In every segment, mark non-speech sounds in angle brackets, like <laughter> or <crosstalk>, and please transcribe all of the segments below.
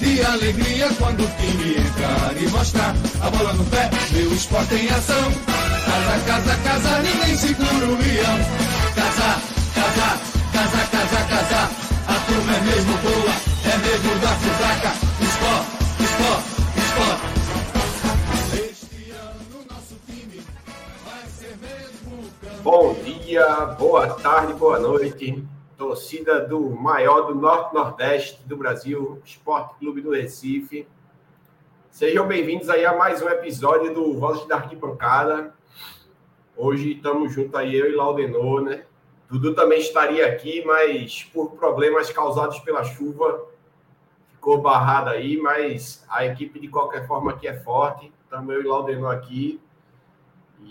de alegria quando o time entrar e mostrar a bola no pé, meu esporte em ação. Casa, casa, casa, ninguém segura o leão. Casa, casa, casa, casa, casa, a turma é mesmo boa, é mesmo da fusaca. Esporte, esporte, esporte. Este ano nosso time vai ser mesmo. Bom dia, boa tarde, boa noite. Torcida do maior do Norte-Nordeste do Brasil, Esporte Clube do Recife. Sejam bem-vindos aí a mais um episódio do Vozes da Arquibancada. Hoje estamos junto aí, eu e Laudenor, né? Dudu também estaria aqui, mas por problemas causados pela chuva, ficou barrado aí, mas a equipe de qualquer forma aqui é forte. Estamos eu e Laudenor aqui.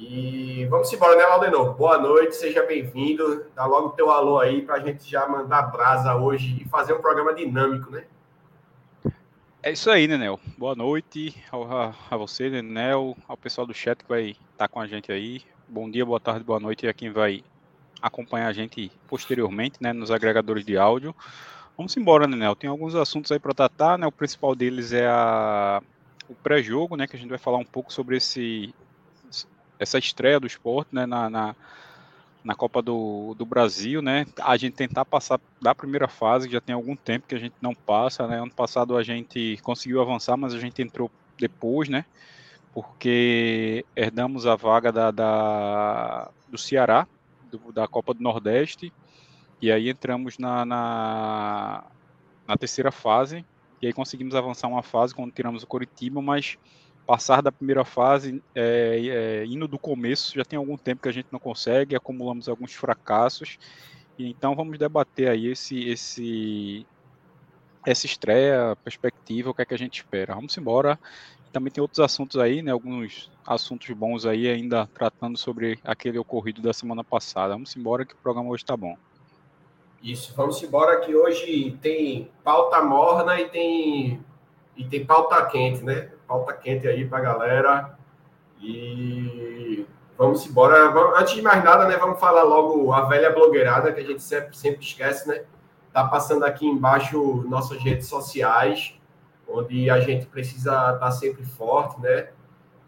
E vamos embora, né, Laudenor? Boa noite, seja bem-vindo. Dá logo teu alô aí para a gente já mandar brasa hoje e fazer um programa dinâmico, né? É isso aí, Nenel. Boa noite a, a você, Nenel, ao pessoal do chat que vai estar tá com a gente aí. Bom dia, boa tarde, boa noite a quem vai acompanhar a gente posteriormente, né, nos agregadores de áudio. Vamos embora, Nenel. Tem alguns assuntos aí para tratar, né? O principal deles é a, o pré-jogo, né? Que a gente vai falar um pouco sobre esse essa estreia do esporte né, na, na, na, Copa do, do Brasil, né? A gente tentar passar da primeira fase, que já tem algum tempo que a gente não passa, né? Ano passado a gente conseguiu avançar, mas a gente entrou depois, né? Porque herdamos a vaga da, da do Ceará, do, da Copa do Nordeste, e aí entramos na, na, na terceira fase, e aí conseguimos avançar uma fase quando tiramos o Coritiba, mas passar da primeira fase, é, é, indo do começo, já tem algum tempo que a gente não consegue, acumulamos alguns fracassos, então vamos debater aí esse, esse, essa estreia, perspectiva, o que é que a gente espera. Vamos embora. Também tem outros assuntos aí, né, alguns assuntos bons aí ainda tratando sobre aquele ocorrido da semana passada. Vamos embora que o programa hoje está bom. Isso, vamos embora que hoje tem pauta morna e tem e tem pauta quente, né? Pauta quente aí para a galera. E vamos embora. Antes de mais nada, né, vamos falar logo a velha blogueirada que a gente sempre, sempre esquece, né? Tá passando aqui embaixo nossas redes sociais, onde a gente precisa estar tá sempre forte, né?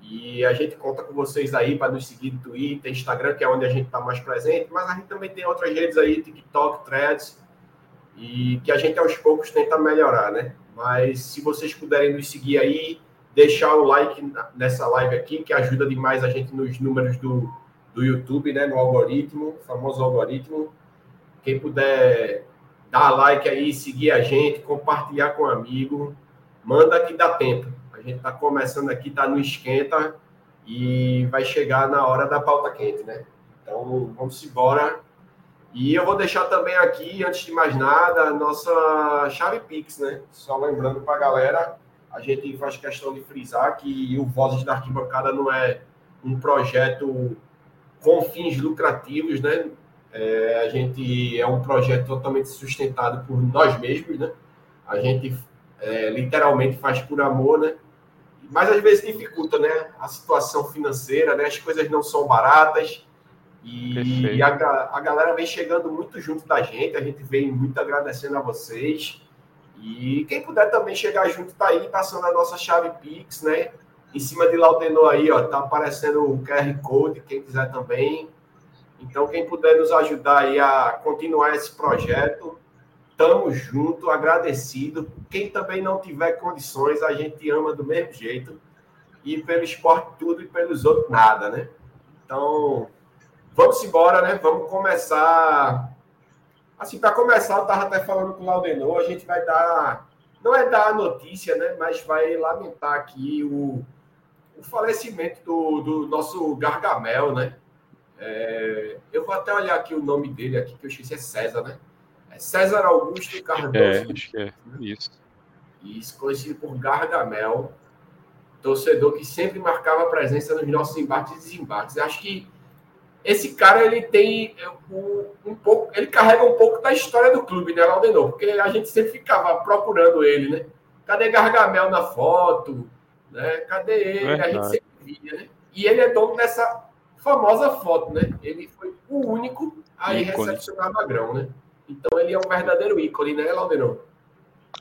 E a gente conta com vocês aí para nos seguir no Twitter, Instagram, que é onde a gente está mais presente, mas a gente também tem outras redes aí, TikTok, Threads, e que a gente aos poucos tenta melhorar, né? Mas se vocês puderem nos seguir aí, deixar o like nessa live aqui, que ajuda demais a gente nos números do, do YouTube, né? No algoritmo, famoso algoritmo. Quem puder dar like aí, seguir a gente, compartilhar com um amigo, manda que dá tempo. A gente está começando aqui, está no esquenta e vai chegar na hora da pauta quente, né? Então vamos embora. E eu vou deixar também aqui, antes de mais nada, a nossa chave Pix, né? Só lembrando para a galera, a gente faz questão de frisar que o Vozes da Arquibancada não é um projeto com fins lucrativos, né? É, a gente é um projeto totalmente sustentado por nós mesmos, né? A gente é, literalmente faz por amor, né? Mas às vezes dificulta, né? A situação financeira, né? As coisas não são baratas e, e a, a galera vem chegando muito junto da gente. A gente vem muito agradecendo a vocês. E quem puder também chegar junto, tá aí passando a nossa chave Pix, né? Em cima de Laudenor aí, ó, tá aparecendo o QR Code, quem quiser também. Então, quem puder nos ajudar aí a continuar esse projeto, tamo junto, agradecido. Quem também não tiver condições, a gente ama do mesmo jeito. E pelo esporte tudo e pelos outros nada, né? Então, vamos embora, né? Vamos começar Assim, para começar, eu estava até falando com o Laudenor, a gente vai dar, não é dar a notícia, né, mas vai lamentar aqui o, o falecimento do, do nosso Gargamel, né? É, eu vou até olhar aqui o nome dele aqui, que eu esqueci, é César, né? É César Augusto Cardoso. É, acho que é isso. Isso, conhecido por Gargamel. torcedor que sempre marcava presença nos nossos embates e desembates. Acho que esse cara ele tem um, um, pouco, ele carrega um pouco da história do clube, né, Laudenor? Porque a gente sempre ficava procurando ele, né? Cadê Gargamel na foto? Né? Cadê ele? Verdade. A gente sempre via, né? E ele é dono dessa famosa foto, né? Ele foi o único a ir recepcionar Magrão, né? Então ele é um verdadeiro ícone, né, Laudenor?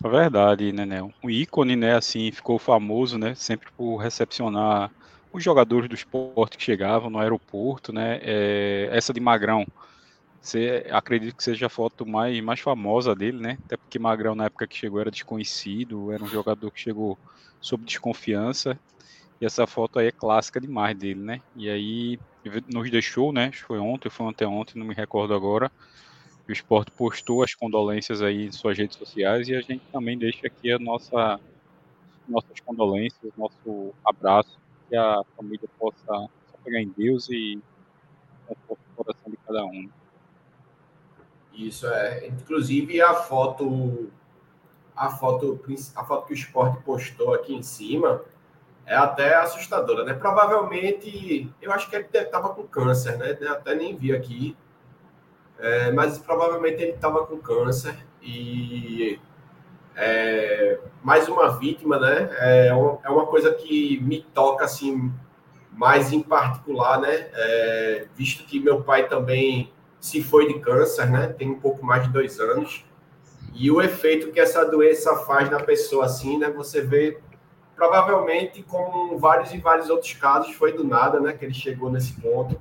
É verdade, né, O ícone, né, assim, ficou famoso, né, sempre por recepcionar os jogadores do esporte que chegavam no aeroporto, né, é, essa de Magrão, você acredito que seja a foto mais, mais famosa dele, né, até porque Magrão na época que chegou era desconhecido, era um jogador que chegou sob desconfiança, e essa foto aí é clássica demais dele, né, e aí nos deixou, né, foi ontem, foi ontem, não me recordo agora, o esporte postou as condolências aí em suas redes sociais e a gente também deixa aqui a nossa nossas condolências, nosso abraço, que a família possa pegar em Deus e o coração de cada um. Isso é, inclusive a foto a foto a foto que o esporte postou aqui em cima é até assustadora, né? Provavelmente, eu acho que ele estava com câncer, né? Até nem vi aqui é, mas provavelmente ele estava com câncer e é, mais uma vítima, né? É, é uma coisa que me toca assim mais em particular, né? É, visto que meu pai também se foi de câncer, né? Tem um pouco mais de dois anos e o efeito que essa doença faz na pessoa, assim, né? Você vê provavelmente como vários e vários outros casos foi do nada, né? Que ele chegou nesse ponto.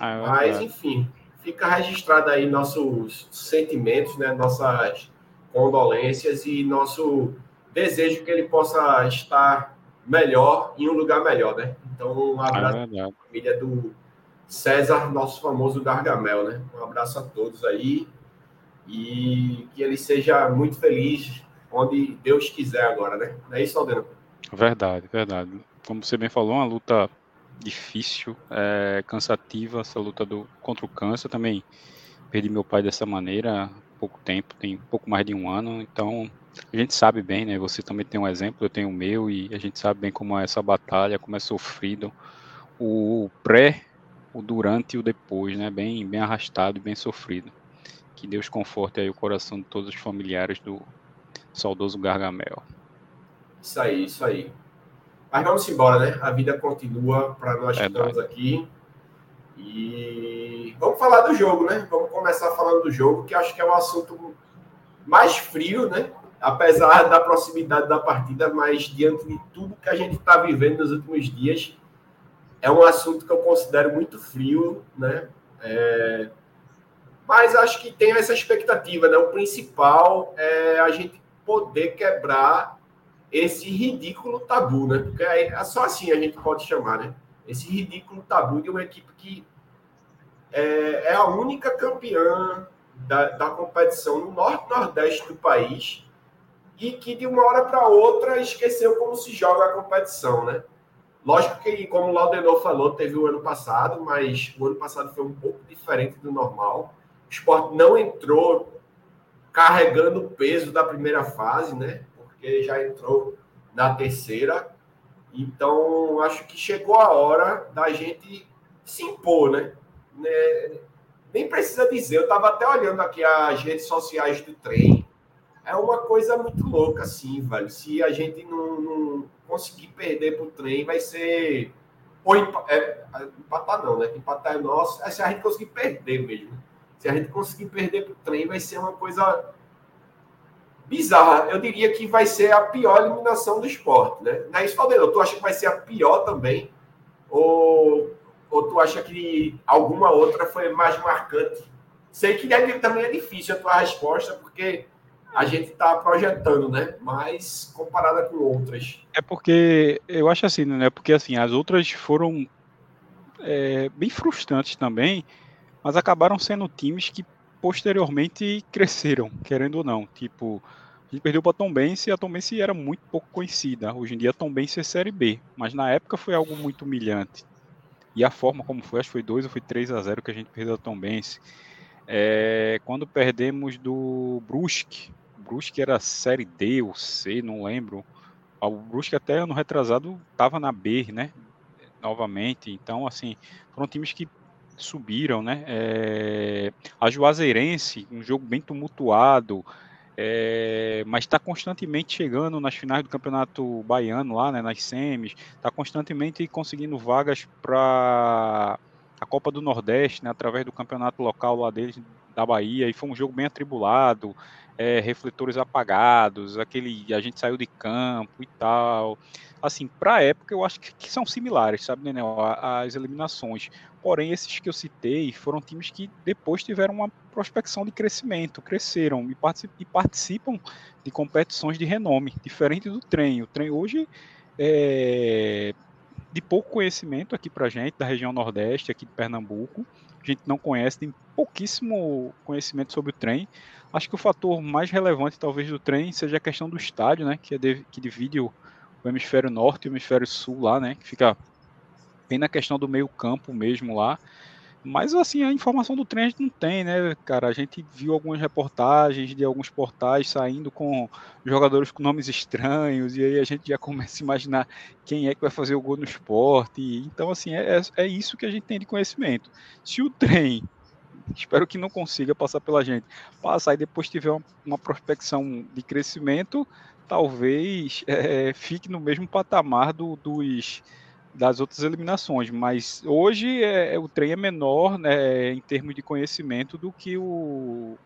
Ah, é Mas enfim, fica registrado aí nossos sentimentos, né, nossas condolências e nosso desejo que ele possa estar melhor em um lugar melhor, né? Então, um abraço é à família do César, nosso famoso Gargamel, né? Um abraço a todos aí e que ele seja muito feliz onde Deus quiser agora, né? Não é isso, Aldeno? Verdade, verdade. Como você bem falou, uma luta difícil, é, cansativa essa luta do, contra o câncer. Também perdi meu pai dessa maneira pouco tempo, tem pouco mais de um ano. Então a gente sabe bem, né? Você também tem um exemplo, eu tenho o meu e a gente sabe bem como é essa batalha, como é sofrido o pré, o durante e o depois, né? Bem, bem arrastado e bem sofrido. Que Deus conforte aí o coração de todos os familiares do saudoso Gargamel. Isso aí, isso aí. Mas vamos embora, né? A vida continua para nós que é estamos aqui. E vamos falar do jogo, né? Vamos começar falando do jogo, que acho que é o assunto mais frio, né? Apesar da proximidade da partida, mas diante de tudo que a gente está vivendo nos últimos dias, é um assunto que eu considero muito frio, né? É... Mas acho que tem essa expectativa, né? O principal é a gente poder quebrar esse ridículo tabu, né? Porque é só assim a gente pode chamar, né? Esse ridículo tabu de uma equipe que é, é a única campeã da, da competição no norte nordeste do país e que de uma hora para outra esqueceu como se joga a competição, né? Lógico que, como o Laudenor falou, teve o ano passado, mas o ano passado foi um pouco diferente do normal. O esporte não entrou carregando o peso da primeira fase, né? porque já entrou na terceira. Então, acho que chegou a hora da gente se impor, né? né? Nem precisa dizer, eu estava até olhando aqui as redes sociais do trem. É uma coisa muito louca, assim, velho. Se a gente não, não conseguir perder para o trem, vai ser. Ou é, empatar, não, né? Empatar é nosso. É se a gente conseguir perder mesmo. Se a gente conseguir perder para o trem, vai ser uma coisa bizarra. Eu diria que vai ser a pior eliminação do esporte, né? Não é isso, Valdeiro? Tu acha que vai ser a pior também? Ou, ou tu acha que alguma outra foi mais marcante? Sei que também é difícil a tua resposta, porque a gente está projetando, né? Mas comparada com outras. É porque eu acho assim, né? Porque assim, as outras foram é, bem frustrantes também, mas acabaram sendo times que posteriormente cresceram, querendo ou não. Tipo, a gente perdeu para Tom Bense e a Tom Bense era muito pouco conhecida. Hoje em dia a Tom Bense é Série B, mas na época foi algo muito humilhante. E a forma como foi, acho que foi 2 ou foi 3 a 0 que a gente perdeu a Tom Bense. É, quando perdemos do Brusque, Brusque era Série D ou C, não lembro. O Brusque até ano retrasado estava na B, né? Novamente. Então, assim, foram times que subiram, né? É... A Juazeirense, um jogo bem tumultuado, é, mas está constantemente chegando nas finais do campeonato baiano lá, né, nas semis, está constantemente conseguindo vagas para a Copa do Nordeste, né, através do campeonato local lá deles, da Bahia, e foi um jogo bem atribulado, é, refletores apagados, aquele a gente saiu de campo e tal. Assim, para a época eu acho que, que, são similares, sabe, Nenel, as eliminações. Porém, esses que eu citei foram times que depois tiveram uma prospecção de crescimento, cresceram e, participam, e participam de competições de renome, diferente do trem. O trem hoje é, de pouco conhecimento aqui para gente, da região Nordeste, aqui de Pernambuco. A gente não conhece, tem pouquíssimo conhecimento sobre o trem. Acho que o fator mais relevante, talvez, do trem seja a questão do estádio, né? Que, é de, que divide o, o hemisfério norte e o hemisfério sul lá, né? Que fica bem na questão do meio campo mesmo lá. Mas assim, a informação do trem a gente não tem, né, cara? A gente viu algumas reportagens de alguns portais saindo com jogadores com nomes estranhos, e aí a gente já <laughs> começa a imaginar quem é que vai fazer o gol no esporte. Então, assim, é, é, é isso que a gente tem de conhecimento. Se o trem, espero que não consiga passar pela gente, passar e depois tiver uma, uma prospecção de crescimento, talvez <laughs> é, fique no mesmo patamar do, dos das outras eliminações, mas hoje é, é, o trem é menor né, em termos de conhecimento do que, o,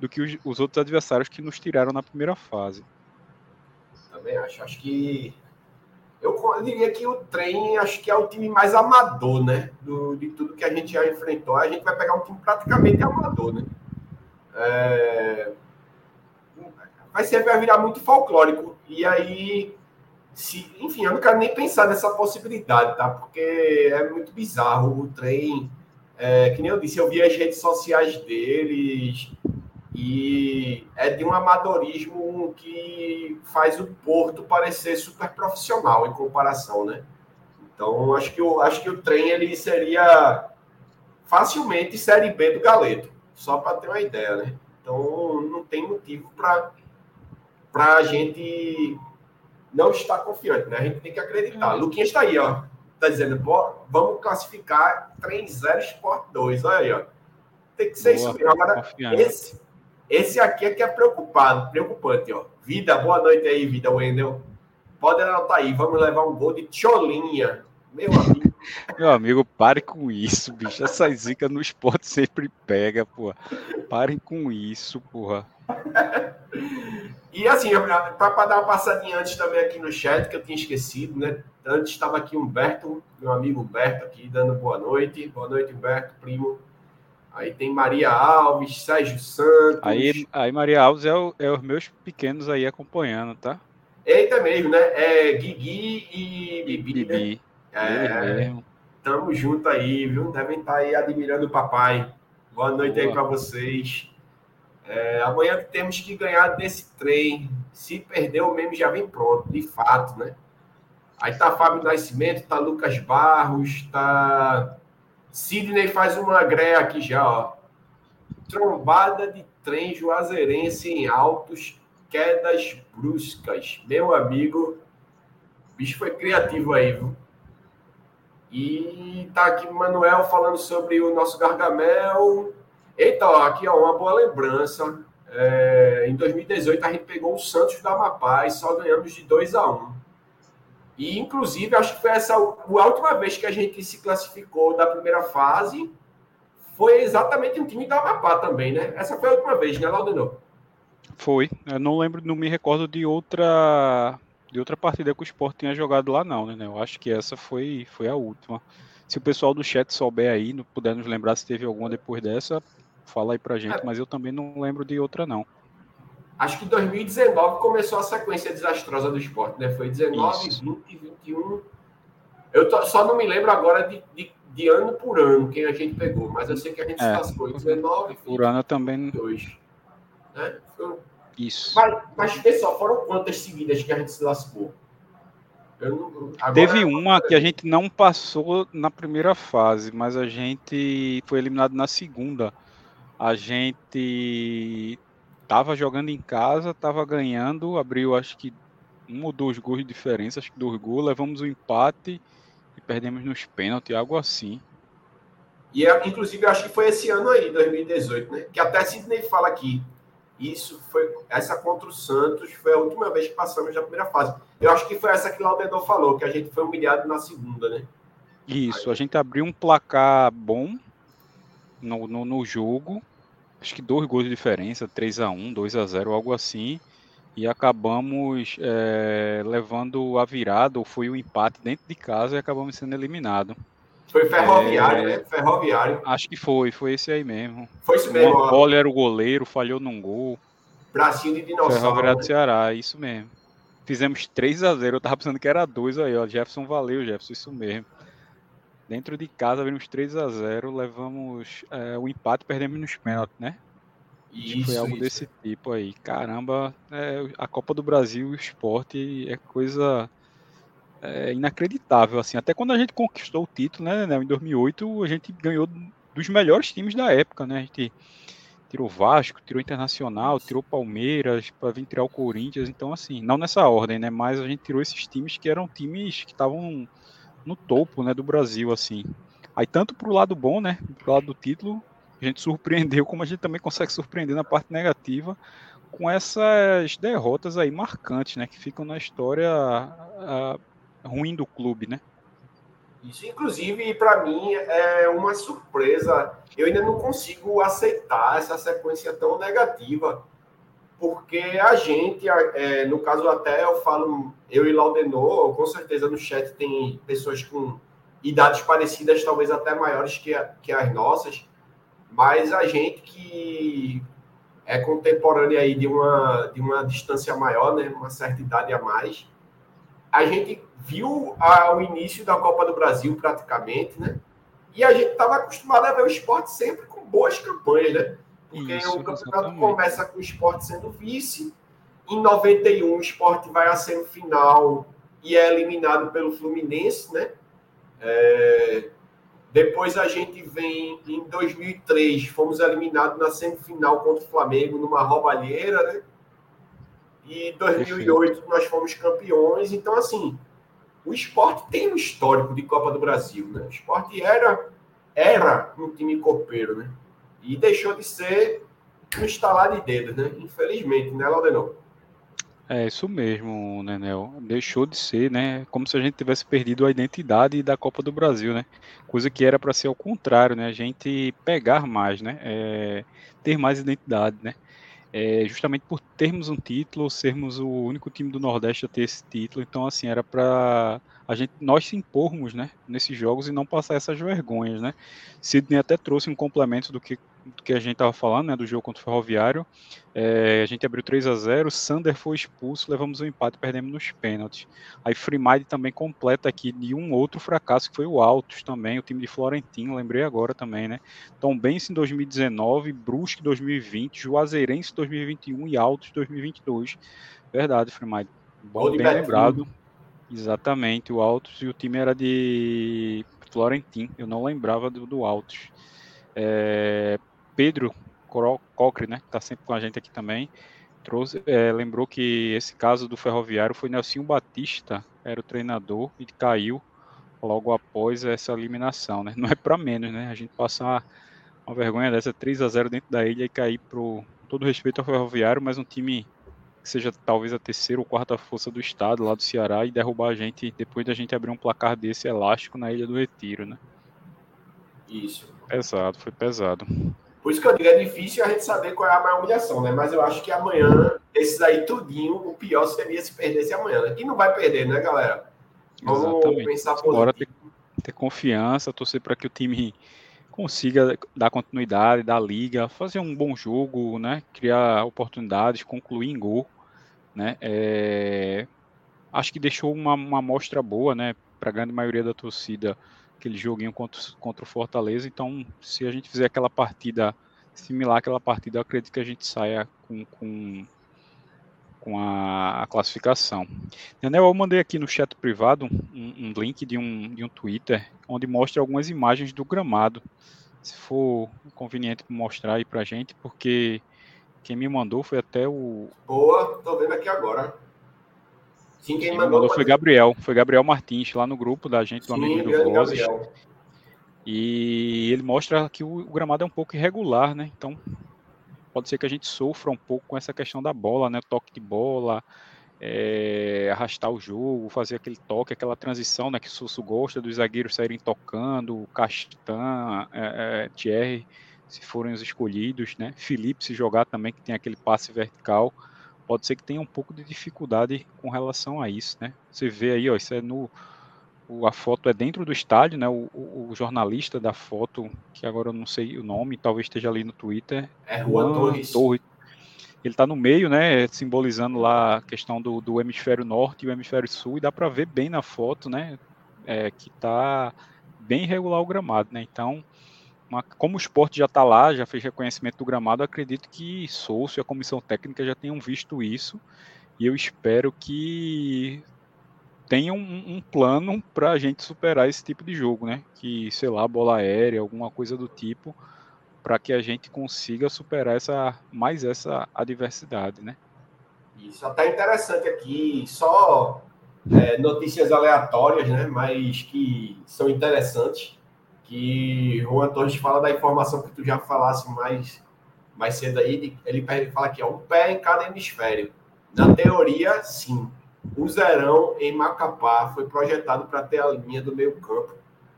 do que os, os, outros adversários que nos tiraram na primeira fase. Também acho. Acho que. Eu, diria que o trem acho que é o time mais amador, né? Do, de tudo que a gente já enfrentou. A gente vai pegar um time praticamente amador, né? É, vai, ser, vai virar muito folclórico. E aí se, enfim, eu não quero nem pensar nessa possibilidade, tá? Porque é muito bizarro o trem. É, que nem eu disse, eu vi as redes sociais deles e é de um amadorismo que faz o Porto parecer super profissional em comparação, né? Então, acho que o, acho que o trem ele seria facilmente Série B do Galeto, só para ter uma ideia, né? Então, não tem motivo para a gente não está confiante, né? A gente tem que acreditar. Uhum. Luquinha está aí, ó. Tá dizendo, vamos classificar 3-0 Sport 2. Olha aí, ó. Tem que ser boa, isso mesmo. Agora, esse, esse aqui é que é preocupado, preocupante, ó. Vida, boa noite aí, Vida Wendel. Pode anotar aí, vamos levar um gol de Tcholinha. Meu amigo. Meu amigo, pare com isso, bicho. Essa zica no esporte sempre pega, pô. Parem com isso, porra. E assim, para dar uma passadinha antes também aqui no chat, que eu tinha esquecido, né? Antes estava aqui Humberto, meu amigo Humberto aqui, dando boa noite. Boa noite, Humberto, primo. Aí tem Maria Alves, Sérgio Santos. Aí, aí Maria Alves é, o, é os meus pequenos aí acompanhando, tá? Eita mesmo, né? É Guigui e Bibi. Bibi. Né? É, tamo junto aí, viu? Devem estar tá aí admirando o papai. Boa noite boa. aí para vocês. É, amanhã temos que ganhar desse trem. Se perder, o meme já vem pronto, de fato, né? Aí tá Fábio Nascimento, tá Lucas Barros, tá. Sidney faz uma greia aqui já, ó. Trombada de trem juazeirense em altos, quedas bruscas. Meu amigo, o bicho foi criativo aí, viu? E tá aqui Manuel falando sobre o nosso Gargamel. Eita, ó, aqui ó, uma boa lembrança. É, em 2018 a gente pegou o Santos do Amapá e só ganhamos de 2 a 1 E inclusive acho que foi essa a última vez que a gente se classificou da primeira fase. Foi exatamente um time do Amapá também, né? Essa foi a última vez, né, Laudenor? Foi. Eu não lembro, não me recordo de outra de outra partida que o Sport tinha jogado lá, não, né? Eu acho que essa foi, foi a última. Se o pessoal do chat souber aí, puder nos lembrar se teve alguma depois dessa, Fala aí pra gente, é. mas eu também não lembro de outra, não. Acho que 2019 começou a sequência desastrosa do esporte, né? Foi 19, Isso. 20, 21. Eu tô, só não me lembro agora de, de, de, ano por ano quem a gente pegou, mas eu sei que a gente é. se lascou em 19, 20, por ano também. Né? Foi... Isso. Mas, mas pessoal, foram quantas seguidas que a gente se lascou? Não... Agora... Teve uma que a gente não passou na primeira fase, mas a gente foi eliminado na segunda a gente estava jogando em casa, estava ganhando, abriu acho que um ou dois gols de diferença, acho que dois gols, levamos o um empate e perdemos nos pênaltis, algo assim. E inclusive acho que foi esse ano aí, 2018, né? Que até Sidney fala aqui. Isso foi essa contra o Santos foi a última vez que passamos na primeira fase. Eu acho que foi essa que o Laudedor falou, que a gente foi humilhado na segunda, né? Isso, a gente abriu um placar bom no, no, no jogo. Acho que dois gols de diferença, 3 a 1 2 a 0 algo assim. E acabamos é, levando a virada, ou foi o um empate dentro de casa e acabamos sendo eliminados. Foi ferroviário, é, né? Ferroviário. Acho que foi, foi esse aí mesmo. Foi isso mesmo. O Poli era o goleiro, falhou num gol. Bracinho de dinossauro. Ferroviário do né? Ceará, isso mesmo. Fizemos 3 a 0 eu tava pensando que era 2 aí, ó. Jefferson valeu, Jefferson, isso mesmo. Dentro de casa, abrimos 3 a 0 levamos é, o empate perdemos nos pênaltis, né? Isso, foi algo isso. desse tipo aí. Caramba, é, a Copa do Brasil, o esporte é coisa é, inacreditável, assim. Até quando a gente conquistou o título, né, né, em 2008, a gente ganhou dos melhores times da época, né? A gente tirou Vasco, tirou Internacional, tirou Palmeiras para vir tirar o Corinthians. Então, assim, não nessa ordem, né? Mas a gente tirou esses times que eram times que estavam no topo, né, do Brasil, assim. Aí tanto pro lado bom, né, pro lado do título, a gente surpreendeu, como a gente também consegue surpreender na parte negativa com essas derrotas aí marcantes, né, que ficam na história a, ruim do clube, né? Isso, inclusive, para mim é uma surpresa. Eu ainda não consigo aceitar essa sequência tão negativa porque a gente, é, no caso até eu falo, eu e Laudenor, com certeza no chat tem pessoas com idades parecidas, talvez até maiores que, a, que as nossas, mas a gente que é contemporânea aí de uma, de uma distância maior, né, uma certa idade a mais, a gente viu o início da Copa do Brasil praticamente, né, e a gente estava acostumado a ver o esporte sempre com boas campanhas, né, porque Isso, o campeonato exatamente. começa com o esporte sendo vice. Em 91, o esporte vai à semifinal e é eliminado pelo Fluminense, né? É... Depois a gente vem em 2003, fomos eliminados na semifinal contra o Flamengo numa roubalheira, né? E em 2008 nós fomos campeões. Então, assim, o esporte tem um histórico de Copa do Brasil, né? O esporte era, era um time copeiro, né? E deixou de ser um instalar de dedos, né? Infelizmente, né, Laudenor? É isso mesmo, Nenel. Deixou de ser, né? Como se a gente tivesse perdido a identidade da Copa do Brasil, né? Coisa que era para ser ao contrário, né? A gente pegar mais, né? É, ter mais identidade, né? É, justamente por termos um título, sermos o único time do Nordeste a ter esse título, então assim era para a gente nós se impormos, né, nesses jogos e não passar essas vergonhas, né? Sidney até trouxe um complemento do que que a gente estava falando, né, do jogo contra o Ferroviário. É, a gente abriu 3 a 0 Sander foi expulso, levamos o um empate, perdemos nos pênaltis. Aí Freemide também completa aqui de um outro fracasso, que foi o Altos também, o time de Florentino, lembrei agora também, né? Tom Benz em 2019, Brusque 2020, Juazeirense 2021 e Altos 2022. Verdade, Freemide. Bom, bem lembrado. Exatamente, o Altos e o time era de Florentino, eu não lembrava do, do Altos. É, Pedro Cocre, né, que está sempre com a gente aqui também, trouxe, é, lembrou que esse caso do Ferroviário foi Nelson Batista, era o treinador e caiu logo após essa eliminação, né? Não é para menos, né? A gente passar uma vergonha dessa 3 a 0 dentro da ilha e cair pro todo respeito ao Ferroviário, mas um time que seja talvez a terceira ou quarta força do estado lá do Ceará e derrubar a gente depois da gente abrir um placar desse elástico na Ilha do Retiro, né? Isso. Pesado, foi pesado. Por isso que eu digo, é difícil a gente saber qual é a maior humilhação, né? Mas eu acho que amanhã, esses aí tudinho, o pior seria se perdesse amanhã, né? E não vai perder, né, galera? Vamos Exatamente. pensar positivo. Agora ter, ter confiança, torcer para que o time consiga dar continuidade, dar liga, fazer um bom jogo, né? Criar oportunidades, concluir em gol, né? É... Acho que deixou uma, uma amostra boa, né? Para a grande maioria da torcida aquele joguinho contra, contra o Fortaleza. Então, se a gente fizer aquela partida similar àquela partida, eu acredito que a gente saia com, com, com a, a, classificação. Daniel, eu mandei aqui no chat privado um, um, link de um, de um Twitter onde mostra algumas imagens do gramado. Se for conveniente mostrar aí pra gente, porque quem me mandou foi até o. Boa, tô vendo aqui agora. Sim, quem Sim, mandou, mandou foi Gabriel, foi Gabriel Martins, lá no grupo da gente, do amigo do Vozes. E ele mostra que o, o, gramado é um pouco irregular, né? Então pode ser que a gente sofra um pouco com essa questão da bola, né? Toque de bola, é, arrastar o jogo, fazer aquele toque, aquela transição, né? Que o Sussu gosta dos zagueiros saírem tocando, Castan, é, é, Thierry, se forem os escolhidos, né? Felipe se jogar também, que tem aquele passe vertical pode ser que tenha um pouco de dificuldade com relação a isso, né? Você vê aí, ó, isso é no a foto é dentro do estádio, né? O, o, o, jornalista da foto, que agora eu não sei o nome, talvez esteja ali no Twitter. É Juan Torres. Torres. Ele está no meio, né? Simbolizando lá a questão do, do hemisfério norte e o hemisfério sul, e dá para ver bem na foto, né? É, que está bem irregular o gramado, né? Então, uma, como o esporte já está lá, já fez reconhecimento do gramado, acredito que Souza e a comissão técnica já tenham visto isso. E eu espero que tenham um, um plano para a gente superar esse tipo de jogo, né? Que, sei lá, bola aérea, alguma coisa do tipo, para que a gente consiga superar essa mais essa adversidade, né? Isso, até interessante aqui, só é, notícias aleatórias, né? Mas que são interessantes que o Antônio fala da informação que tu já falasse mais, mais cedo aí, ele fala que é um pé em cada hemisfério. Na teoria, sim. O Zerão em Macapá foi projetado para ter a linha do meio campo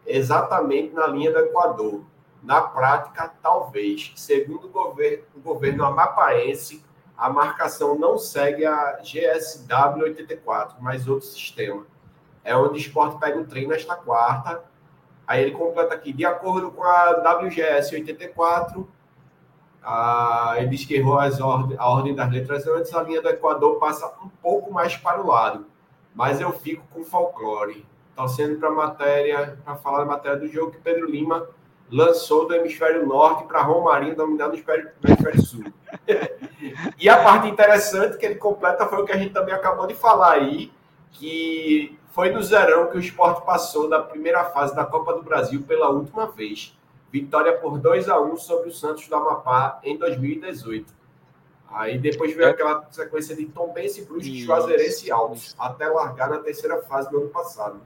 exatamente na linha do Equador. Na prática, talvez. Segundo o governo, o governo amapaense, a marcação não segue a GSW 84, mas outro sistema. É onde o esporte pega o trem nesta quarta Aí ele completa aqui, de acordo com a WGS 84, a, ele diz que errou as a ordem das letras antes, a linha do Equador passa um pouco mais para o lado. Mas eu fico com folclore. Torcendo para matéria, para falar da matéria do jogo que Pedro Lima lançou do hemisfério norte para Romarinho dominar no hemisfério sul. <laughs> e a parte interessante que ele completa foi o que a gente também acabou de falar aí, que foi no Zerão que o esporte passou da primeira fase da Copa do Brasil pela última vez. Vitória por 2 a 1 sobre o Santos do Amapá em 2018. Aí depois veio é. aquela sequência de Tombense, Brusque, Juazeirense e Alves, até largar na terceira fase do ano passado.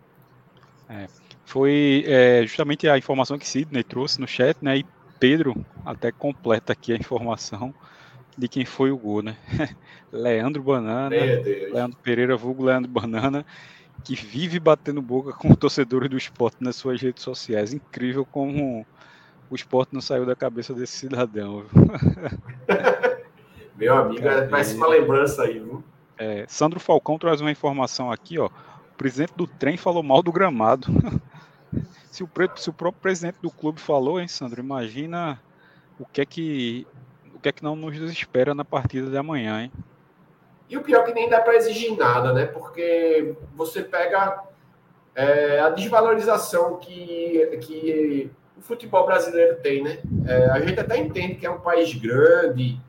É, foi é, justamente a informação que Sidney trouxe no chat, né? E Pedro até completa aqui a informação de quem foi o gol, né? <laughs> Leandro Banana, Leandro Pereira, vulgo Leandro Banana, que vive batendo boca com torcedores do esporte nas suas redes sociais. Incrível como o esporte não saiu da cabeça desse cidadão. Meu amigo, é, parece uma lembrança aí, viu? É, Sandro Falcão traz uma informação aqui, ó. O presidente do trem falou mal do gramado. <laughs> se, o, se o próprio presidente do clube falou, hein, Sandro? Imagina o que é que o que é que não nos espera na partida de amanhã, hein? E o pior é que nem dá para exigir nada, né? Porque você pega é, a desvalorização que, que o futebol brasileiro tem, né? É, a gente até entende que é um país grande,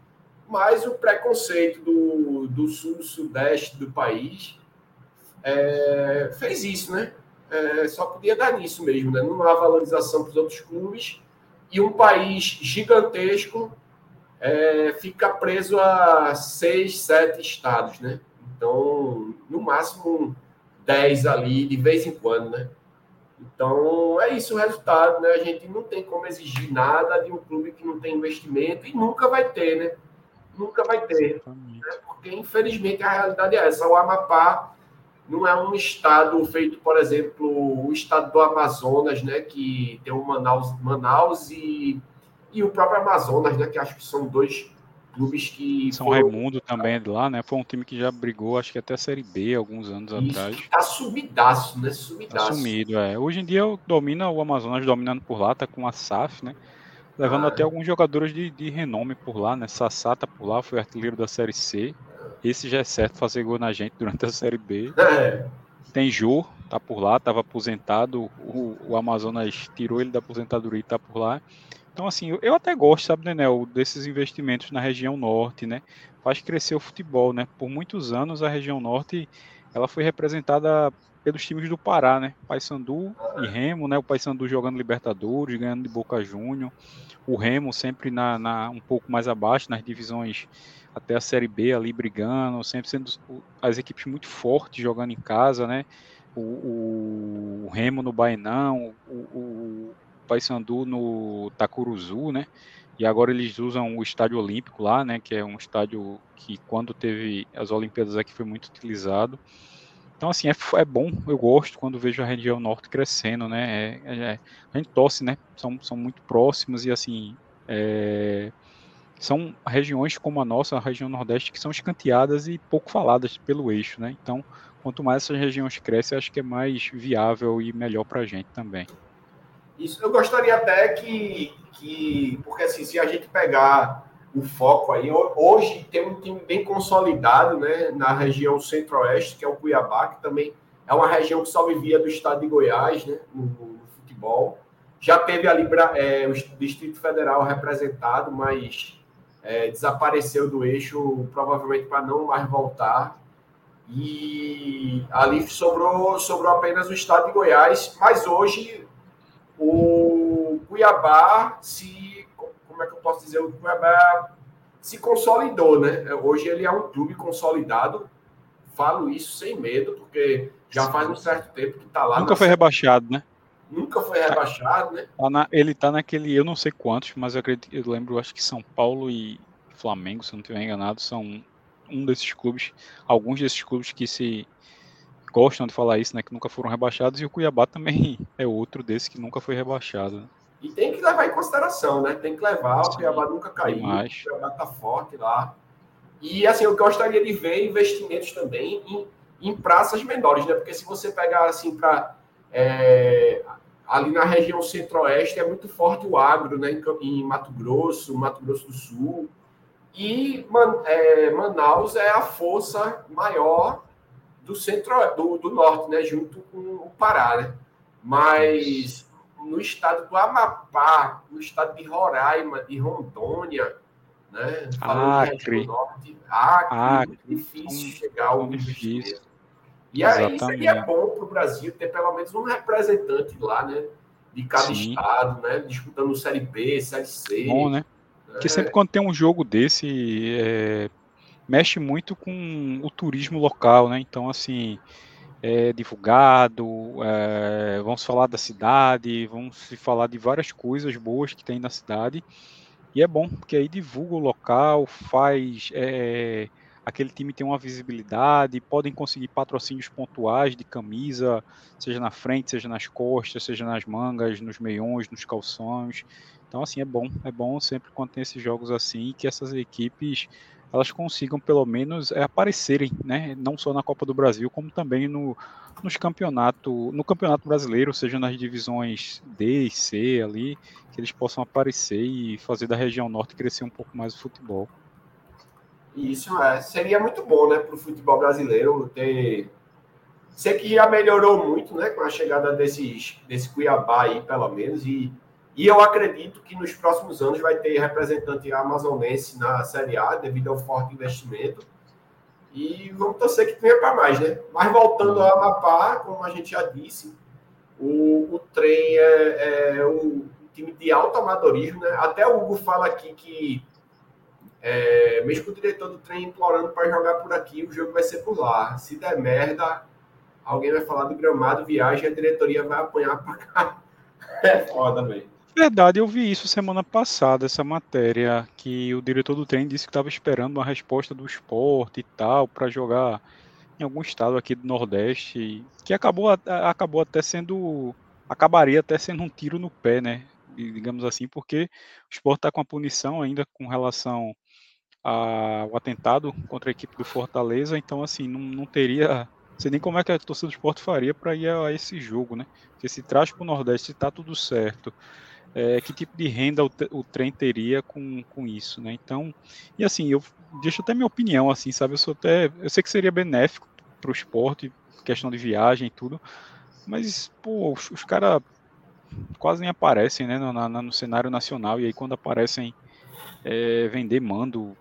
mas o preconceito do, do sul sudeste do país é, fez isso, né? É, só podia dar nisso mesmo, né? Não há valorização para os outros clubes e um país gigantesco é, fica preso a seis, sete estados, né? Então, no máximo dez ali, de vez em quando, né? Então, é isso o resultado, né? A gente não tem como exigir nada de um clube que não tem investimento e nunca vai ter, né? Nunca vai ter. Né? Porque, infelizmente, a realidade é essa. O Amapá não é um estado feito, por exemplo, o estado do Amazonas, né? Que tem o Manaus, Manaus e e o próprio Amazonas, né? Que acho que são dois clubes que. São foram... Raimundo também é de lá, né? Foi um time que já brigou, acho que até a Série B alguns anos Isso, atrás. Tá sumidaço, né? Sumidaço. Tá sumido, é. Hoje em dia domina o Amazonas dominando por lá, tá com a SAF, né? Levando ah, até é. alguns jogadores de, de renome por lá, né? Sassá tá por lá, foi artilheiro da Série C. Esse já é certo fazer gol na gente durante a Série B. É. Tem Jô, tá por lá, tava aposentado. O, o Amazonas tirou ele da aposentadoria e tá por lá. Então, assim, eu até gosto, sabe, Nenel, desses investimentos na região norte, né? Faz crescer o futebol, né? Por muitos anos a região norte ela foi representada pelos times do Pará, né? Paysandu e Remo, né? O Paysandu jogando Libertadores, ganhando de Boca Júnior. O Remo sempre na, na, um pouco mais abaixo, nas divisões até a Série B ali brigando, sempre sendo as equipes muito fortes jogando em casa, né? O, o, o Remo no Bainão, o, o Paysandu no Tacuruzu, né? E agora eles usam o estádio olímpico lá, né? Que é um estádio que quando teve as Olimpíadas aqui foi muito utilizado. Então, assim, é, é bom, eu gosto quando vejo a região norte crescendo, né? É, é, a gente torce, né? São, são muito próximos e, assim, é, são regiões como a nossa, a região nordeste, que são escanteadas e pouco faladas pelo eixo, né? Então, quanto mais essas regiões crescem, acho que é mais viável e melhor para a gente também. Isso, eu gostaria até que, que, porque assim, se a gente pegar o foco aí, hoje tem um time bem consolidado, né, na região centro-oeste, que é o Cuiabá, que também é uma região que só vivia do estado de Goiás, né, no, no futebol. Já teve ali é, o Distrito Federal representado, mas é, desapareceu do eixo, provavelmente para não mais voltar. E ali sobrou, sobrou apenas o estado de Goiás, mas hoje o Cuiabá se. Como é que eu posso dizer? O Cuiabá se consolidou, né? Hoje ele é um clube consolidado. Falo isso sem medo, porque já faz um certo tempo que está lá. Nunca foi rebaixado, né? Nunca foi rebaixado, né? Tá na, ele está naquele, eu não sei quantos, mas eu acredito, eu lembro, acho que São Paulo e Flamengo, se não estiver enganado, são um desses clubes, alguns desses clubes que se gostam de falar isso, né? Que nunca foram rebaixados, e o Cuiabá também <laughs> é outro desses que nunca foi rebaixado. E tem que levar em consideração, né? Tem que levar, Sim, o Cuiabá nunca caiu, demais. o Cuiabá tá forte lá. E assim, eu gostaria de ver investimentos também em, em praças menores, né? Porque se você pegar assim para é, ali na região centro-oeste é muito forte o agro, né? Em, em Mato Grosso, Mato Grosso do Sul. E Man, é, Manaus é a força maior do centro do, do norte, né, junto com o Pará, né? Mas no estado do Amapá, no estado de Roraima, de Rondônia, né? Acre. Norte, Acre, Acre. muito difícil chegar ao difícil. E aí seria bom para o Brasil ter pelo menos um representante lá, né? De cada Sim. estado, né? Disputando Série B, Série C. Bom, né? Porque sempre quando tem um jogo desse, é, mexe muito com o turismo local, né? Então, assim, é divulgado, é, vamos falar da cidade, vamos se falar de várias coisas boas que tem na cidade. E é bom, porque aí divulga o local, faz é, aquele time ter uma visibilidade, podem conseguir patrocínios pontuais de camisa, seja na frente, seja nas costas, seja nas mangas, nos meiões, nos calções. Então, assim, é bom, é bom sempre quando tem esses jogos assim, que essas equipes elas consigam pelo menos é, aparecerem, né? Não só na Copa do Brasil, como também no, nos campeonato, no campeonato brasileiro, seja nas divisões D e C ali, que eles possam aparecer e fazer da região norte crescer um pouco mais o futebol. Isso é, seria muito bom, né, para o futebol brasileiro ter. Sei que já melhorou muito, né, com a chegada desses, desse Cuiabá aí, pelo menos, e e eu acredito que nos próximos anos vai ter representante amazonense na Série A, devido ao forte investimento. E vamos torcer que tenha para mais, né? Mas voltando ao Amapá, como a gente já disse, o, o trem é, é um time de alto amadorismo, né? Até o Hugo fala aqui que, é, mesmo com o diretor do trem implorando para jogar por aqui, o jogo vai ser por lá. Se der merda, alguém vai falar do gramado, viagem, a diretoria vai apanhar para cá. <laughs> É foda, velho. Verdade, eu vi isso semana passada, essa matéria, que o diretor do trem disse que estava esperando uma resposta do esporte e tal, para jogar em algum estado aqui do Nordeste, que acabou, acabou até sendo. acabaria até sendo um tiro no pé, né? Digamos assim, porque o esporte está com a punição ainda com relação ao atentado contra a equipe do Fortaleza, então assim, não, não teria. Não sei nem como é que a torcida do esporte faria para ir a, esse jogo, né? Porque se traz para o Nordeste, está tudo certo é, que tipo de renda o, o, trem teria com, com isso, né? Então, e assim, eu deixo até minha opinião, assim, sabe? Eu sou até, eu sei que seria benéfico para o esporte, questão de viagem e tudo, mas, pô, os, os caras quase nem aparecem, né, no, na, no cenário nacional, e aí quando aparecem é, vender mando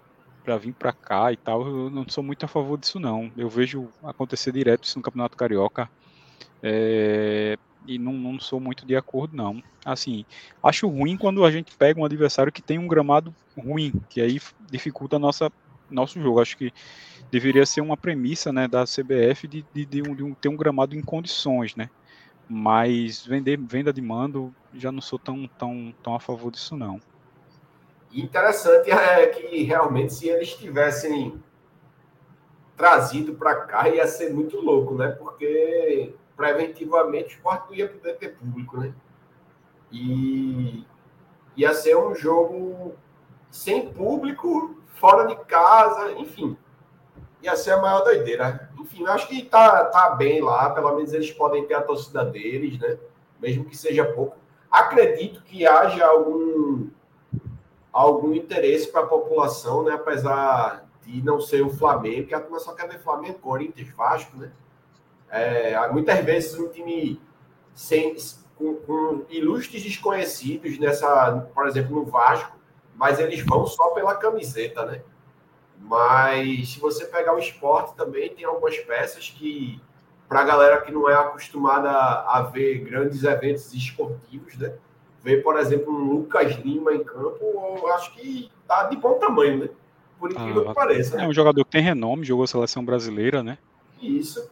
para vir para cá e tal, eu não sou muito a favor disso não. Eu vejo acontecer direto isso no Campeonato Carioca. É, e não, não, sou muito de acordo, não. Assim, acho ruim quando a gente pega um adversário que tem um gramado ruim, que aí dificulta nossa, nosso jogo. Acho que deveria ser uma premissa né, da CBF de, de, de, um, de um, ter um gramado em condições, né? Mas vender, venda de mando, já não sou tão, tão, tão a favor disso, não. Interessante é que realmente se eles tivessem trazido para cá ia ser muito louco, né? Porque preventivamente o esporte não ia poder ter público, né? E ia ser um jogo sem público, fora de casa, enfim. Ia ser a maior doideira. Enfim, acho que tá, tá bem lá, pelo menos eles podem ter a torcida deles, né? Mesmo que seja pouco. Acredito que haja algum algum interesse para a população, né? Apesar de não ser o Flamengo, que a turma só quer ver Flamengo, Corinthians, Vasco, né? É, muitas vezes um time sem, com, com, ilustres desconhecidos nessa, por exemplo, no Vasco, mas eles vão só pela camiseta, né? Mas se você pegar o esporte também, tem algumas peças que, para a galera que não é acostumada a ver grandes eventos esportivos, né? Ver, por exemplo, um Lucas Lima em campo, eu acho que tá de bom tamanho, né? por incrível ah, que pareça. É um jogador que tem renome, jogou a seleção brasileira, né? Isso.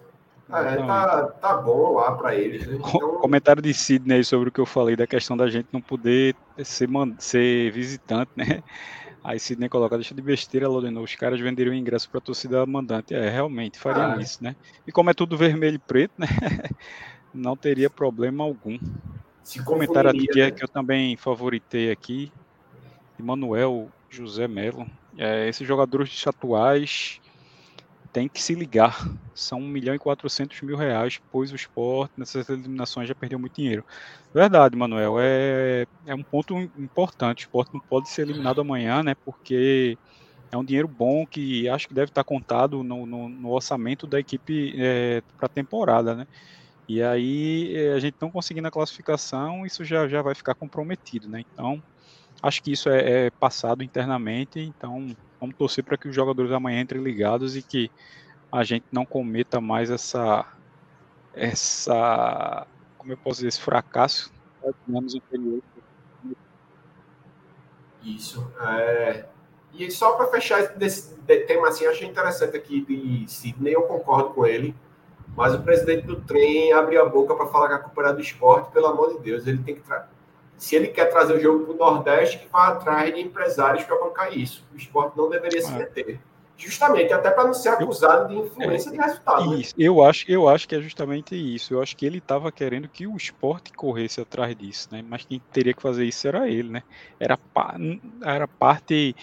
É, tá, tá bom lá para eles. Né? Então... Comentário de Sidney sobre o que eu falei da questão da gente não poder ser, ser visitante, né? Aí Sidney coloca, deixa de besteira, Lodenou, os caras venderiam ingresso para torcida mandante. É, realmente, fariam ah, isso, né? E como é tudo vermelho e preto, né? <laughs> não teria problema algum. Se comentário aqui né? que eu também favoritei aqui, Manuel José Melo, é, esses jogadores atuais têm que se ligar. São 1 milhão e 400 mil reais, pois o esporte nessas eliminações já perdeu muito dinheiro. Verdade, Manuel, é, é um ponto importante. O esporte não pode ser eliminado amanhã, né? Porque é um dinheiro bom que acho que deve estar contado no, no, no orçamento da equipe é, para a temporada, né? E aí é, a gente não conseguindo a classificação, isso já, já vai ficar comprometido, né? Então, Acho que isso é, é passado internamente, então vamos torcer para que os jogadores amanhã entrem ligados e que a gente não cometa mais essa, essa como eu posso dizer, esse fracasso anos anteriores. Isso. É... E só para fechar esse tema assim, achei interessante aqui de Sidney, eu concordo com ele, mas o presidente do trem abre a boca para falar que a culpa era do esporte, pelo amor de Deus, ele tem que se ele quer trazer o jogo para o Nordeste, que vá atrás de empresários para bancar isso. O esporte não deveria se é. meter. Justamente, até para não ser acusado de influência de resultado. Né? Isso. Né? Eu, acho, eu acho que é justamente isso. Eu acho que ele estava querendo que o esporte corresse atrás disso, né? Mas quem teria que fazer isso era ele, né? Era, era parte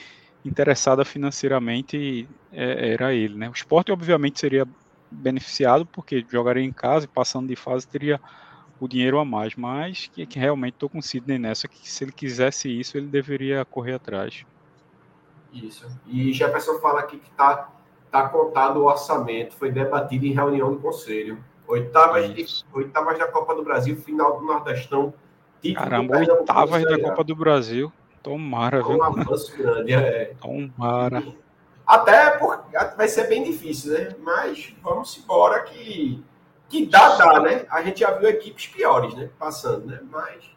interessada financeiramente, é, era ele, né? O esporte, obviamente, seria beneficiado, porque jogaria em casa e passando de fase teria o dinheiro a mais, mas que, que realmente estou com o Sidney nessa, que se ele quisesse isso, ele deveria correr atrás. Isso. E Jefferson fala aqui que está tá contado o orçamento, foi debatido em reunião do Conselho. Oitavas, de, oitavas da Copa do Brasil, final do Nordestão. Caramba, oitavas da Copa do Brasil. Tomara, viu? Um avanço grande, é. Tomara. Até porque vai ser bem difícil, né? Mas vamos embora que que dá, dá, né? A gente já viu equipes piores, né? Passando, né? Mas.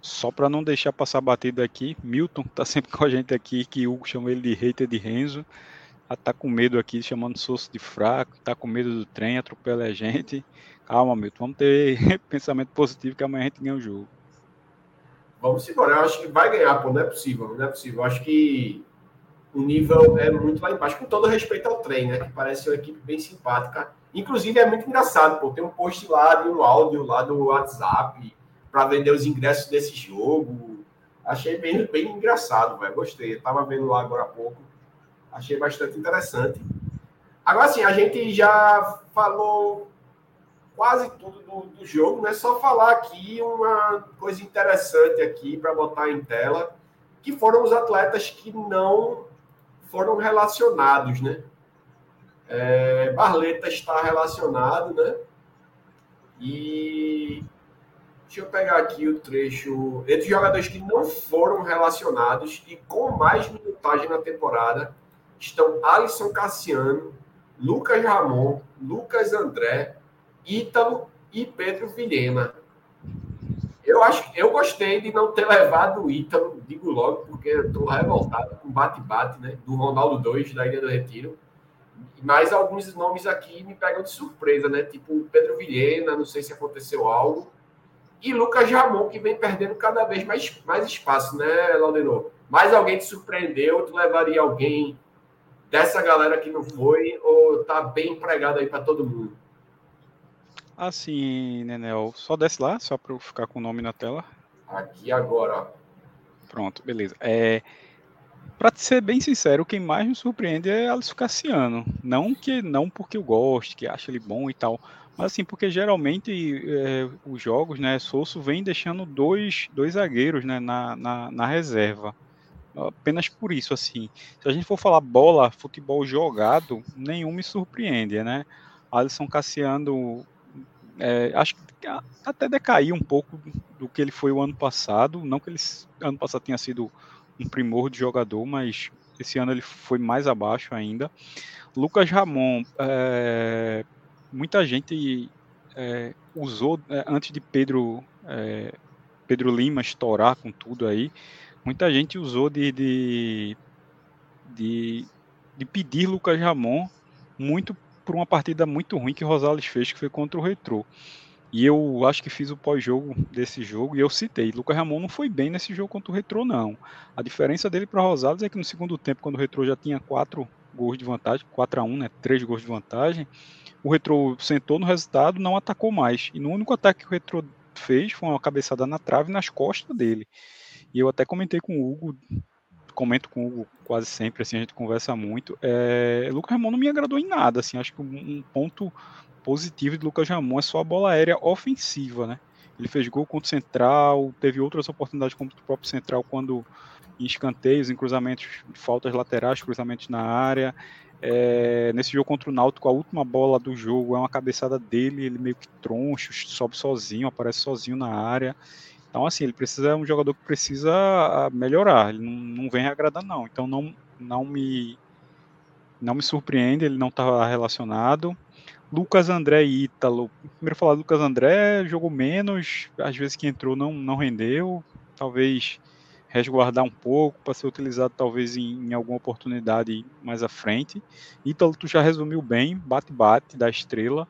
Só para não deixar passar batida aqui, Milton tá sempre com a gente aqui, que Hugo chama ele de hater de Renzo. Já tá com medo aqui, chamando Souza de fraco, tá com medo do trem, atropela a gente. Calma, Milton, vamos ter <laughs> pensamento positivo que amanhã a gente ganha o jogo. Vamos embora, eu acho que vai ganhar, pô, não é possível, não é possível. Eu acho que o nível é muito lá embaixo, com todo respeito ao trem, né? Que parece uma equipe bem simpática Inclusive, é muito engraçado, pô. Tem um post lá de um áudio lá do WhatsApp para vender os ingressos desse jogo. Achei bem, bem engraçado, velho. Gostei. Eu tava vendo lá agora há pouco. Achei bastante interessante. Agora sim, a gente já falou quase tudo do, do jogo, né? Só falar aqui uma coisa interessante aqui para botar em tela, que foram os atletas que não foram relacionados, né? É, Barleta está relacionado, né? E deixa eu pegar aqui o trecho. Entre jogadores que não foram relacionados e com mais minutagem na temporada estão Alisson Cassiano, Lucas Ramon, Lucas André, Ítalo e Pedro Vilhena. Eu acho eu gostei de não ter levado o Ítalo, digo logo, porque eu estou revoltado com bate-bate, né? Do Ronaldo 2 da Ilha do Retiro. Mas alguns nomes aqui me pegam de surpresa, né? Tipo Pedro Vilhena, não sei se aconteceu algo. E Lucas Jamon, que vem perdendo cada vez mais, mais espaço, né, Laudenor? Mais alguém te surpreendeu? Tu levaria alguém dessa galera que não foi? Ou tá bem empregado aí para todo mundo? Assim, Nenel, só desce lá, só para eu ficar com o nome na tela. Aqui agora. Pronto, beleza. É, para ser bem sincero, quem mais me surpreende é Alisson Cassiano. Não que não porque eu gosto, que acho ele bom e tal, mas assim, porque geralmente é, os jogos, né, Sousso vem deixando dois, dois zagueiros né, na, na, na, reserva. Apenas por isso, assim. Se a gente for falar bola, futebol jogado, nenhum me surpreende, né? Alisson Cassiano, é, acho que até decaiu um pouco do que ele foi o ano passado. Não que ele ano passado tenha sido um primor de jogador, mas esse ano ele foi mais abaixo ainda. Lucas Ramon, é, muita gente é, usou é, antes de Pedro é, Pedro Lima estourar com tudo aí, muita gente usou de, de, de, de pedir Lucas Ramon muito por uma partida muito ruim que Rosales fez, que foi contra o Retrô. E eu acho que fiz o pós-jogo desse jogo e eu citei, Lucas Ramon não foi bem nesse jogo contra o Retrô, não. A diferença dele para Rosales é que no segundo tempo, quando o Retrô já tinha quatro gols de vantagem, 4 a 1 né? Três gols de vantagem, o Retro sentou no resultado, não atacou mais. E no único ataque que o Retro fez foi uma cabeçada na trave nas costas dele. E eu até comentei com o Hugo, comento com o Hugo quase sempre, assim, a gente conversa muito. É, Lucas Ramon não me agradou em nada, assim, acho que um ponto positivo de Lucas Ramon é só a bola aérea ofensiva, né? Ele fez gol contra o Central, teve outras oportunidades contra o próprio Central quando em escanteios, em cruzamentos, faltas laterais, cruzamentos na área. É, nesse jogo contra o Náutico, a última bola do jogo é uma cabeçada dele, ele meio que troncho, sobe sozinho, aparece sozinho na área. Então, assim, ele precisa é um jogador que precisa ah, melhorar, ele não, não vem agradando, não. Então, não, não me não me surpreende, ele não está relacionado. Lucas André e Ítalo. Primeiro falar Lucas André, jogou menos, às vezes que entrou não, não rendeu. Talvez resguardar um pouco para ser utilizado talvez em, em, alguma oportunidade mais à frente. Ítalo, tu já resumiu bem, bate-bate da estrela.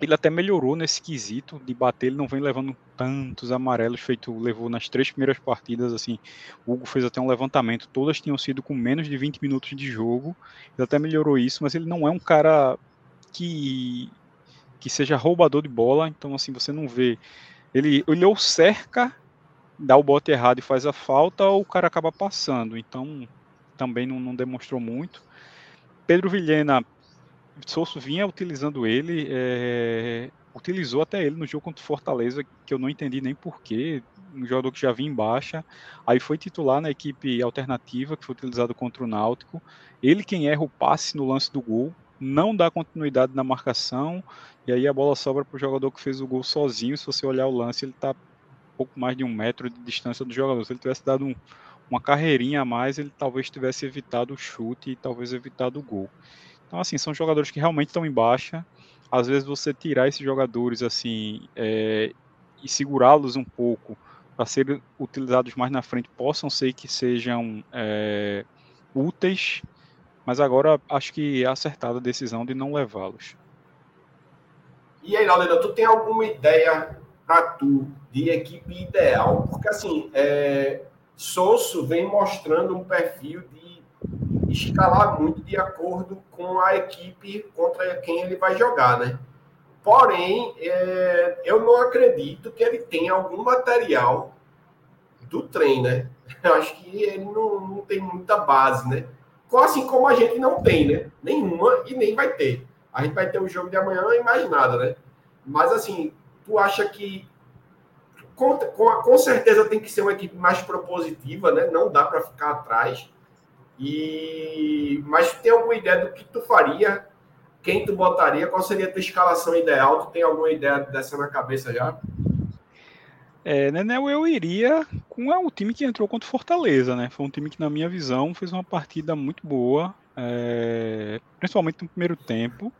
Ele até melhorou nesse quesito de bater, ele não vem levando tantos amarelos feito levou nas três primeiras partidas, assim, o Hugo fez até um levantamento, todas tinham sido com menos de 20 minutos de jogo, ele até melhorou isso, mas ele não é um cara que que seja roubador de bola, então assim, você não vê. Ele, ele ou cerca dá o bote errado e faz a falta, ou o cara acaba passando. Então, também não, não demonstrou muito. Pedro Vilhena, Sousso vinha utilizando ele, é, utilizou até ele no jogo contra o Fortaleza, que eu não entendi nem porquê, um jogador que já vinha em baixa, aí foi titular na equipe alternativa, que foi utilizado contra o Náutico, ele quem erra o passe no lance do gol, não dá continuidade na marcação, e aí a bola sobra para o jogador que fez o gol sozinho, se você olhar o lance, ele está pouco mais de um metro de distância do jogador. Se ele tivesse dado um, uma carreirinha a mais, ele talvez tivesse evitado o chute e talvez evitado o gol. Então, assim, são jogadores que realmente estão em baixa. Às vezes você tirar esses jogadores assim é, e segurá-los um pouco para serem utilizados mais na frente, possam ser que sejam é, úteis, mas agora acho que é acertada a decisão de não levá-los. E aí, Laudena, tu tem alguma ideia para tu de equipe ideal? Porque assim, é, vem mostrando um perfil de escalar muito de acordo com a equipe contra quem ele vai jogar, né? Porém, é, eu não acredito que ele tenha algum material do trem, né? <laughs> Eu acho que ele não, não tem muita base, né? Assim como a gente não tem, né? Nenhuma e nem vai ter. A gente vai ter o jogo de amanhã e mais nada, né? Mas assim, tu acha que com, com, com certeza tem que ser uma equipe mais propositiva, né? Não dá para ficar atrás. E mas tem alguma ideia do que tu faria? Quem tu botaria? Qual seria a tua escalação ideal? Tu tem alguma ideia dessa na cabeça já? É, Nenel, eu iria com é, o time que entrou contra o Fortaleza, né? Foi um time que, na minha visão, fez uma partida muito boa, é, principalmente no primeiro tempo.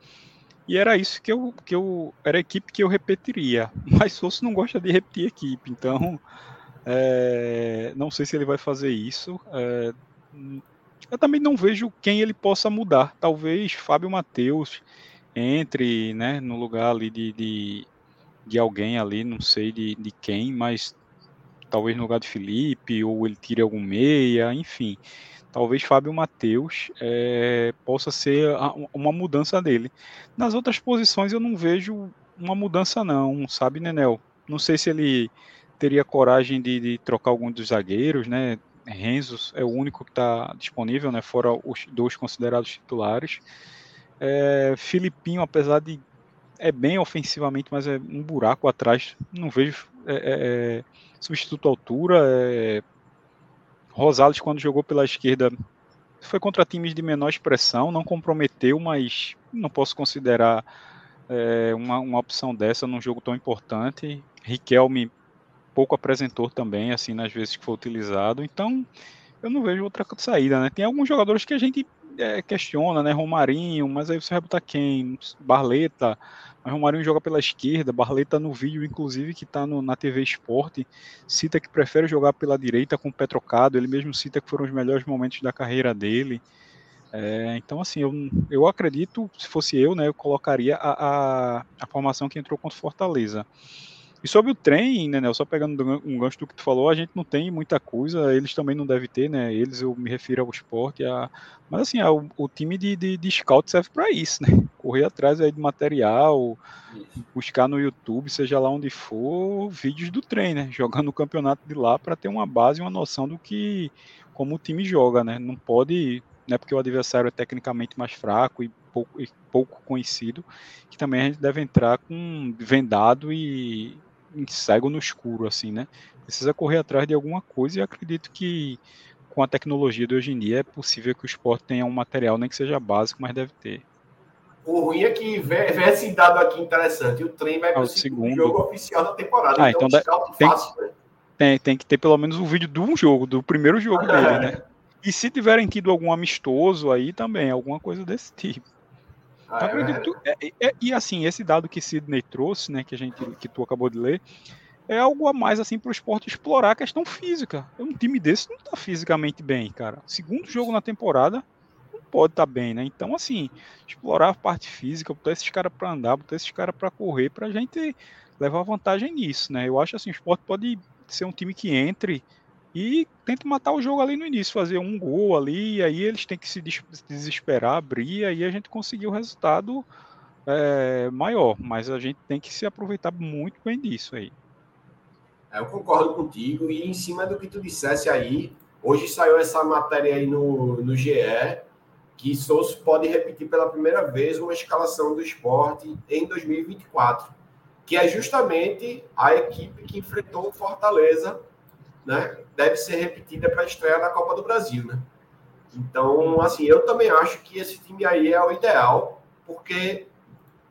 E era isso que eu, que eu. Era a equipe que eu repetiria. <laughs> Mas Souza não gosta de repetir equipe, então. É, não sei se ele vai fazer isso. É, eu também não vejo quem ele possa mudar. Talvez Fábio Matheus entre né, no lugar ali de, de, de alguém ali, não sei de, de quem, mas talvez no lugar de Felipe, ou ele tire algum meia, enfim. Talvez Fábio Matheus é, possa ser uma mudança dele. Nas outras posições eu não vejo uma mudança não, sabe, Nenel? Não sei se ele teria coragem de, de trocar algum dos zagueiros, né? Renzo é o único que está disponível, né? Fora os dois considerados titulares. É, Filipinho, apesar de é bem ofensivamente, mas é um buraco atrás. Não vejo é, é, é substituto altura. É, Rosales, quando jogou pela esquerda, foi contra times de menor expressão, não comprometeu, mas não posso considerar é, uma, uma opção dessa num jogo tão importante. Riquelme pouco apresentou também, assim, nas vezes que foi utilizado. Então, eu não vejo outra saída, né? Tem alguns jogadores que a gente é, questiona, né? Romarinho, mas aí você vai botar quem? Barleta. Mas Romarinho joga pela esquerda, Barleta no vídeo, inclusive, que está na TV Esporte, cita que prefere jogar pela direita com o pé trocado, ele mesmo cita que foram os melhores momentos da carreira dele. É, então, assim, eu, eu acredito, se fosse eu, né, eu colocaria a, a, a formação que entrou contra Fortaleza. E sobre o trem, né, só pegando um gancho do que tu falou, a gente não tem muita coisa, eles também não devem ter, né? Eles, eu me refiro ao esporte, a... mas assim, a, o, o, time de, de, de scout serve para isso, né? <laughs> Correr atrás aí de material, buscar no YouTube, seja lá onde for, vídeos do trem, né? <laughs> Jogando o campeonato de lá para ter uma base, uma noção do que como o time joga, né? Não pode, não é porque o adversário é tecnicamente mais fraco e pouco, e pouco conhecido, que também a gente deve entrar com vendado e cego no escuro, assim, né? Precisa correr atrás de alguma coisa e acredito que com a tecnologia de hoje em dia é possível que o esporte tenha um material, nem que seja básico, mas deve ter. O ruim é que vê, esse dado aqui interessante. O trem vai para o segundo jogo oficial da temporada. Ah, então, então tem, fácil, né? tem, tem, que ter pelo menos um vídeo de um jogo, do primeiro jogo dele, né? <laughs> E se tiverem tido algum amistoso aí também, alguma coisa desse tipo. Ah, é acredito, é, é, e assim, esse dado que Sidney trouxe, né, que a gente, que tu acabou de ler, é algo a mais assim para o esporte explorar a questão física. Um time desse não está fisicamente bem, cara. Segundo jogo na temporada, não pode estar tá bem, né? Então, assim, explorar a parte física, botar esses caras para andar, botar esses caras para correr, para a gente levar vantagem nisso, né? Eu acho assim, o esporte pode ser um time que entre e tenta matar o jogo ali no início, fazer um gol ali, e aí eles têm que se desesperar, abrir, e aí a gente conseguiu o resultado é, maior, mas a gente tem que se aproveitar muito bem disso aí. É, eu concordo contigo, e em cima do que tu dissesse aí, hoje saiu essa matéria aí no, no GE, que Souza pode repetir pela primeira vez uma escalação do esporte em 2024, que é justamente a equipe que enfrentou o Fortaleza né, deve ser repetida para a estreia da Copa do Brasil, né? Então, assim, eu também acho que esse time aí é o ideal, porque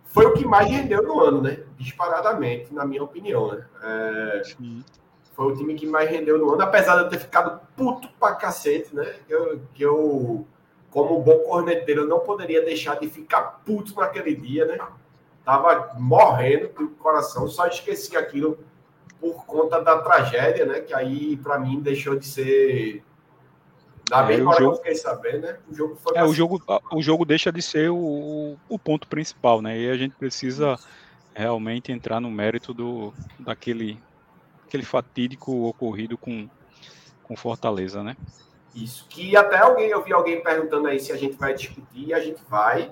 foi o que mais rendeu no ano, né? Disparadamente, na minha opinião, né? É, foi o time que mais rendeu no ano, apesar de eu ter ficado puto pra cacete, né? Eu, que eu, como bom corneteiro, não poderia deixar de ficar puto naquele dia, né? Tava morrendo do coração, só esqueci aquilo por conta da tragédia, né? Que aí, para mim, deixou de ser. Da é, mesma hora jogo... que eu fiquei sabendo, né? O jogo foi. É, o jogo, o jogo deixa de ser o, o ponto principal, né? E a gente precisa realmente entrar no mérito do, daquele aquele fatídico ocorrido com, com Fortaleza, né? Isso. Que até alguém, eu vi alguém perguntando aí se a gente vai discutir, e a gente vai.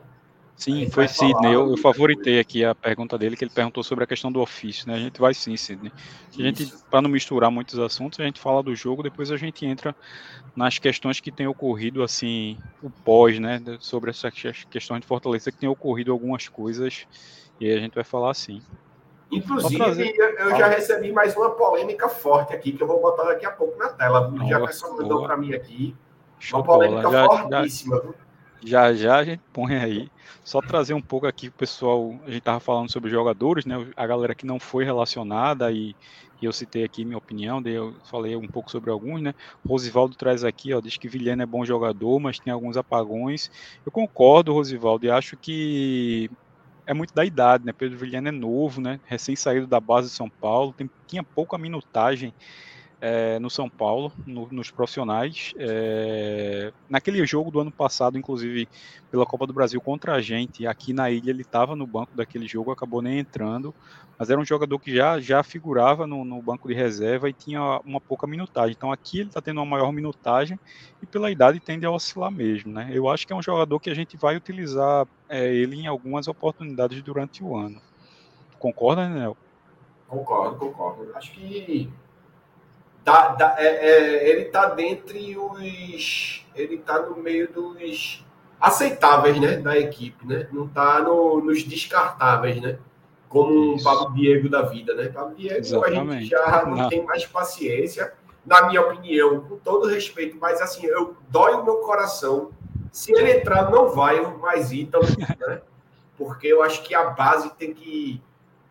Sim, foi Sidney. Eu, eu favoritei aqui a pergunta dele, que ele perguntou sobre a questão do ofício, né? A gente vai sim, Sidney. A gente, para não misturar muitos assuntos, a gente fala do jogo, depois a gente entra nas questões que têm ocorrido, assim, o pós, né? Sobre essa questão de Fortaleza, que tem ocorrido algumas coisas, e aí a gente vai falar assim. Inclusive, eu já recebi mais uma polêmica forte aqui, que eu vou botar daqui a pouco na tela. O Jefferson mandou para mim aqui. Uma polêmica já, fortíssima. Já já já a gente põe aí. Só trazer um pouco aqui o pessoal, a gente estava falando sobre jogadores, né? A galera que não foi relacionada e, e eu citei aqui minha opinião, daí eu falei um pouco sobre alguns, né? Rosivaldo traz aqui, ó, diz que Vilhena é bom jogador, mas tem alguns apagões. Eu concordo, Rosivaldo, e acho que é muito da idade, né? Pedro Vilhena é novo, né? Recém saído da base de São Paulo, tem, tinha pouca minutagem é, no São Paulo, no, nos profissionais. É, naquele jogo do ano passado, inclusive pela Copa do Brasil contra a gente, aqui na ilha ele estava no banco daquele jogo, acabou nem entrando, mas era um jogador que já, já figurava no, no banco de reserva e tinha uma pouca minutagem. Então aqui ele está tendo uma maior minutagem e pela idade tende a oscilar mesmo. Né? Eu acho que é um jogador que a gente vai utilizar é, ele em algumas oportunidades durante o ano. Concorda, Nel? Concordo, concordo. Acho que Tá, tá, é, é, ele tá dentre os. Ele tá no meio dos aceitáveis, né? Da equipe, né? Não tá no, nos descartáveis, né? Como o Pablo Diego da vida, né? Pablo Diego Exatamente. a gente já não, não, tem mais paciência, na minha opinião, com todo respeito, mas assim, eu dói o meu coração. Se ele entrar, não vai mais Ítalo, né? <laughs> Porque eu acho que a base tem que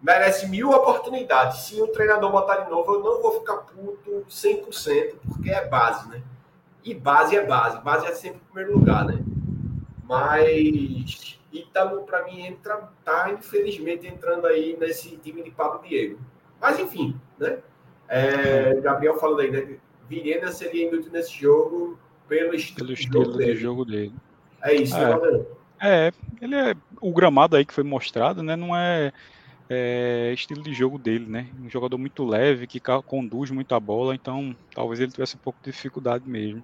merece mil oportunidades. Se o treinador botar de novo, eu não vou ficar puto 100%, porque é base, né? E base é base. Base é sempre em primeiro lugar, né? Mas Ítalo, para mim, entra, tá infelizmente entrando aí nesse time de Pablo Diego. Mas enfim, né? É, Gabriel falando aí, né? Vilhena seria inútil nesse jogo pelo estilo, pelo estilo de jogo dele. É isso, é. né, É, ele é o gramado aí que foi mostrado, né? Não é é, estilo de jogo dele, né? Um jogador muito leve, que conduz muito a bola, então talvez ele tivesse um pouco de dificuldade mesmo.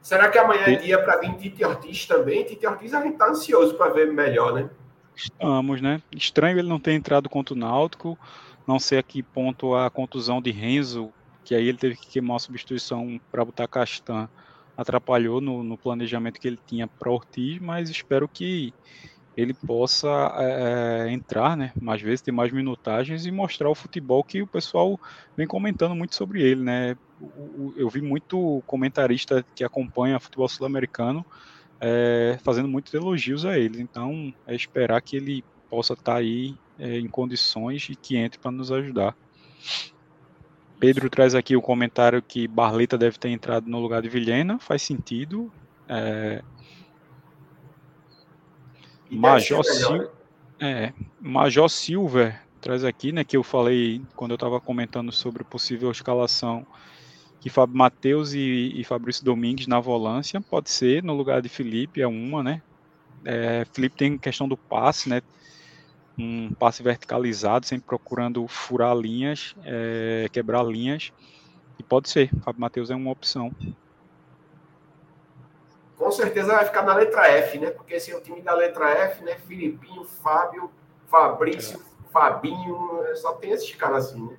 Será que amanhã é dia para vir Tite Ortiz também? Tite Ortiz a gente está ansioso para ver melhor, né? Estamos, né? Estranho ele não ter entrado contra o Náutico, não sei a que ponto a contusão de Renzo, que aí ele teve que queimar uma substituição para botar Castan, atrapalhou no, no planejamento que ele tinha para Ortiz, mas espero que ele possa é, entrar né, mais vezes, ter mais minutagens e mostrar o futebol que o pessoal vem comentando muito sobre ele. Né? Eu vi muito comentarista que acompanha futebol sul-americano é, fazendo muitos elogios a ele. Então, é esperar que ele possa estar tá aí é, em condições e que entre para nos ajudar. Pedro traz aqui o comentário que Barleta deve ter entrado no lugar de Vilhena, faz sentido. É, Major, Sil é, Major Silver traz aqui, né, que eu falei quando eu estava comentando sobre possível escalação que Fábio Matheus e, e, Fabrício Domingues na volância, pode ser, no lugar de Felipe, é uma, né? É, Felipe tem questão do passe, né? Um passe verticalizado, sempre procurando furar linhas, é, quebrar linhas, e pode ser, Fábio Matheus é uma opção com certeza vai ficar na letra F, né? Porque esse é o time da letra F, né? Filipinho, Fábio, Fabrício, é. Fabinho, é, só tem esses caras assim, né?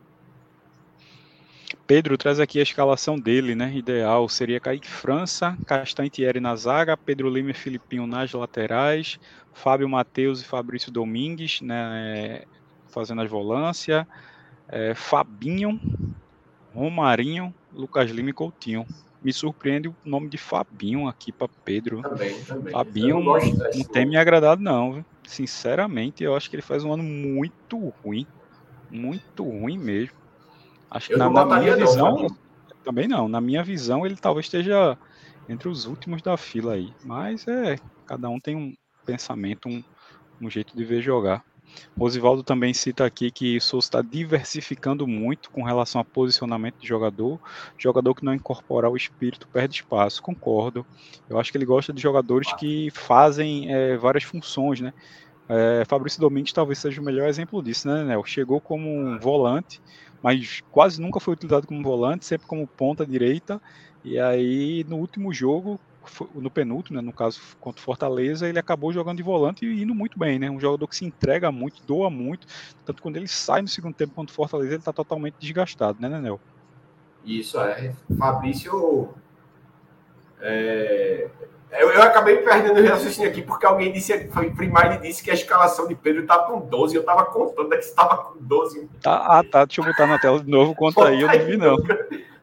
Pedro traz aqui a escalação dele, né? Ideal seria Kaique França, Castantieri na zaga, Pedro Lima e Filipinho nas laterais, Fábio Matheus e Fabrício Domingues, né? Fazendo as volâncias, é, Fabinho, Romarinho, Lucas Lima e Coutinho me surpreende o nome de Fabinho aqui para Pedro. Também, também. Fabinho não, não tem me agradado, não. Sinceramente, eu acho que ele faz um ano muito ruim. Muito ruim mesmo. Acho que na, na minha visão. Não, também não. Na minha visão, ele talvez esteja entre os últimos da fila aí. Mas é. Cada um tem um pensamento, um, um jeito de ver jogar. Rosivaldo também cita aqui que Souza está diversificando muito com relação a posicionamento de jogador. Jogador que não incorporar o espírito perde espaço. Concordo. Eu acho que ele gosta de jogadores que fazem é, várias funções, né? É, Fabrício Domingues talvez seja o melhor exemplo disso, né, Nel? Chegou como um volante, mas quase nunca foi utilizado como volante, sempre como ponta direita. E aí, no último jogo, no penúltimo, né, no caso contra o Fortaleza, ele acabou jogando de volante e indo muito bem, né? Um jogador que se entrega muito, doa muito, tanto quando ele sai no segundo tempo contra o Fortaleza, ele está totalmente desgastado, né, Nenel? Isso é. Fabrício. É... Eu, eu, acabei perdendo o raciocínio aqui porque alguém disse, foi primário disse que a escalação de Pedro estava com 12, eu estava contando que estava com 12. Tá, ah, tá, deixa eu botar na tela de novo, conta aí, eu não vi não.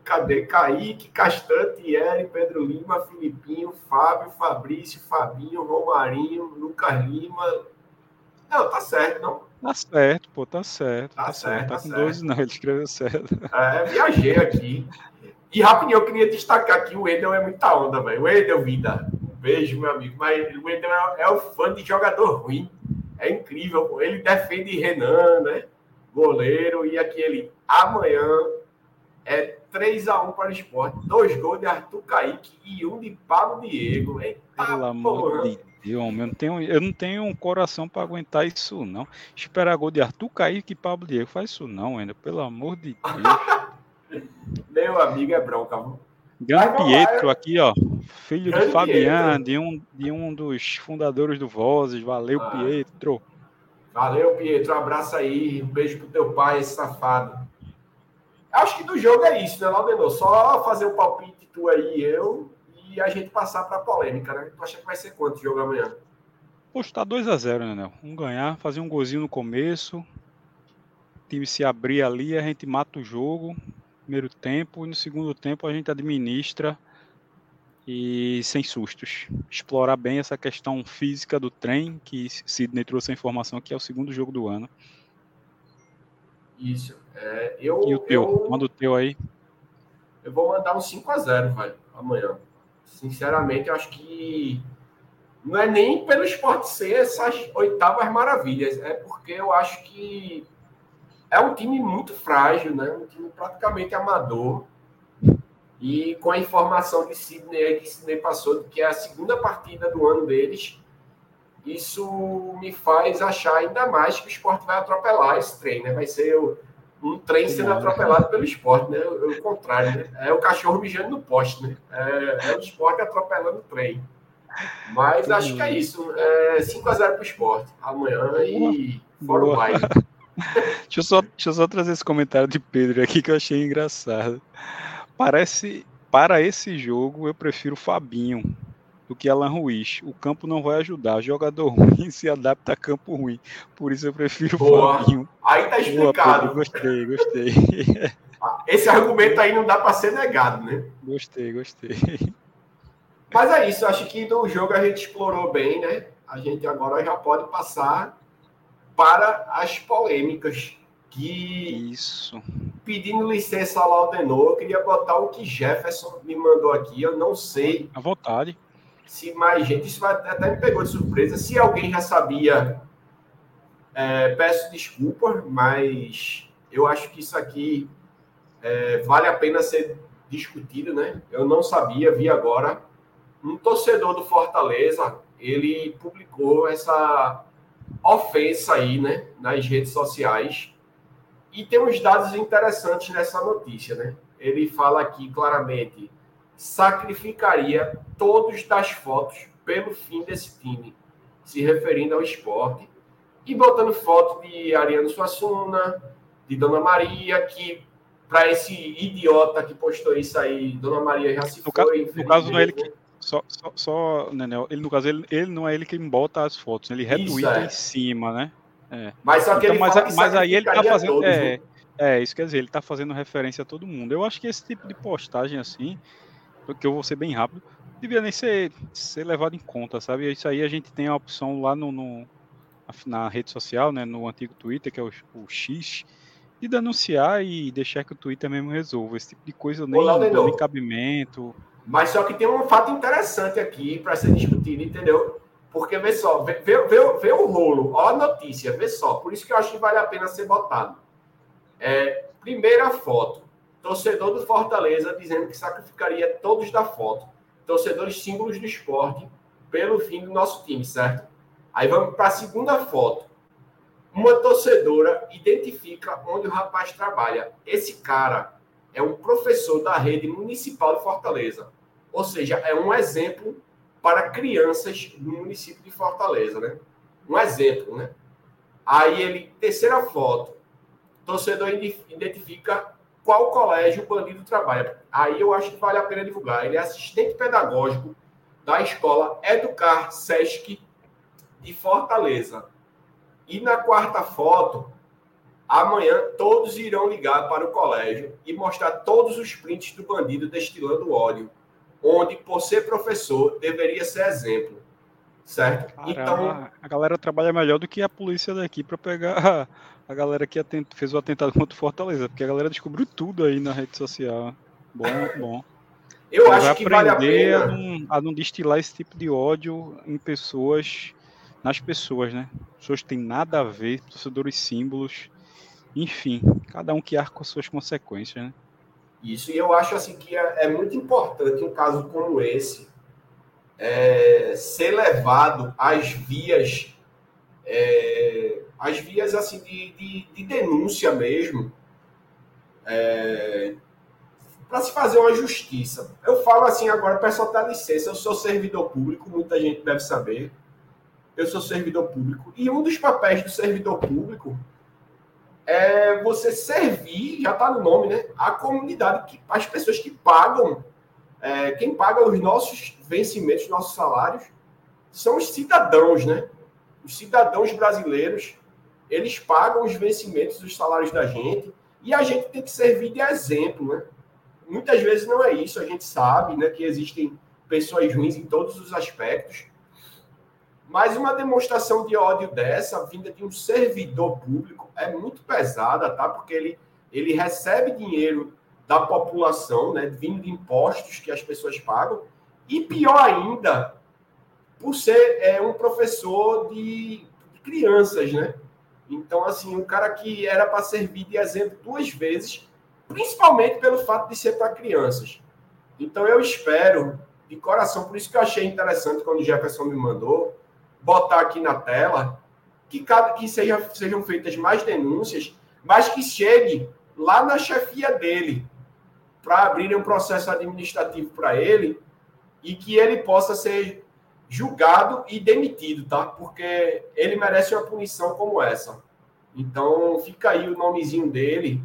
Cadê? Kaique, Castante, Eri, Pedro Lima, Filipinho, Fábio, Fabrício, Fabinho, Romarinho, Lucas Lima. Não, tá certo, não? Tá certo, pô, tá certo. Tá, tá certo, certo, tá, tá com certo. 12 não, ele escreveu certo. É, viajei aqui. E rapidinho, eu queria destacar que o Edel é muita onda, velho. O Edel, vida. Um beijo, meu amigo. Mas o Edel é, é o fã de jogador ruim. É incrível. Ele defende Renan, né? Goleiro. E aquele amanhã é 3x1 para o esporte. Dois gols de Arthur Kaique e um de Pablo Diego. Eita, Pelo amor de Deus, eu não tenho, eu não tenho um coração para aguentar isso, não. Esperar gol de Arthur Kaique e Pablo Diego. Faz isso não, ainda. Pelo amor de Deus. <laughs> Meu amigo é bronca? Grande Pietro aqui, ó. Filho Grande de Fabiano, de um, de um dos fundadores do Vozes. Valeu, ah. Pietro. Valeu, Pietro. Um abraço aí. Um beijo pro teu pai, esse safado. Acho que do jogo é isso, né, Laudenor? Só fazer o um palpite tu aí e eu e a gente passar pra polêmica, né? Tu acha que vai ser quanto o jogo amanhã? Poxa, tá 2x0, né, Nel? Um ganhar, fazer um golzinho no começo. O time se abrir ali, a gente mata o jogo primeiro tempo e no segundo tempo a gente administra e sem sustos. Explorar bem essa questão física do trem, que Sidney trouxe a informação que é o segundo jogo do ano. Isso. É, eu, e o teu? Eu, Manda o teu aí. Eu vou mandar um 5x0, velho, amanhã. Sinceramente, eu acho que não é nem pelo esporte ser essas oitavas maravilhas, é porque eu acho que é um time muito frágil, né? Um time praticamente amador. E com a informação de Sidney que Sidney passou, de que é a segunda partida do ano deles, isso me faz achar ainda mais que o esporte vai atropelar esse trem, né? Vai ser um trem sendo atropelado pelo esporte, né? O, o contrário, né? É o cachorro mijando no poste, né? É, é o esporte atropelando o trem. Mas acho que é isso. É 5x0 para o esporte amanhã e fora o baile. <laughs> deixa, eu só, deixa eu só trazer esse comentário de Pedro aqui que eu achei engraçado. Parece, para esse jogo, eu prefiro Fabinho do que Alan Ruiz. O campo não vai ajudar. Jogador ruim <laughs> se adapta a campo ruim. Por isso eu prefiro Boa. Fabinho. Aí tá explicado. Boa, gostei, gostei. <laughs> Esse argumento aí não dá para ser negado, né? Gostei, gostei. Mas é isso, acho que no jogo a gente explorou bem, né? A gente agora já pode passar para as polêmicas. Que, Isso. Pedindo licença ao Laudenor, eu queria botar o que Jefferson me mandou aqui. Eu não sei. À vontade. Se mais gente. Isso até me pegou de surpresa. Se alguém já sabia, é, peço desculpa, mas eu acho que isso aqui é, vale a pena ser discutido, né? Eu não sabia, vi agora. Um torcedor do Fortaleza, ele publicou essa ofensa aí, né, nas redes sociais. E tem uns dados interessantes nessa notícia, né? Ele fala aqui claramente: sacrificaria todos das fotos pelo fim desse time, se referindo ao esporte, e botando foto de Ariano Suassuna, de Dona Maria, que para esse idiota que postou isso aí, Dona Maria já se no foi. Caso, no caso, não é ele que, só, só, só Nenel, ele no caso, ele, ele não é ele quem bota as fotos, ele retuita é. em cima, né? É. Mas só que então, mas, mas aí ele tá fazendo. Todos, é, né? é, isso quer dizer, ele tá fazendo referência a todo mundo. Eu acho que esse tipo de postagem assim, porque eu vou ser bem rápido, devia nem ser, ser levado em conta, sabe? Isso aí a gente tem a opção lá no, no na rede social, né, no antigo Twitter, que é o, o X, de denunciar e deixar que o Twitter mesmo resolva. Esse tipo de coisa nem, nem cabimento. Mas só que tem um fato interessante aqui para ser discutido, entendeu? Porque, vê só, vê, vê, vê, vê, o rolo, ó a notícia, vê só. Por isso que eu acho que vale a pena ser botado. É, primeira foto, torcedor do Fortaleza dizendo que sacrificaria todos da foto. Torcedores símbolos do esporte pelo fim do nosso time, certo? Aí vamos para a segunda foto. Uma torcedora identifica onde o rapaz trabalha. Esse cara é um professor da rede municipal de Fortaleza. Ou seja, é um exemplo para crianças do município de Fortaleza, né? Um exemplo, né? Aí ele, terceira foto, torcedor identifica qual colégio o bandido trabalha. Aí eu acho que vale a pena divulgar. Ele é assistente pedagógico da escola Educar Sesc de Fortaleza. E na quarta foto, Amanhã todos irão ligar para o colégio e mostrar todos os prints do bandido destilando óleo, onde, por ser professor, deveria ser exemplo. Certo? Caramba, então. A galera trabalha melhor do que a polícia daqui para pegar a galera que fez o atentado contra o Fortaleza, porque a galera descobriu tudo aí na rede social. Bom, bom. Eu acho que vale a pena. A não, a não destilar esse tipo de ódio em pessoas nas pessoas, né? Pessoas que têm nada a ver, torcedores símbolos, enfim, cada um que arca com as suas consequências, né? Isso, e eu acho assim que é, é muito importante um caso como esse é, ser levado às vias, é, às vias assim de, de, de denúncia mesmo, é, para se fazer uma justiça. Eu falo assim agora, peço até licença, eu sou servidor público, muita gente deve saber. Eu sou servidor público e um dos papéis do servidor público é você servir, já está no nome, né? A comunidade, que, as pessoas que pagam, é, quem paga os nossos vencimentos, nossos salários, são os cidadãos, né? Os cidadãos brasileiros, eles pagam os vencimentos dos salários da gente e a gente tem que servir de exemplo, né? Muitas vezes não é isso, a gente sabe, né, que existem pessoas ruins em todos os aspectos, mas uma demonstração de ódio dessa, vinda de um servidor público, é muito pesada, tá? Porque ele, ele recebe dinheiro da população, né? Vindo de impostos que as pessoas pagam. E pior ainda, por ser é, um professor de crianças, né? Então, assim, um cara que era para servir de exemplo duas vezes, principalmente pelo fato de ser para crianças. Então, eu espero, de coração, por isso que eu achei interessante quando o Jefferson me mandou, botar aqui na tela, que, cada, que seja, sejam feitas mais denúncias, mas que chegue lá na chefia dele, para abrirem um processo administrativo para ele e que ele possa ser julgado e demitido, tá? Porque ele merece uma punição como essa. Então, fica aí o nomezinho dele,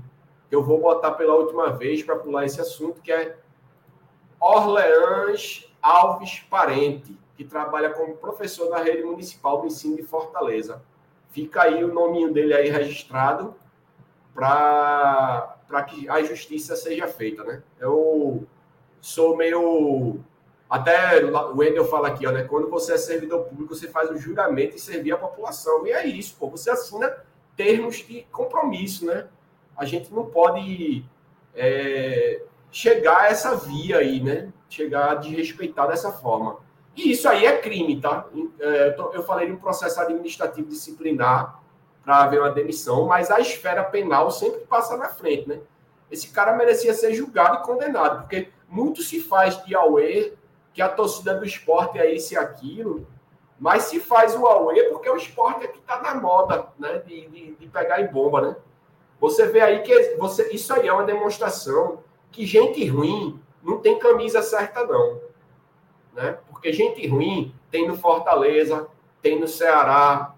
que eu vou botar pela última vez para pular esse assunto, que é Orleans Alves Parente que trabalha como professor na rede municipal do ensino de Fortaleza. Fica aí o nominho dele aí registrado para que a justiça seja feita, né? Eu sou meio até o Wendel fala aqui, ó, né? Quando você é servidor público, você faz o juramento e servir a população. E é isso, pô. Você assina termos de compromisso, né? A gente não pode é, chegar a essa via aí, né? Chegar a desrespeitar dessa forma. E isso aí é crime, tá? É, eu falei de um processo administrativo disciplinar para haver uma demissão, mas a esfera penal sempre passa na frente, né? Esse cara merecia ser julgado e condenado, porque muito se faz de Aue, que a torcida do esporte é isso e aquilo, mas se faz o Aue porque o esporte é que está na moda, né? De, de, de, pegar em bomba, né? Você vê aí que você, isso aí é uma demonstração que gente ruim não tem camisa certa, não né? Porque gente ruim tem no Fortaleza, tem no Ceará,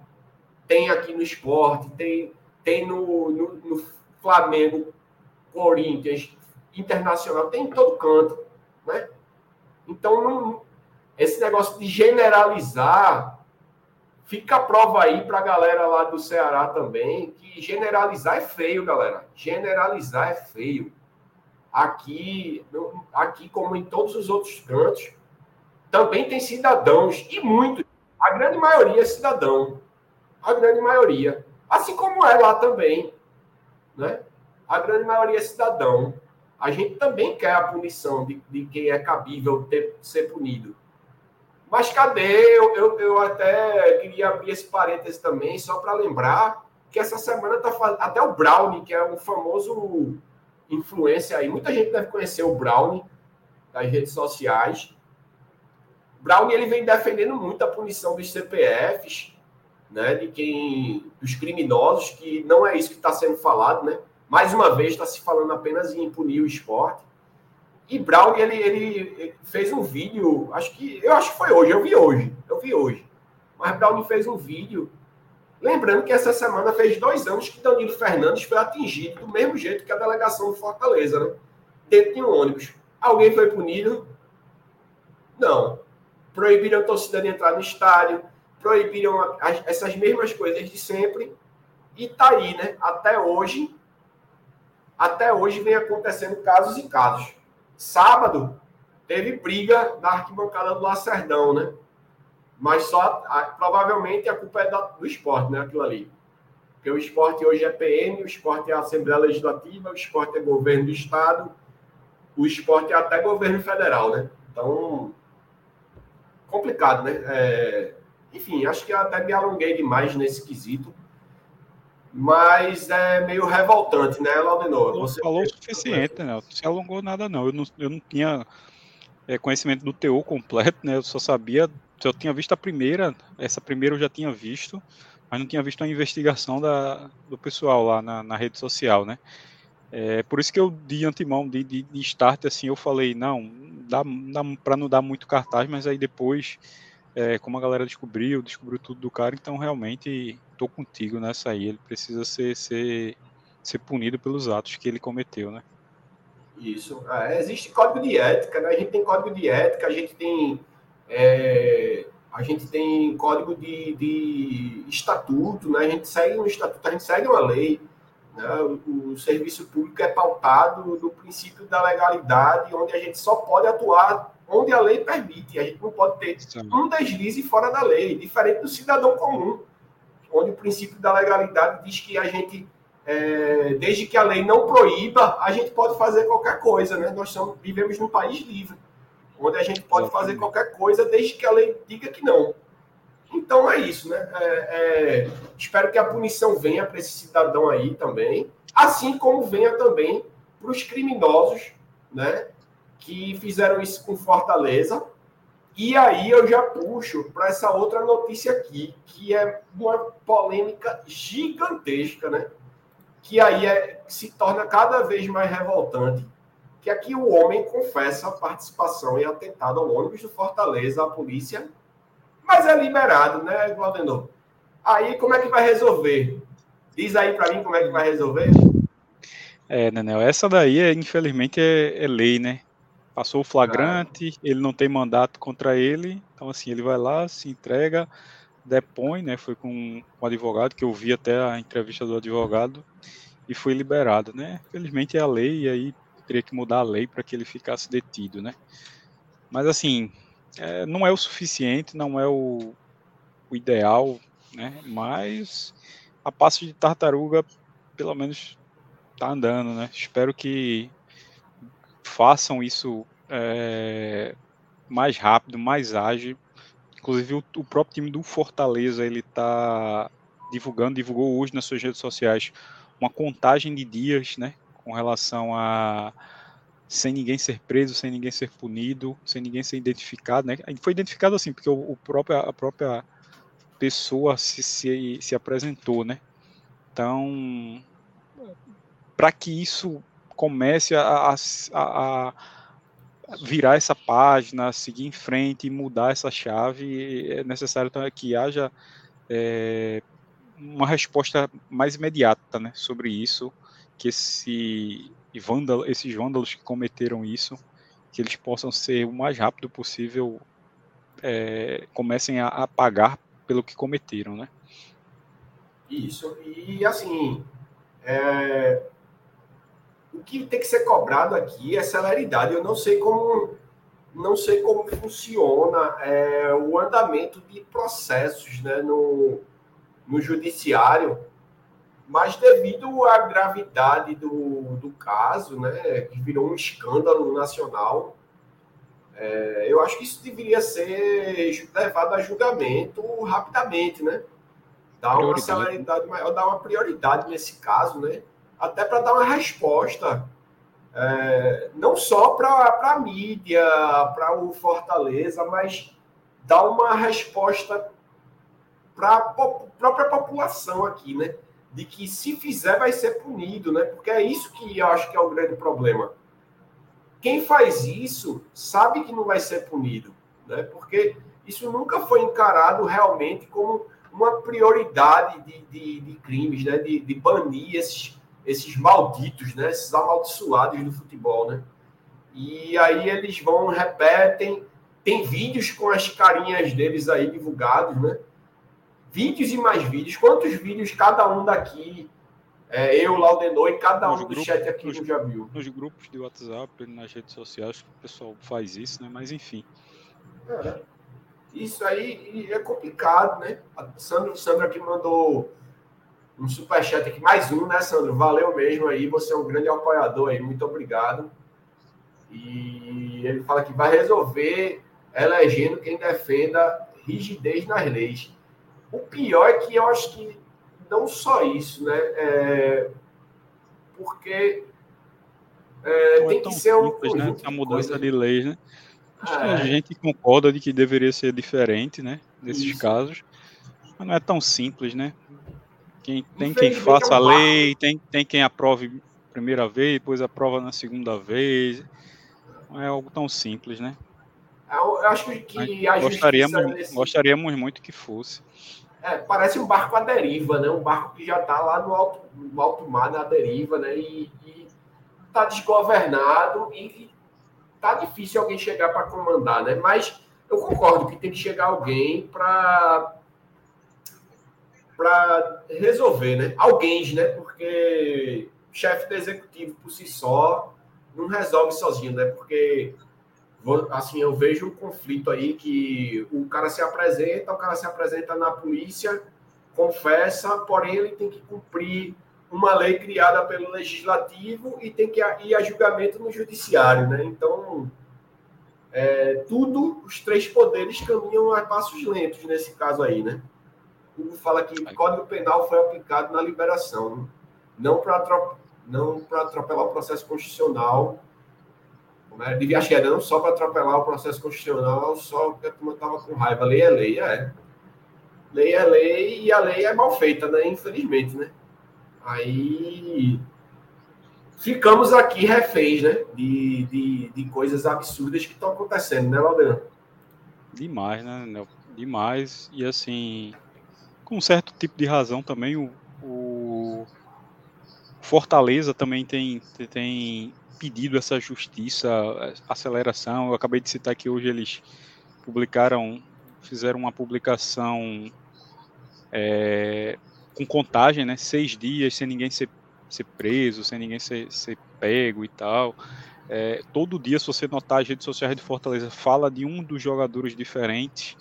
tem aqui no esporte, tem, tem no, no, no Flamengo, Corinthians, Internacional, tem em todo canto, né? Então, não, esse negócio de generalizar, fica a prova aí para a galera lá do Ceará também, que generalizar é feio, galera. Generalizar é feio. Aqui, aqui como em todos os outros cantos, também tem cidadãos, e muito. A grande maioria é cidadão. A grande maioria. Assim como é lá também. Né? A grande maioria é cidadão. A gente também quer a punição de, de quem é cabível ter, ser punido. Mas cadê? Eu, eu, eu até queria abrir esse parêntese também, só para lembrar que essa semana tá. Até o Brownie, que é um famoso influência aí. Muita gente deve conhecer o Brownie das redes sociais. Brown ele vem defendendo muito a punição dos CPFs, né, de quem dos criminosos, que não é isso que está sendo falado, né? Mais uma vez está se falando apenas em punir o esporte. E Brown ele, ele fez um vídeo, acho que eu acho que foi hoje, eu vi hoje, eu vi hoje. Mas Brown fez um vídeo lembrando que essa semana fez dois anos que Danilo Fernandes foi atingido do mesmo jeito que a delegação do Fortaleza, né? Dentro de um ônibus. Alguém foi punido? Não proibiram a torcida de entrar no estádio, proibiram as, essas mesmas coisas de sempre. E tá aí, né? Até hoje, até hoje vem acontecendo casos e casos. Sábado teve briga na arquibancada do Lacerdão, né? Mas só provavelmente a culpa é da, do esporte, né? Aquilo ali. Porque o esporte hoje é PM, o esporte é Assembleia Legislativa, o esporte é governo do Estado, o esporte é até governo federal, né? Então, complicado, né? É, Enfim, acho que até me alonguei demais nesse quesito. Mas é meio revoltante, né, Laudenor? Você falou o suficiente, né? Não se alongou nada, não. Eu não, eu não tinha é, conhecimento do teor completo, né? Eu só sabia, eu tinha visto a primeira, essa primeira eu já tinha visto, mas não tinha visto a investigação da, do pessoal lá na, na rede social, né? É, por isso que eu de antemão, de, de, de start, assim, eu falei, não, dá, dá para não dar muito cartaz, mas aí depois, é, como a galera descobriu, descobriu tudo do cara, então realmente tô contigo nessa aí, ele precisa ser, ser, ser punido pelos atos que ele cometeu, né? Isso. É, existe código de ética, né? A gente tem código de ética, a gente tem é, a gente tem código de, de, estatuto, né? A gente segue um estatuto, a gente segue uma lei. Né? O, o, serviço público é pautado no princípio da legalidade, onde a gente só pode atuar onde a lei permite. A gente não pode ter Sim. um deslize fora da lei, diferente do cidadão comum, onde o princípio da legalidade diz que a gente é, desde que a lei não proíba, a gente pode fazer qualquer coisa, né? Nós somos, vivemos num país livre, onde a gente pode fazer qualquer coisa desde que a lei diga que não. Então é isso, né? É, é, espero que a punição venha para esse cidadão aí também, assim como venha também para os criminosos, né? Que fizeram isso com Fortaleza. E aí eu já puxo para essa outra notícia aqui, que é uma polêmica gigantesca, né? que aí é, se torna cada vez mais revoltante, que aqui o homem confessa a participação em atentado ao ônibus do Fortaleza, a polícia, mas é liberado, né, Claudenor? Aí como é que vai resolver? Diz aí para mim como é que vai resolver. É, Nenel, essa daí, é, infelizmente, é, é lei, né? Passou o flagrante, ele não tem mandato contra ele, então assim, ele vai lá, se entrega, depõe, né? Foi com um advogado, que eu vi até a entrevista do advogado, e foi liberado, né? Felizmente é a lei, e aí teria que mudar a lei para que ele ficasse detido, né? Mas assim, é, não é o suficiente, não é o, o ideal, né? Mas a passo de tartaruga, pelo menos, tá andando, né? Espero que façam isso é, mais rápido, mais ágil, Inclusive o, o próprio time do Fortaleza ele está divulgando, divulgou hoje nas suas redes sociais uma contagem de dias, né, com relação a sem ninguém ser preso, sem ninguém ser punido, sem ninguém ser identificado, né? Foi identificado assim porque o, o próprio, a própria pessoa se, se, se apresentou, né? Então, para que isso comece a, a, a virar essa página, seguir em frente e mudar essa chave, é necessário que haja é, uma resposta mais imediata né, sobre isso, que esse vândalo, esses vândalos que cometeram isso, que eles possam ser o mais rápido possível, é, comecem a, a pagar pelo que cometeram, né? Isso, e assim, é, o que tem que ser cobrado aqui é celeridade. Eu não sei como não sei como funciona é, o andamento de processos né, no, no judiciário, mas devido à gravidade do, do caso, né, que virou um escândalo nacional, é, eu acho que isso deveria ser levado a julgamento rapidamente, né? Dar uma celeridade maior, dar uma prioridade nesse caso, né? Até para dar uma resposta, é, não só para a mídia, para o Fortaleza, mas dar uma resposta para a própria população aqui, né? De que se fizer vai ser punido, né? Porque é isso que eu acho que é o grande problema. Quem faz isso sabe que não vai ser punido, né? Porque isso nunca foi encarado realmente como uma prioridade de, de, de crimes, né? De, de banir esses esses malditos, né? Esses amaldiçoados do futebol, né? E aí eles vão, repetem, tem vídeos com as carinhas deles aí divulgados, né? Vídeos e mais vídeos. Quantos vídeos cada um daqui, é, eu, Laudenor e cada nos um do chat aqui nos, já viu? Nos grupos de WhatsApp, nas redes sociais, o pessoal faz isso, né? Mas enfim. É, isso aí é complicado, né? A Sandra, Sandra aqui mandou um superchat aqui, mais um, né, Sandro? Valeu mesmo aí, você é um grande apoiador aí, muito obrigado. E ele fala que vai resolver elegendo quem defenda rigidez nas leis. O pior é que eu acho que não só isso, né? É, porque é, tem é que ser um simples, né? A mudança de leis, né? Acho que a é. gente concorda de que deveria ser diferente, né? Nesses isso. casos. Mas não é tão simples, né? Quem, tem quem faça é um a lei, tem, tem quem aprove primeira vez, depois aprova na segunda vez. Não é algo tão simples, né? Eu acho que a gostaríamos, nesse... gostaríamos muito que fosse. É, parece um barco à deriva, né? Um barco que já está lá no alto, no alto mar, na deriva, né? E, está desgovernado e tá difícil alguém chegar para comandar, né? Mas eu concordo que tem que chegar alguém para para resolver, né? Alguém, né? Porque chefe do executivo por si só não resolve sozinho, né? Porque assim, eu vejo um conflito aí que o cara se apresenta, o cara se apresenta na polícia, confessa, porém ele tem que cumprir uma lei criada pelo legislativo e tem que ir a julgamento no judiciário, né? Então, é, tudo, os três poderes caminham a passos lentos nesse caso aí, né? Hugo fala que o Código Penal foi aplicado na liberação, não para para atropelar o processo constitucional, como é, devia achar, não só para atropelar o processo constitucional, só porque a turma estava com raiva. Lei é lei, é. Lei é lei e a lei é mal feita, né? Infelizmente, né? Aí ficamos aqui reféns, né? De, de, de coisas absurdas que estão acontecendo, né, Laudeano? Demais, né, Demais. E assim, com um certo tipo de razão também, o, o Fortaleza também tem, tem pedido essa justiça, aceleração. Eu acabei de citar que hoje eles publicaram, fizeram uma publicação é, com contagem, né? Seis dias sem ninguém ser, ser preso, sem ninguém ser, ser pego e tal. É, todo dia, se você notar, as redes sociais de Fortaleza fala de um dos jogadores diferentes.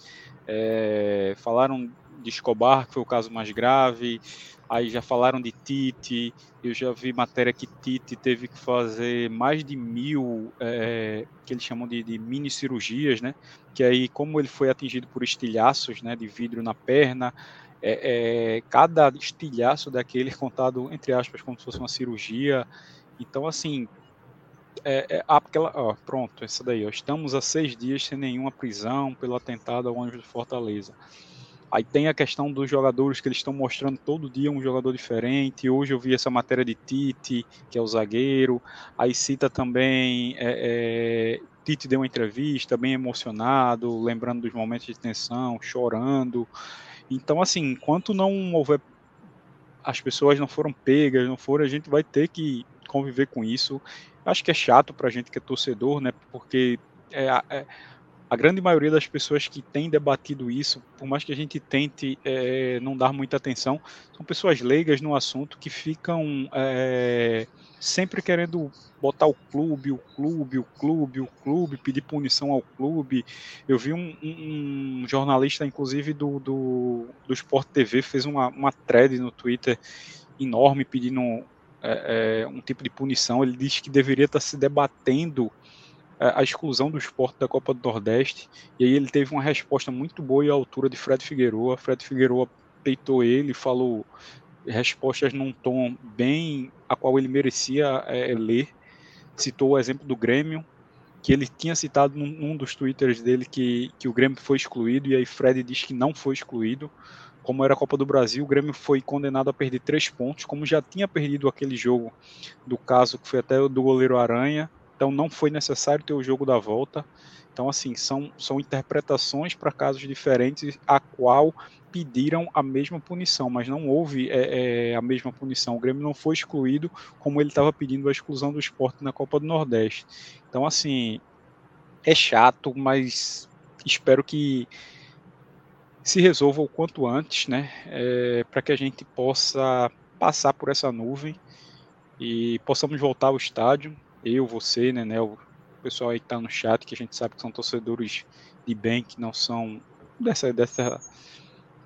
É, falaram de Escobar, que foi o caso mais grave. Aí já falaram de Tite. Eu já vi matéria que Tite teve que fazer mais de mil, é, que eles chamam de, de, mini cirurgias, né? Que aí, como ele foi atingido por estilhaços, né, de vidro na perna, é, é, cada estilhaço daquele contado, entre aspas, como se fosse uma cirurgia. Então, assim, é, é, aquela, ó, pronto, essa daí, ó, estamos há seis dias sem nenhuma prisão pelo atentado ao ônibus de Fortaleza. Aí tem a questão dos jogadores que eles estão mostrando todo dia um jogador diferente. Hoje eu vi essa matéria de Tite, que é o zagueiro. Aí cita também. É, é, Tite deu uma entrevista bem emocionado, lembrando dos momentos de tensão, chorando. Então, assim, enquanto não houver. As pessoas não foram pegas, não foram, a gente vai ter que conviver com isso. Acho que é chato para a gente que é torcedor, né? Porque é, é, a grande maioria das pessoas que tem debatido isso, por mais que a gente tente é, não dar muita atenção, são pessoas leigas no assunto que ficam é, sempre querendo botar o clube, o clube, o clube, o clube, pedir punição ao clube. Eu vi um, um, jornalista, inclusive, do, do, do Sport TV, fez uma, uma thread no Twitter enorme pedindo é, é, um tipo de punição. Ele disse que deveria estar se debatendo a exclusão do esporte da Copa do Nordeste. E aí ele teve uma resposta muito boa e à altura de Fred Figueroa. Fred Figueroa peitou ele, falou respostas num tom bem a qual ele merecia é, ler. Citou o exemplo do Grêmio, que ele tinha citado num, num, dos twitters dele que, que o Grêmio foi excluído, e aí Fred diz que não foi excluído. Como era a Copa do Brasil, o Grêmio foi condenado a perder três pontos, como já tinha perdido aquele jogo do caso que foi até do goleiro Aranha, então não foi necessário ter o jogo da volta. Então, assim, são, são interpretações para casos diferentes, a qual pediram a mesma punição, mas não houve é, é, a mesma punição. O Grêmio não foi excluído como ele estava pedindo a exclusão do esporte na Copa do Nordeste. Então, assim, é chato, mas espero que se resolva o quanto antes, né? É, para que a gente possa passar por essa nuvem e possamos voltar ao estádio. Eu, você, né, né o pessoal aí que está no chat, que a gente sabe que são torcedores de bem, que não são dessa, dessa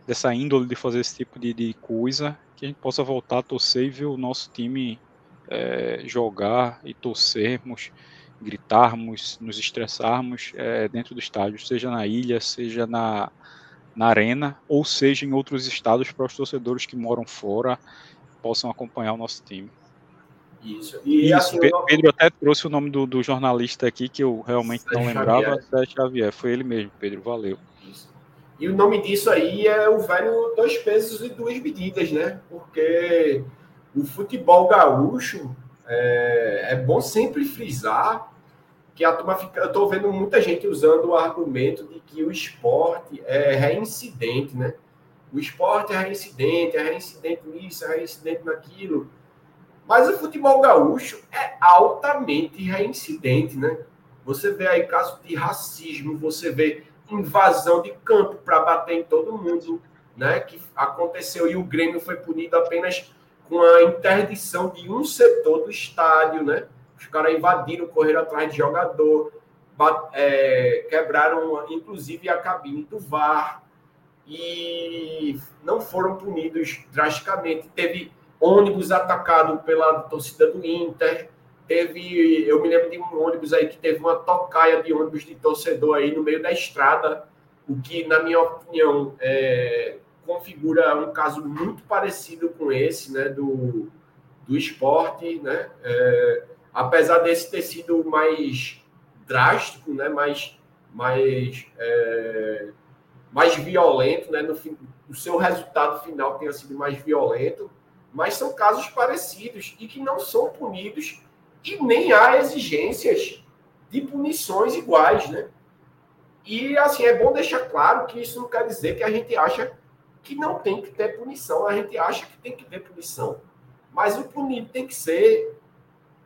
dessa índole de fazer esse tipo de, de coisa, que a gente possa voltar a torcer e ver o nosso time é, jogar e torcermos, gritarmos, nos estressarmos é, dentro do estádio, seja na ilha, seja na, na arena, ou seja, em outros estados para os torcedores que moram fora possam acompanhar o nosso time. Isso. E Isso, assim, Pedro, Pedro até trouxe o nome do, do, jornalista aqui que eu realmente Sérgio não lembrava, Sérgio Xavier. Foi ele mesmo, Pedro. Valeu. Isso. E o nome disso aí é o velho dois pesos e duas medidas, né? Porque o futebol gaúcho é, é bom sempre frisar que a turma fica. Eu estou vendo muita gente usando o argumento de que o esporte é reincidente, né? O esporte é reincidente, é reincidente nisso, é reincidente naquilo. Mas o futebol gaúcho é altamente reincidente, né? Você vê aí casos de racismo, você vê invasão de campo para bater em todo mundo, né? Que aconteceu e o Grêmio foi punido apenas com a interdição de um setor do estádio, né? Os caras invadiram, correram atrás de jogador, é, quebraram inclusive a cabine do VAR e não foram punidos drasticamente. Teve ônibus atacado pela torcida do Inter. Teve, eu me lembro de um ônibus aí que teve uma tocaia de ônibus de torcedor aí no meio da estrada, o que, na minha opinião, é, configura um caso muito parecido com esse, né, do, do esporte, né, é, apesar desse ter sido mais drástico, né, mais, mais, é, mais violento, né, no o seu resultado final tenha sido mais violento, mas são casos parecidos e que não são punidos e nem há exigências de punições iguais, né? E assim é bom deixar claro que isso não quer dizer que a gente acha que não tem que ter punição, a gente acha que tem que ter punição, mas o punido tem que ser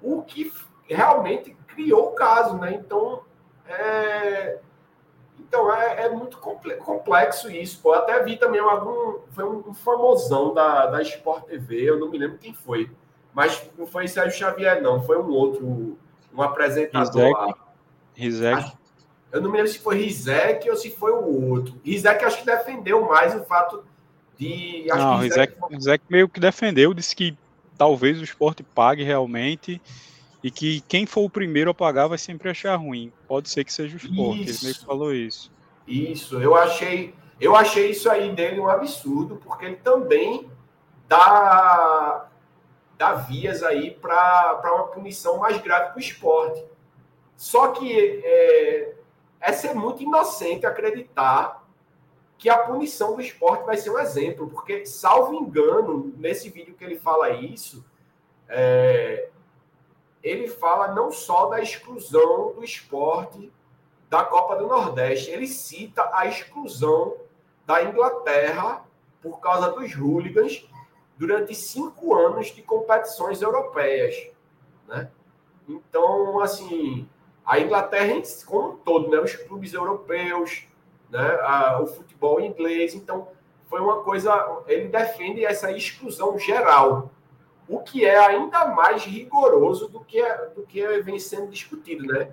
o que realmente criou o caso, né? Então, é, então é, é, muito complexo isso. Pô. Até vi também algum. Foi um, famosão da, da Sport TV, eu não me lembro quem foi. Mas não foi Sérgio Xavier, não. Foi um outro, um apresentador lá. Rizek. Eu não me lembro se foi Rizek ou se foi o outro. Rizek acho que defendeu mais o fato de. não, Rizek, Rizek meio que defendeu, disse que talvez o esporte pague realmente e que quem for o primeiro a pagar vai sempre achar ruim. Pode ser que seja o esporte. Ele meio que falou isso. Isso, eu achei, eu achei isso aí dele um absurdo, porque ele também dá, dá vias aí para uma punição mais grave para o esporte. Só que é, é ser muito inocente acreditar que a punição do esporte vai ser um exemplo, porque, salvo engano, nesse vídeo que ele fala isso, é, ele fala não só da exclusão do esporte da Copa do Nordeste, ele cita a exclusão da Inglaterra por causa dos hooligans durante cinco anos de competições europeias, né? Então, assim, a Inglaterra como um todo, né? Os clubes europeus, né? O futebol inglês, então foi uma coisa. Ele defende essa exclusão geral o que é ainda mais rigoroso do que, é, do que vem sendo discutido, né?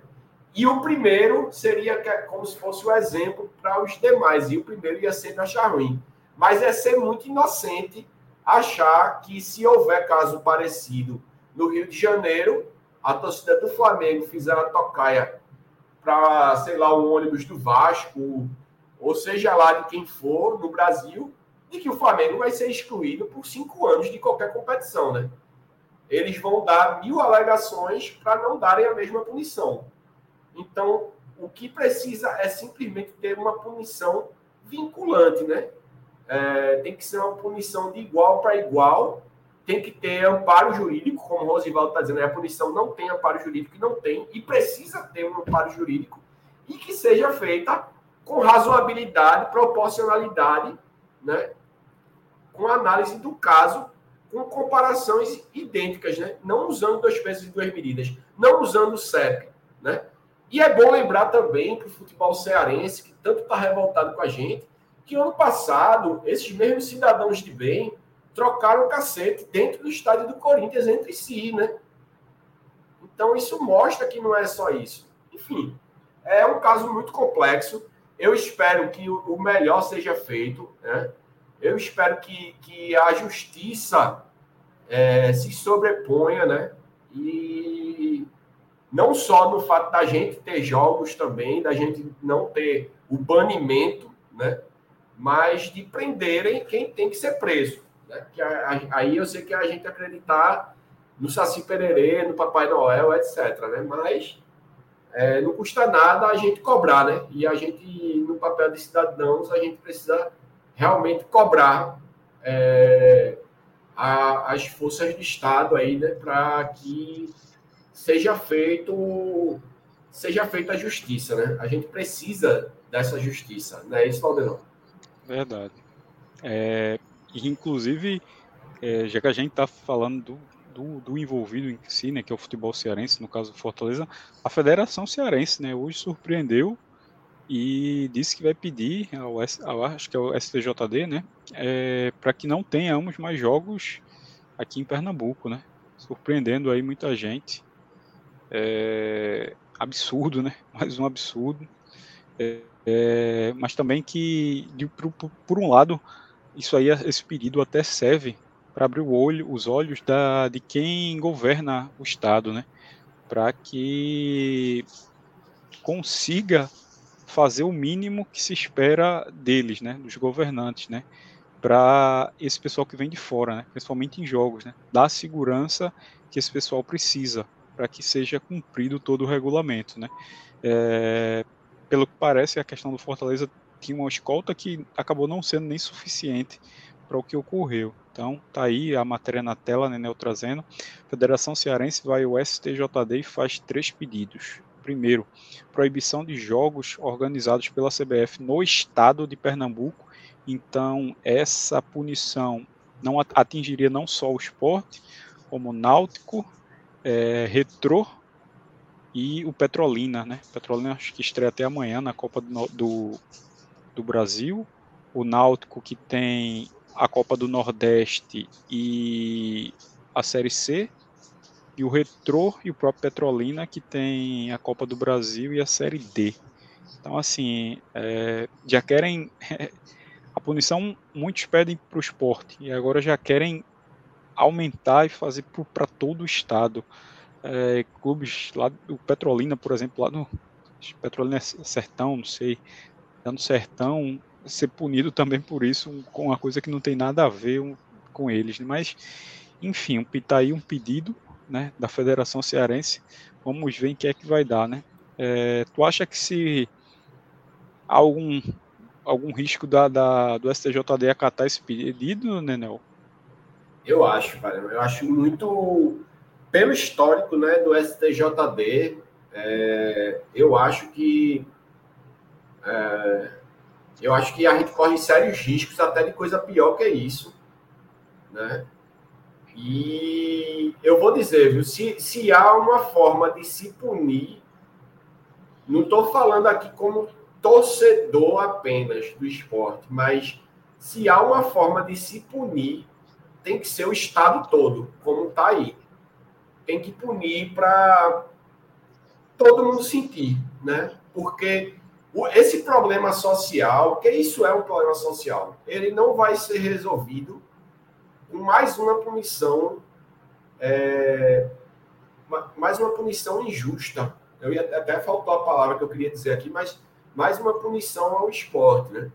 E o primeiro seria como se fosse o um exemplo para os demais, e o primeiro ia ser achar ruim. Mas é ser muito inocente achar que se houver caso parecido no Rio de Janeiro, a torcida do Flamengo fizer a tocaia para, sei lá, um ônibus do Vasco, ou seja lá de quem for no Brasil, de que o Flamengo vai ser excluído por cinco anos de qualquer competição, né? Eles vão dar mil alegações para não darem a mesma punição. Então, o que precisa é simplesmente ter uma punição vinculante, né? É, tem que ser uma punição de igual para igual, tem que ter amparo jurídico, como o Rosivaldo está dizendo, né? a punição não tem amparo jurídico, não tem, e precisa ter um amparo jurídico, e que seja feita com razoabilidade, proporcionalidade né? com análise do caso, com comparações idênticas, né? não usando dois pesos e duas medidas, não usando o CEP. Né? E é bom lembrar também que o futebol cearense, que tanto está revoltado com a gente, que ano passado, esses mesmos cidadãos de bem trocaram o cacete dentro do estádio do Corinthians entre si, né? Então isso mostra que não é só isso. Enfim, é um caso muito complexo. Eu espero que o melhor seja feito. Né? Eu espero que, que a justiça é, se sobreponha, né? E não só no fato da gente ter jogos também, da gente não ter o banimento, né? mas de prenderem quem tem que ser preso. Né? Que aí eu sei que a gente acreditar no Saci Pererê, no Papai Noel, etc. Né? Mas é, não custa nada a gente cobrar, né? E a gente, no papel de cidadãos, a gente precisa realmente cobrar é, a, as forças do Estado aí, né? Para que seja feito seja feita a justiça, né? A gente precisa dessa justiça, não é isso, Valdenão? Verdade. É, inclusive, é, já que a gente está falando do, do, do, envolvido em si, né, que é o futebol cearense, no caso Fortaleza, a Federação Cearense, né, hoje surpreendeu e disse que vai pedir ao, ao acho que é o STJD, né, é, para que não tenhamos mais jogos aqui em Pernambuco, né, surpreendendo aí muita gente. É, absurdo, né, <laughs> mais um absurdo. É, é, mas também que, de, por, por um lado, isso aí, esse pedido até serve para abrir o olho, os olhos da, de quem governa o Estado, né? Para que consiga fazer o mínimo que se espera deles, né? Dos governantes, né? Para esse pessoal que vem de fora, né? Principalmente em jogos, né? Dar a segurança que esse pessoal precisa para que seja cumprido todo o regulamento, né? É, pelo que parece, a questão do Fortaleza tinha uma escolta que acabou não sendo nem suficiente para o que ocorreu. Então, tá aí a matéria na tela, né, trazendo. Federação Cearense vai ao STJD e faz três pedidos. Primeiro, proibição de jogos organizados pela CBF no estado de Pernambuco. Então, essa punição não atingiria não só o esporte, como Náutico, é, Retrô e o Petrolina, né? Petrolina acho que estreia até amanhã na Copa do, do, do Brasil. O Náutico que tem a Copa do Nordeste e a Série C, e o Retro e o próprio Petrolina, que tem a Copa do Brasil e a Série D. Então, assim, é, já querem. <laughs> a punição, muitos pedem para o esporte, e agora já querem aumentar e fazer para todo o estado. É, clubes lá, o Petrolina, por exemplo, lá no. Petrolina é Sertão, não sei. Dando Sertão, ser punido também por isso, com uma coisa que não tem nada a ver com eles. Né? Mas, enfim, tá aí um pedido né, da Federação Cearense. Vamos ver em que é que vai dar, né? É, tu acha que se algum, algum risco da, da, do STJD acatar esse pedido, Nenel? Eu acho, cara. Eu acho muito. Pelo histórico né, do STJD, é, eu acho que é, eu acho que a gente corre sérios riscos até de coisa pior que isso, né? E eu vou dizer, viu, se, se há uma forma de se punir, não estou falando aqui como torcedor apenas do esporte, mas se há uma forma de se punir, tem que ser o Estado todo, como está aí. Tem que punir para todo mundo sentir, né? Porque esse problema social, que isso é um problema social, ele não vai ser resolvido com mais uma punição, é, mais uma punição injusta. Eu ia até faltou a palavra que eu queria dizer aqui, mas mais uma punição ao esporte, né?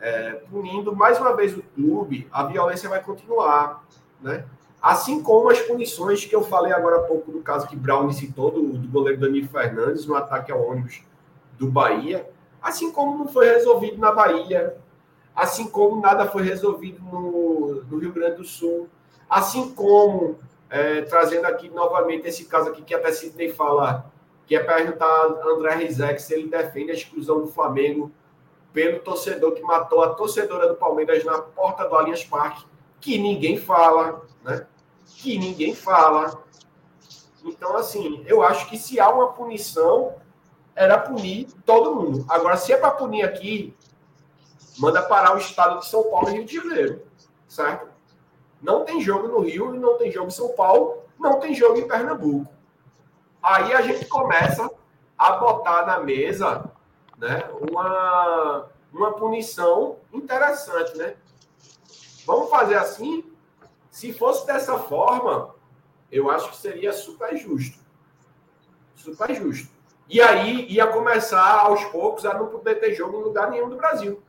É, punindo mais uma vez o clube, a violência vai continuar, né? Assim como as punições que eu falei agora há pouco do caso que Brown citou, do, do goleiro Danilo Fernandes, no ataque ao ônibus do Bahia, assim como não foi resolvido na Bahia, assim como nada foi resolvido no, no Rio Grande do Sul, assim como, é, trazendo aqui novamente esse caso aqui que até Sidney fala, que é perguntar a André Rizek se ele defende a exclusão do Flamengo pelo torcedor que matou a torcedora do Palmeiras na porta do Allianz Parque, que ninguém fala, né? Que ninguém fala. Então, assim, eu acho que se há uma punição, era punir todo mundo. Agora, se é para punir aqui, manda parar o estado de São Paulo e Rio de Janeiro, certo? Não tem jogo no Rio não tem jogo em São Paulo, não tem jogo em Pernambuco. Aí a gente começa a botar na mesa né, uma, uma punição interessante, né? Vamos fazer assim? Se fosse dessa forma, eu acho que seria super justo. Super justo. E aí ia começar aos poucos a não poder ter jogo em lugar nenhum do Brasil.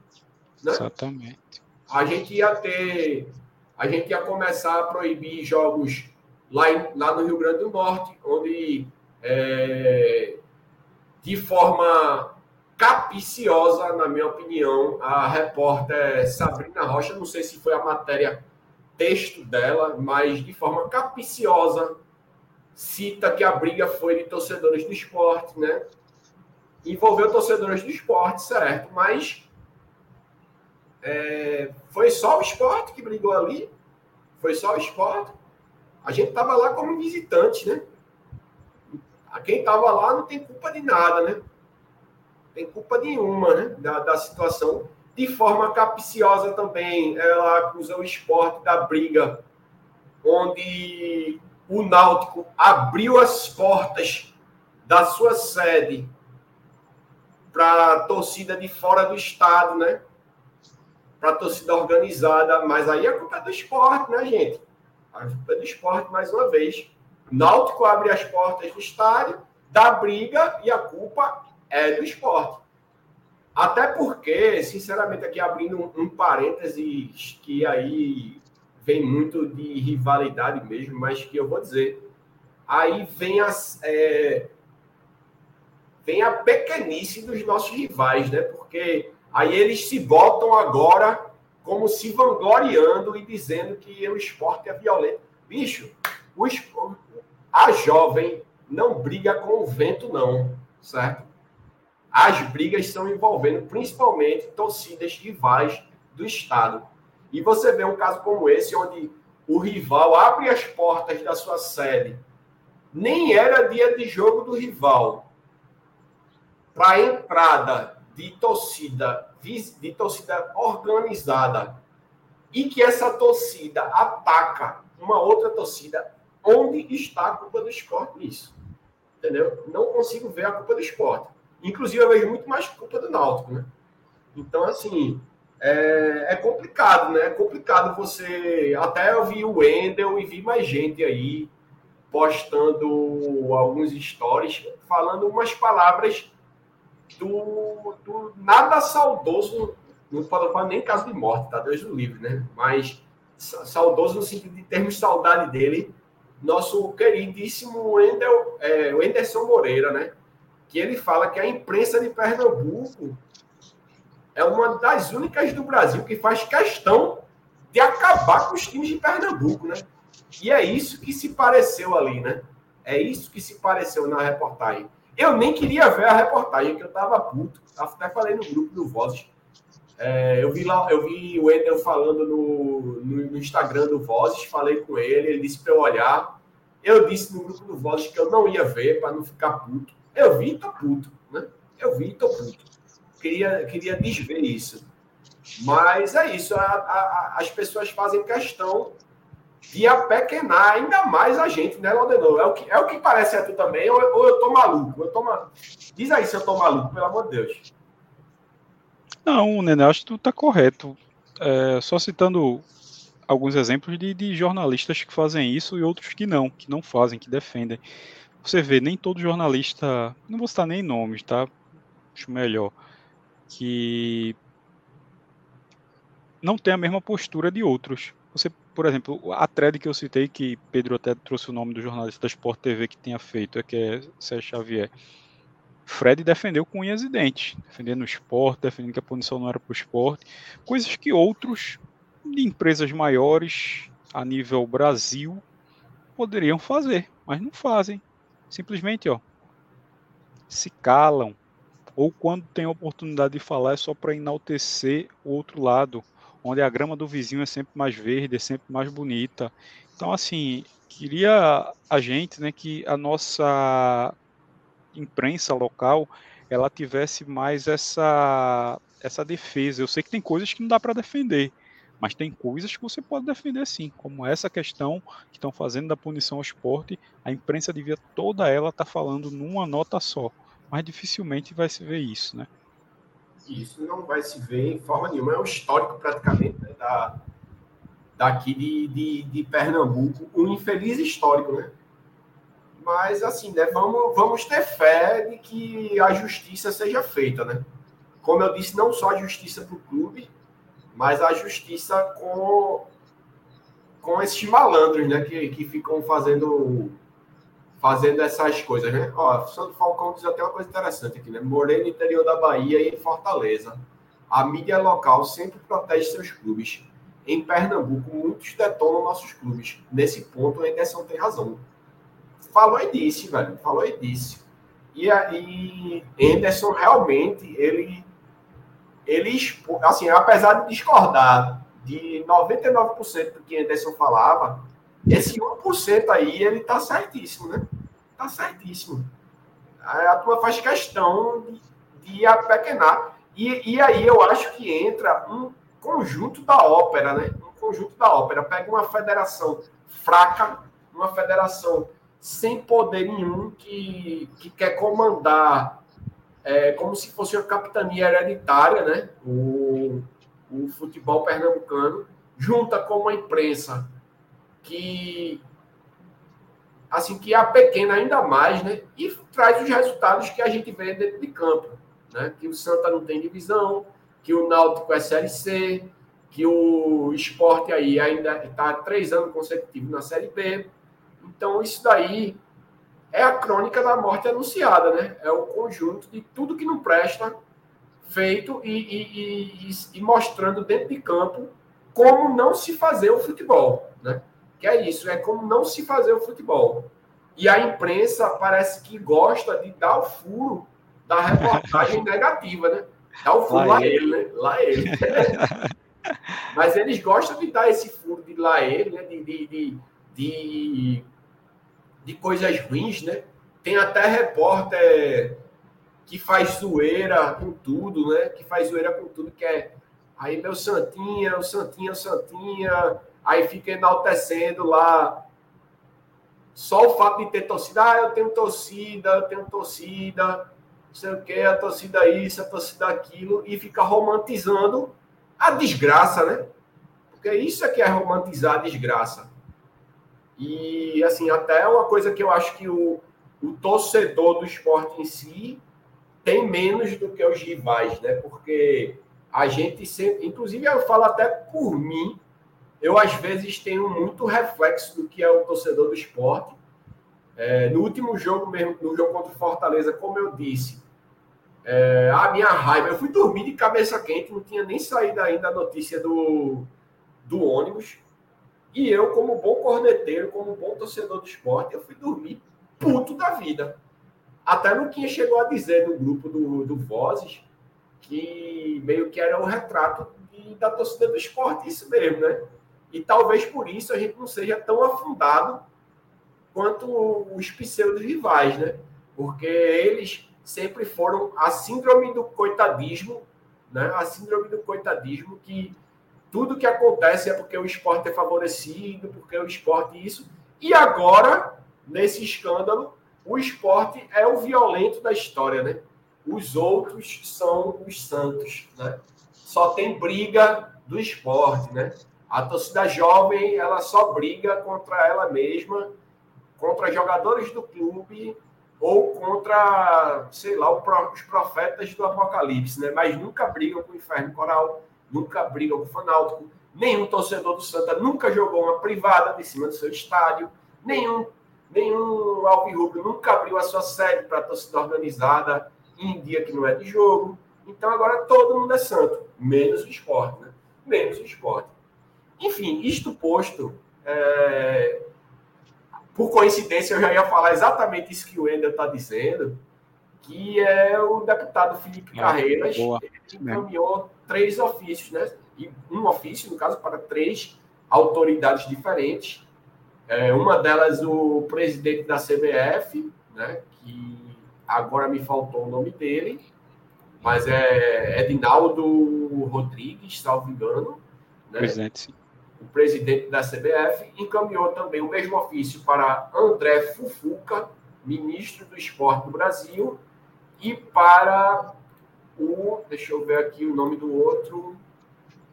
Né? Exatamente. A gente ia ter. A gente ia começar a proibir jogos lá, em, lá no Rio Grande do Norte, onde é, de forma capiciosa, na minha opinião, a repórter Sabrina Rocha, não sei se foi a matéria texto dela, mas de forma capiciosa cita que a briga foi de torcedores do esporte, né? Envolveu torcedores do esporte, certo, mas é, foi só o esporte que brigou ali, foi só o esporte. A gente estava lá como visitante, né? A quem estava lá não tem culpa de nada, né? Tem culpa nenhuma, né? Da, da situação. De forma capciosa também, ela acusa o esporte da briga, onde o Náutico abriu as portas da sua sede para torcida de fora do estado, né? Para torcida organizada, mas aí a culpa é do esporte, né, gente? A culpa é do esporte, mais uma vez. Náutico abre as portas do estádio, dá briga e a culpa é do esporte. Até porque, sinceramente, aqui abrindo um, um parênteses que aí vem muito de rivalidade mesmo, mas que eu vou dizer. Aí vem, as, é, vem a pequenice dos nossos rivais, né? Porque aí eles se botam agora como se vangloriando e dizendo que o esporte é violento. Bicho, o, a jovem não briga com o vento, não, certo? As brigas estão envolvendo principalmente torcidas rivais do Estado. E você vê um caso como esse, onde o rival abre as portas da sua sede, nem era dia de jogo do rival, para a entrada de torcida, de torcida organizada, e que essa torcida ataca uma outra torcida, onde está a culpa do esporte nisso? Entendeu? Não consigo ver a culpa do esporte. Inclusive, eu vejo muito mais culpa do Náutico, né? Então, assim, é, é, complicado, né? É complicado você. Até eu vi o Wendel e vi mais gente aí postando alguns stories falando umas palavras do, do nada saudoso, não pode falar nem caso de morte, tá? Deus do livre, né? Mas saudoso no sentido de termos saudade dele, nosso queridíssimo Wendel, é, Wenderson Moreira, né? Que ele fala que a imprensa de Pernambuco é uma das únicas do Brasil que faz questão de acabar com os times de Pernambuco, né? E é isso que se pareceu ali, né? É isso que se pareceu na reportagem. Eu nem queria ver a reportagem, que eu tava puto. Até falei no grupo do Vozes. É, eu vi lá, eu vi o Eder falando no, no, no, Instagram do Vozes, falei com ele, ele disse para eu olhar. Eu disse no grupo do Vozes que eu não ia ver para não ficar puto. Eu vi e tô puto, né? Eu vi e tô puto queria, queria desver isso. Mas é isso, a, a, as pessoas fazem questão de apequenar ainda mais a gente, né, Laudenor? É o que, é o que parece a tu também, ou, ou eu tô maluco? Eu tô ma... Diz aí se eu tô maluco, pelo amor de Deus. Não, Nenê, acho que tu tá correto. É, só citando alguns exemplos de, de, jornalistas que fazem isso e outros que não, que não fazem, que defendem. Você vê, nem todo jornalista, não vou citar nem nomes, tá? Acho melhor que não tem a mesma postura de outros. Você, por exemplo, a thread que eu citei, que Pedro até trouxe o nome do jornalista da Sport TV que tinha feito, é que é Sérgio Xavier. Fred defendeu com unhas e dentes, defendendo o esporte, defendendo que a punição não era para o esporte, coisas que outros de empresas maiores a nível Brasil poderiam fazer, mas não fazem. Simplesmente, ó, se calam, ou quando tem a oportunidade de falar é só para enaltecer o outro lado, onde a grama do vizinho é sempre mais verde, é sempre mais bonita. Então, assim, queria a gente, né, que a nossa imprensa local ela tivesse mais essa essa defesa. Eu sei que tem coisas que não dá para defender, mas tem coisas que você pode defender sim, como essa questão que estão fazendo da punição ao esporte. A imprensa devia toda ela estar tá falando numa nota só mas dificilmente vai se ver isso, né? Isso não vai se ver em forma nenhuma. É um histórico praticamente né, da, daqui de, de, de, Pernambuco, um infeliz histórico, né? Mas assim, né, vamos, vamos ter fé de que a justiça seja feita, né? Como eu disse, não só a justiça para o clube, mas a justiça com, com esses malandros, né? Que, que ficam fazendo fazendo essas coisas, né? Ó, o Santo Falcão diz até uma coisa interessante aqui, né? Morei no interior da Bahia e em Fortaleza. A mídia local sempre protege seus clubes. Em Pernambuco, muitos detonam nossos clubes. Nesse ponto, a Anderson tem razão. Falou e disse, velho. Falou e disse. E aí, Anderson realmente, ele, ele, assim, apesar de discordar de 99% do que Anderson falava, esse 1% aí, ele tá certíssimo, né? Tá certíssimo. A tua faz questão de, de apequenar. E, e aí eu acho que entra um conjunto da ópera, né? Um conjunto da ópera. Pega uma federação fraca, uma federação sem poder nenhum, que, que quer comandar é, como se fosse uma capitania hereditária, né? O, o futebol pernambucano, junta com uma imprensa que assim que a pequena ainda mais, né? E traz os resultados que a gente vê dentro de campo, né? Que o Santa não tem divisão, que o Náutico é série C, que o esporte aí ainda está três anos consecutivos na série B. Então isso daí é a crônica da morte anunciada, né? É o conjunto de tudo que não presta feito e, e, e, e mostrando dentro de campo como não se fazer o futebol? Que é isso, é como não se fazer o futebol. E a imprensa parece que gosta de dar o furo da reportagem <laughs> negativa, né? Dá o furo lá, lá ele. ele, né? Lá ele. <laughs> Mas eles gostam de dar esse furo de lá ele, né? De, de, de, de, de coisas ruins, né? Tem até repórter que faz zoeira com tudo, né? Que faz zoeira com tudo, que é aí meu Santinha, o Santinha, o Santinha, aí fica enaltecendo lá só o fato de ter torcida. Ah, eu tenho torcida, eu tenho torcida, não sei o que, a torcida isso, a torcida aquilo, e fica romantizando a desgraça, né? Porque isso é que é romantizar a desgraça. E, assim, até uma coisa que eu acho que o, o torcedor do esporte em si tem menos do que os rivais, né? Porque a gente sempre, inclusive eu falo até por mim, eu às vezes tenho muito reflexo do que é o torcedor do esporte. É, no último jogo mesmo, no jogo contra o Fortaleza, como eu disse, é, a minha raiva, eu fui dormir de cabeça quente, não tinha nem saído ainda a notícia do, do ônibus. E eu, como bom corneteiro, como bom torcedor do esporte, eu fui dormir puto da vida. Até Luquinha chegou a dizer no grupo do, do Vozes que meio que era o retrato de, da torcida do esporte, isso mesmo, né? E talvez por isso a gente não seja tão afundado quanto os pseudos rivais, né? Porque eles sempre foram a síndrome do coitadismo, né? A síndrome do coitadismo que tudo que acontece é porque o esporte é favorecido, porque o esporte isso. E agora, nesse escândalo, o esporte é o violento da história, né? Os outros são os santos, né? Só tem briga do esporte, né? A torcida jovem, ela só briga contra ela mesma, contra jogadores do clube ou contra, sei lá, os profetas do Apocalipse, né? Mas nunca brigam com o Inferno Coral, nunca brigam com o Fanáutico. Nenhum torcedor do Santa nunca jogou uma privada de cima do seu estádio. Nenhum, nenhum Alvirrubro nunca abriu a sua sede para torcida organizada em dia que não é de jogo. Então agora todo mundo é santo, menos o esporte, né? Menos o esporte. Enfim, isto posto, é... por coincidência, eu já ia falar exatamente isso que o Wendel está dizendo, que é o deputado Felipe ah, Carreiras, boa. ele encaminhou três ofícios, né? E um ofício, no caso, para três autoridades diferentes. É, uma delas, o presidente da CBF, né? Que agora me faltou o nome dele, mas é Edinaldo Rodrigues, salvo engano. Né? Presidente, sim o presidente da CBF, encaminhou também o mesmo ofício para André Fufuca, ministro do Esporte do Brasil, e para o, deixa eu ver aqui o nome do outro,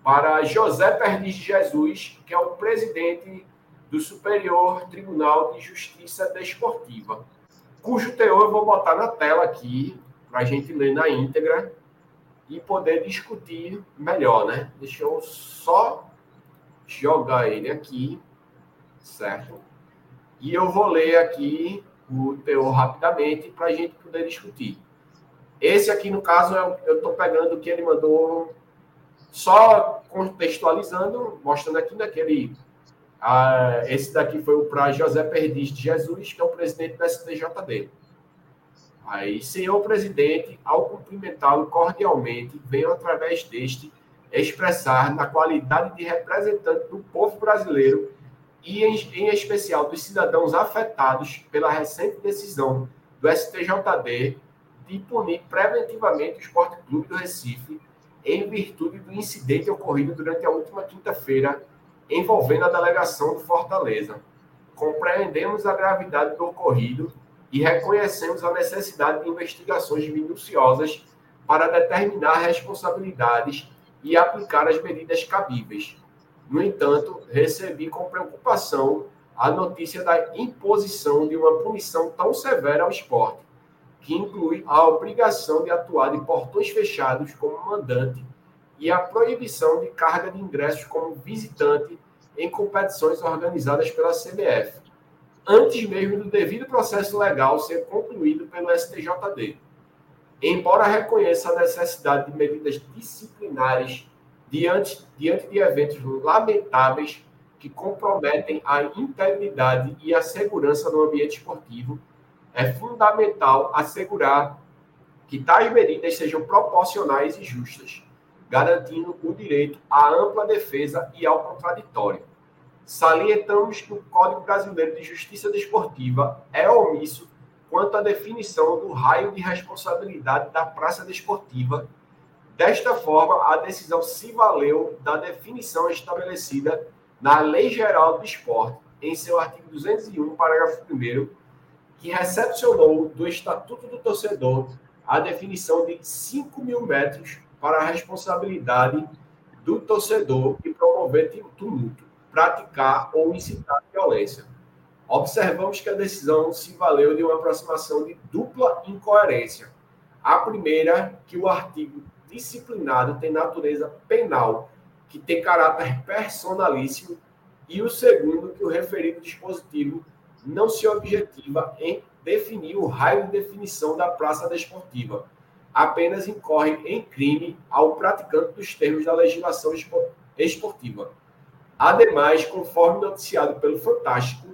para José Perdiz de Jesus, que é o presidente do Superior Tribunal de Justiça Desportiva, cujo teor eu vou botar na tela aqui, para a gente ler na íntegra, e poder discutir melhor, né? Deixa eu só jogar ele aqui, certo? E eu vou ler aqui o teor rapidamente para a gente poder discutir. Esse aqui, no caso, eu estou pegando o que ele mandou, só contextualizando, mostrando aqui naquele. Ah, esse daqui foi para José Perdiz de Jesus, que é o presidente do STJD. Aí, senhor presidente, ao cumprimentá-lo cordialmente, venho através deste expressar, na qualidade de representante do povo brasileiro e, em, em especial, dos cidadãos afetados pela recente decisão do STJD de punir preventivamente o Esporte Clube do Recife em virtude do incidente ocorrido durante a última quinta-feira envolvendo a delegação do Fortaleza. Compreendemos a gravidade do ocorrido e reconhecemos a necessidade de investigações minuciosas para determinar responsabilidades e aplicar as medidas cabíveis. No entanto, recebi com preocupação a notícia da imposição de uma punição tão severa ao esporte, que inclui a obrigação de atuar de portões fechados como mandante e a proibição de carga de ingressos como visitante em competições organizadas pela CBF antes mesmo do devido processo legal ser concluído pelo STJD. Embora reconheça a necessidade de medidas disciplinares diante, diante de eventos lamentáveis que comprometem a integridade e a segurança no ambiente esportivo, é fundamental assegurar que tais medidas sejam proporcionais e justas, garantindo o direito à ampla defesa e ao contraditório. Salientamos que o Código Brasileiro de Justiça Desportiva é omisso quanto à definição do raio de responsabilidade da praça desportiva. Desta forma, a decisão se valeu da definição estabelecida na Lei Geral do Esporte, em seu artigo 201, parágrafo 1, que recepcionou do Estatuto do Torcedor a definição de 5 mil metros para a responsabilidade do torcedor que promover tumulto praticar ou incitar violência. Observamos que a decisão se valeu de uma aproximação de dupla incoerência. A primeira, que o artigo disciplinado tem natureza penal, que tem caráter personalíssimo, e o segundo, que o referido dispositivo não se objetiva em definir o raio de definição da praça desportiva, apenas incorre em crime ao praticante dos termos da legislação esportiva. Ademais, conforme noticiado pelo Fantástico,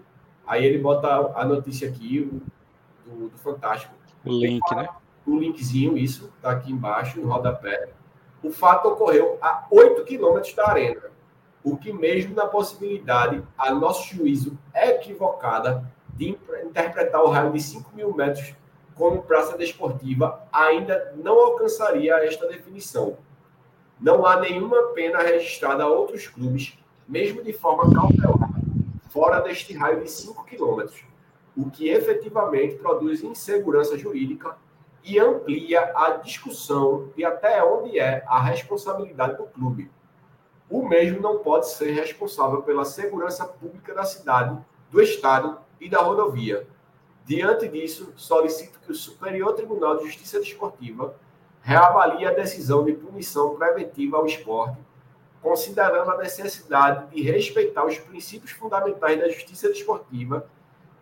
aí ele bota a notícia aqui o, do, do Fantástico. O link, né? O linkzinho, isso, está aqui embaixo, no rodapé. O fato ocorreu a 8 quilômetros da arena, o que mesmo na possibilidade, a nosso juízo, equivocada de interpretar o raio de 5 mil metros como praça desportiva, ainda não alcançaria esta definição. Não há nenhuma pena registrada a outros clubes mesmo de forma cautelar, fora deste raio de 5 quilômetros, o que efetivamente produz insegurança jurídica e amplia a discussão de até onde é a responsabilidade do clube. O mesmo não pode ser responsável pela segurança pública da cidade, do Estado e da rodovia. Diante disso, solicito que o Superior Tribunal de Justiça Desportiva reavalie a decisão de punição preventiva ao esporte considerando a necessidade de respeitar os princípios fundamentais da justiça desportiva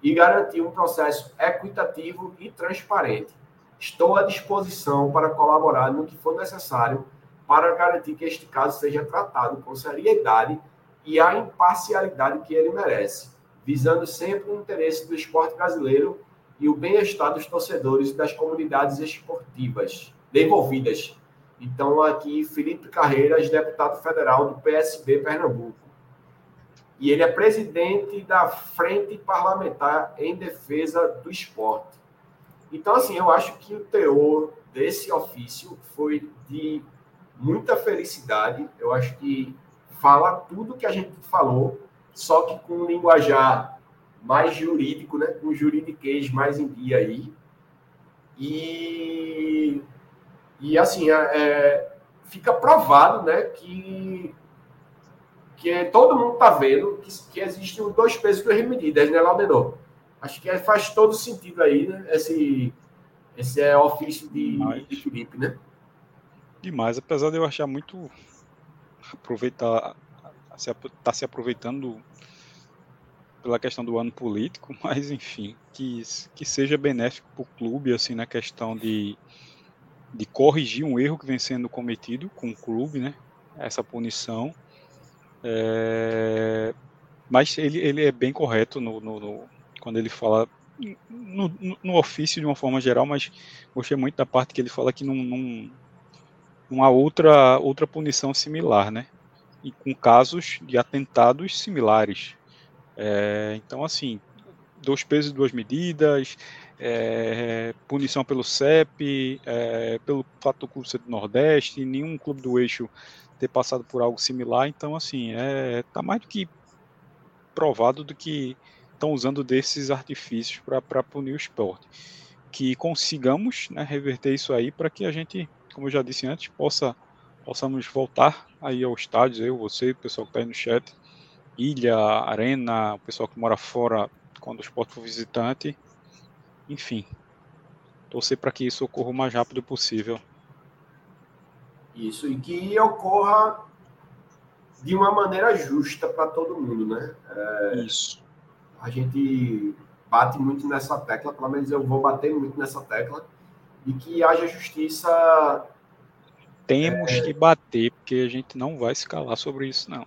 e garantir um processo equitativo e transparente. Estou à disposição para colaborar no que for necessário para garantir que este caso seja tratado com seriedade e a imparcialidade que ele merece, visando sempre o interesse do esporte brasileiro e o bem-estar dos torcedores e das comunidades esportivas envolvidas então, aqui, Felipe Carreiras, deputado federal do PSB Pernambuco. E ele é presidente da Frente Parlamentar em Defesa do Esporte. Então, assim, eu acho que o teor desse ofício foi de muita felicidade. Eu acho que fala tudo que a gente falou, só que com um linguajar mais jurídico, né? Com juridiquês mais em dia aí. E e assim, é, é, fica provado né, que, que todo mundo está vendo que, que existem dois pesos e duas medidas, né, Laudenor? Acho que faz todo sentido aí, né? Esse, esse é ofício de, de Felipe, né? demais, apesar de eu achar muito aproveitar se, tá se aproveitando pela questão do ano político, <laughs> mas enfim, que, que seja benéfico para o clube, assim, na questão de, de corrigir um erro que vem sendo cometido com o clube, né? Essa punição. É, mas ele, ele é bem correto no, no, no quando ele fala no, no, ofício de uma forma geral, mas gostei muito da parte que ele fala que não, não, há outra, outra punição similar, né? E com casos de atentados similares. É, então, assim, dois pesos e duas medidas, é, punição pelo CEP, é, pelo fato do clube ser do Nordeste, nenhum clube do eixo ter passado por algo similar. Então, assim, é, tá mais do que provado do que estão usando desses artifícios para punir o esporte. Que consigamos né, reverter isso aí para que a gente, como eu já disse antes, possa possamos voltar aí ao estádio, eu, você, o pessoal que está aí no chat, ilha, arena, o pessoal que mora fora quando o esporte for visitante, enfim, torcer para que isso ocorra o mais rápido possível. Isso, e que ocorra de uma maneira justa para todo mundo, né? É, isso. A gente bate muito nessa tecla, pelo menos eu vou bater muito nessa tecla, de que haja justiça. Temos é... que bater, porque a gente não vai se calar sobre isso, não.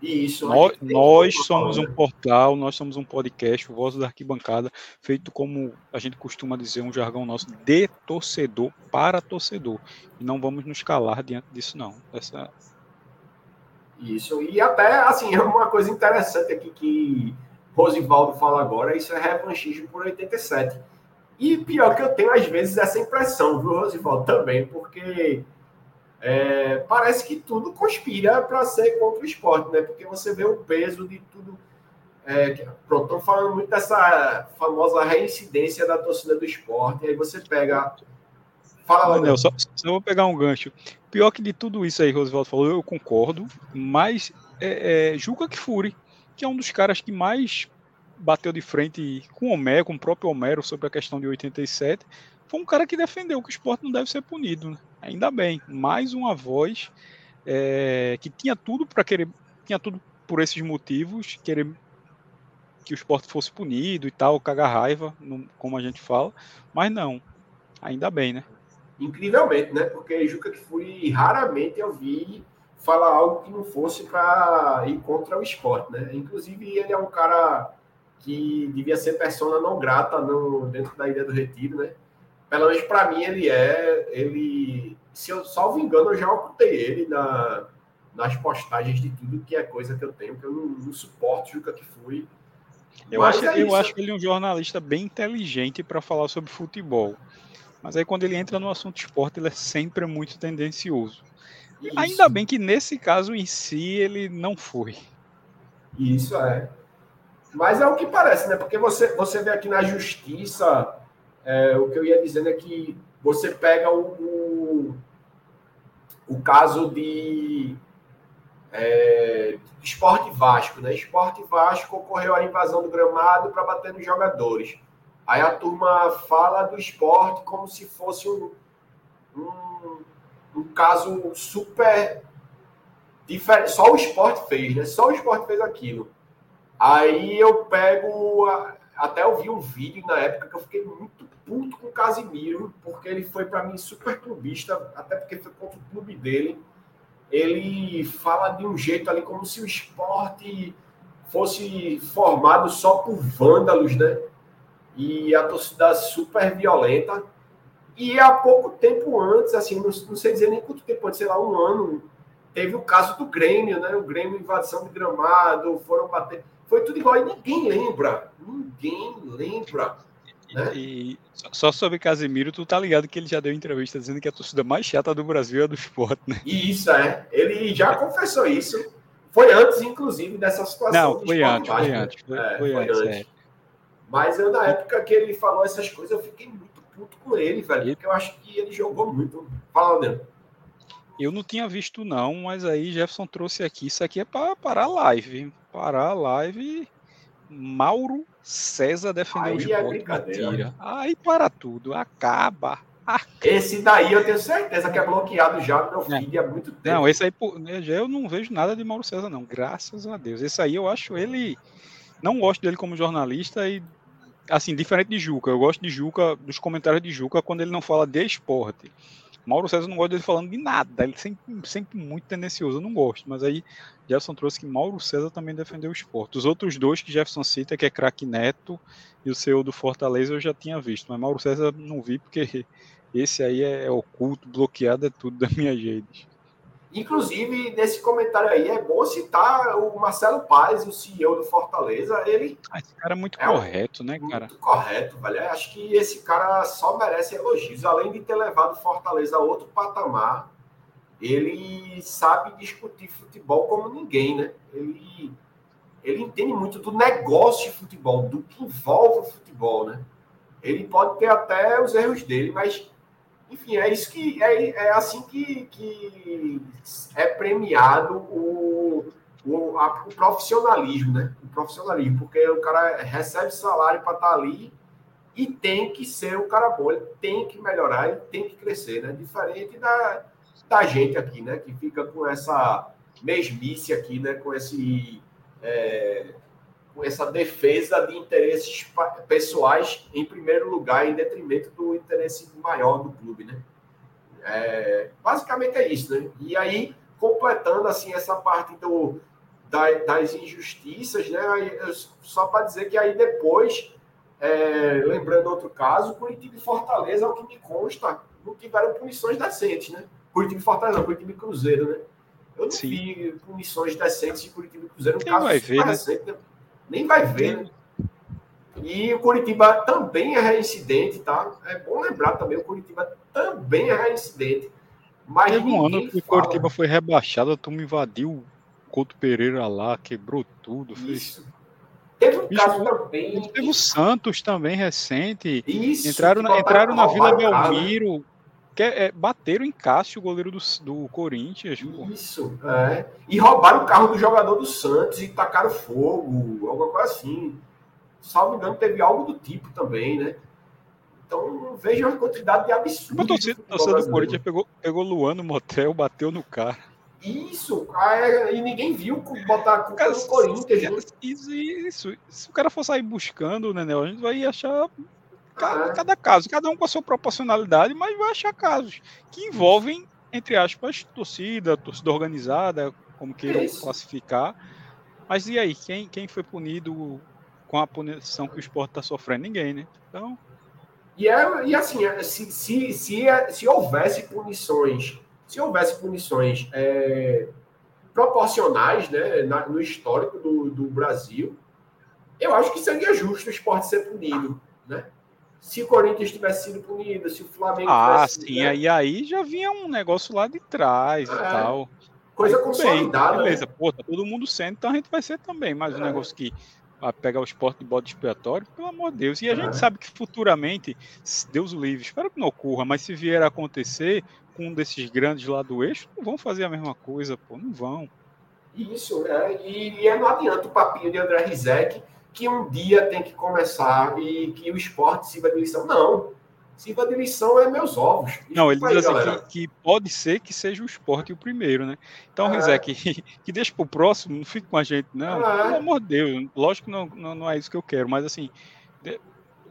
Isso. Nós, nós somos um portal, nós somos um podcast, o Voz da Arquibancada, feito como a gente costuma dizer, um jargão nosso, de torcedor para torcedor. E não vamos nos calar diante disso, não. Essa... Isso. E até, assim, é uma coisa interessante aqui que Rosivaldo fala agora, isso é revanchismo por 87. E pior que eu tenho, às vezes, essa impressão, viu, Rosivaldo, também, porque é, parece que tudo conspira para ser contra o esporte, né? Porque você vê o peso de tudo. É, pronto, estou falando muito dessa famosa reincidência da torcida do esporte. Aí você pega. Fala, Manel, só, só vou pegar um gancho. Pior que de tudo isso aí, Rosvaldo falou, eu concordo, mas é, é, Juca Kfouri, que é um dos caras que mais bateu de frente com o Homero, com o próprio Homero, sobre a questão de 87, foi um cara que defendeu que o esporte não deve ser punido. Né? Ainda bem, mais uma voz é, que tinha tudo para querer, tinha tudo por esses motivos, querer que o esporte fosse punido e tal, cagar raiva, como a gente fala, mas não, ainda bem, né? Incrivelmente, né? Porque Juca que fui raramente eu vi falar algo que não fosse para ir contra o esporte, né? Inclusive ele é um cara que devia ser persona não grata no, dentro da Ilha do Retiro, né? pelo menos para mim, ele é. Ele, se eu salvo engano, eu já ocultei ele na, nas postagens de tudo que é coisa que eu tenho, que eu não, não suporto Juca que fui. Eu, acho, é eu acho que ele é um jornalista bem inteligente para falar sobre futebol. Mas aí quando ele entra no assunto esporte, ele é sempre muito tendencioso. Isso. Ainda bem que nesse caso em si ele não foi. Isso é. Mas é o que parece, né? Porque você, você vê aqui na justiça é, o que eu ia dizendo é que você pega o, o, o caso de é, Esporte Vasco, né? Esporte Vasco ocorreu a invasão do gramado para bater nos jogadores. Aí a turma fala do esporte como se fosse um, um, um caso super diferente. Só o esporte fez, né? Só o esporte fez aquilo. Aí eu pego. A, até eu vi um vídeo na época que eu fiquei muito puto com o Casimiro, porque ele foi para mim super clubista, até porque foi contra o clube dele. Ele fala de um jeito ali como se o esporte fosse formado só por vândalos, né? E a torcida super violenta. E há pouco tempo antes, assim, não, não sei dizer nem quanto tempo antes, sei lá, um ano, teve o caso do Grêmio, né? O Grêmio invasão de gramado, foram bater. Foi tudo igual e ninguém lembra. Ninguém lembra. Né? E só sobre Casemiro, tu tá ligado que ele já deu entrevista dizendo que a torcida mais chata do Brasil é do esporte, né? Isso, é. Ele já confessou isso. Foi antes, inclusive, dessa situação. Não, foi antes, foi antes, foi, é, foi, antes, É. Mas eu, na época que ele falou essas coisas, eu fiquei muito puto com ele, velho. Porque eu acho que ele jogou muito. Fala, Leandro. Eu não tinha visto, não, mas aí Jefferson trouxe aqui. Isso aqui é para parar a live. Parar a live. Mauro César defendeu o esporte. É Aí para tudo. Acaba. esse daí eu tenho certeza que é bloqueado já no meu feed há muito tempo. Não, esse aí né, eu não vejo nada de Mauro César, não. Graças a Deus. Esse aí eu acho ele. Não gosto dele como jornalista e. Assim, diferente de Juca. Eu gosto de Juca, dos comentários de Juca, quando ele não fala de esporte. Mauro César não gosta dele falando de nada, ele sempre, sempre muito tendencioso, eu não gosto, mas aí Jefferson trouxe que Mauro César também defendeu o esporte. Os outros dois que Jefferson cita, que é craque Neto e o seu do Fortaleza, eu já tinha visto, mas Mauro César não vi porque <laughs> esse aí é, é oculto, bloqueado, é tudo da minha redes. Inclusive, nesse comentário aí, é bom citar o Marcelo Paz, o CEO do Fortaleza. Ele. Ah, esse cara é muito é correto, né, cara? Muito correto, velho. Acho que esse cara só merece elogios. Além de ter levado Fortaleza a outro patamar, ele sabe discutir futebol como ninguém, né? Ele, ele entende muito do negócio de futebol, do que envolve o futebol, né? Ele pode ter até os erros dele, mas enfim, é isso que é, é assim que, que é premiado o, o, a, o profissionalismo, né? O profissionalismo, porque o cara recebe salário para estar tá ali e tem que ser o cara bom, ele tem que melhorar, ele tem que crescer, né? Diferente da, da gente aqui, né? Que fica com essa mesmice aqui, né? Com esse é, com essa defesa de interesses pessoais em primeiro lugar, em detrimento do interesse maior do clube, né? É, basicamente é isso, né? E aí, completando assim essa parte do, da, das injustiças, né? Só para dizer que aí depois, é, lembrando outro caso, Curitiba e Fortaleza, ao que me consta, não tiveram punições decentes, né? Curitiba e Fortaleza, não, Curitiba e Cruzeiro, né? Eu não Sim. vi punições decentes de Curitiba e Cruzeiro. Um Quem caso vai ver, né? recente, né? Nem vai ver. Né? E o Curitiba também é reincidente, tá? É bom lembrar também, o Curitiba também é reincidente. Mas Teve um ano que o Curitiba foi rebaixado, a turma invadiu o Couto Pereira lá, quebrou tudo. Fez... Teve um Bicho, caso também. Teve o Santos também recente. Isso, entraram na, entraram na Vila Belmiro. Que é, é, bateram em Cássio, o goleiro do, do Corinthians. Isso, é. E roubaram o carro do jogador do Santos e tacaram fogo, alguma coisa assim. Salvo engano, teve algo do tipo também, né? Então, veja a quantidade de absurdos. O torcedor do Corinthians pegou, pegou Luan no motel, bateu no carro. Isso, cara, e ninguém viu botar a culpa no Corinthians. Né? Isso, isso, Se o cara for sair buscando, né, a gente vai achar Cada, cada, caso, cada um com a sua proporcionalidade, mas vai achar casos que envolvem, entre aspas, torcida, torcida organizada, como queiram é classificar. Mas e aí, quem, quem foi punido com a punição que o esporte está sofrendo? Ninguém, né? Então. E, é, e assim, é, se, se, se, se houvesse punições, se houvesse punições é, proporcionais né, na, no histórico do, do Brasil, eu acho que seria justo o esporte ser punido. Né? Se o Corinthians tivesse sido punido, se o Flamengo ah, tivesse sim, né? e aí já vinha um negócio lá de trás é, e tal. Coisa aí, consolidada. Bem, beleza, né? pô, tá todo mundo sendo, então a gente vai ser também, mas é. um negócio que vai pegar o esporte de bode expiatório, pelo amor de Deus. E a é. gente sabe que futuramente, Deus o livre, espero que não ocorra, mas se vier a acontecer com um desses grandes lá do eixo, não vão fazer a mesma coisa, pô, não vão. Isso, é, e, e não adianta o papinho de André Rizek, que um dia tem que começar e que o esporte sirva de lição. Não. Sirva de lição é meus ovos. Não, ele diz assim que, que, pode ser que seja o esporte o primeiro, né? Então, é. Rizek, que, <laughs> que deixa pro próximo, não fique com a gente, não. É. Pelo amor de Deus, lógico que não, não, não, é isso que eu quero, mas assim,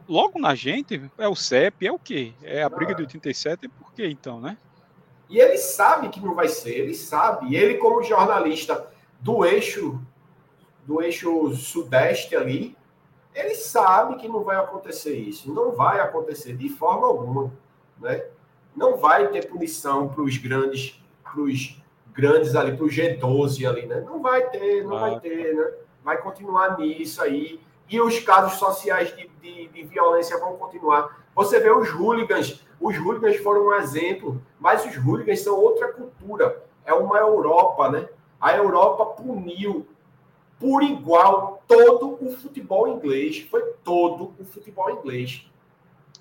logo na gente, é o CEP, é o quê? É a briga de 87, e por quê então, né? E ele sabe que não vai ser, ele sabe. E ele, como jornalista do eixo do eixo sudeste ali, ele sabe que não vai acontecer isso. Não vai acontecer de forma alguma. Né? Não vai ter punição para os grandes, para os grandes ali, para o G12 ali, né? Não vai ter, não vai ter, né? Vai continuar nisso aí. E os casos sociais de, de, de violência vão continuar. Você vê os hooligans, os hooligans foram um exemplo, mas os hooligans são outra cultura. É uma Europa, né? A Europa puniu por igual todo o futebol inglês. Foi todo o futebol inglês.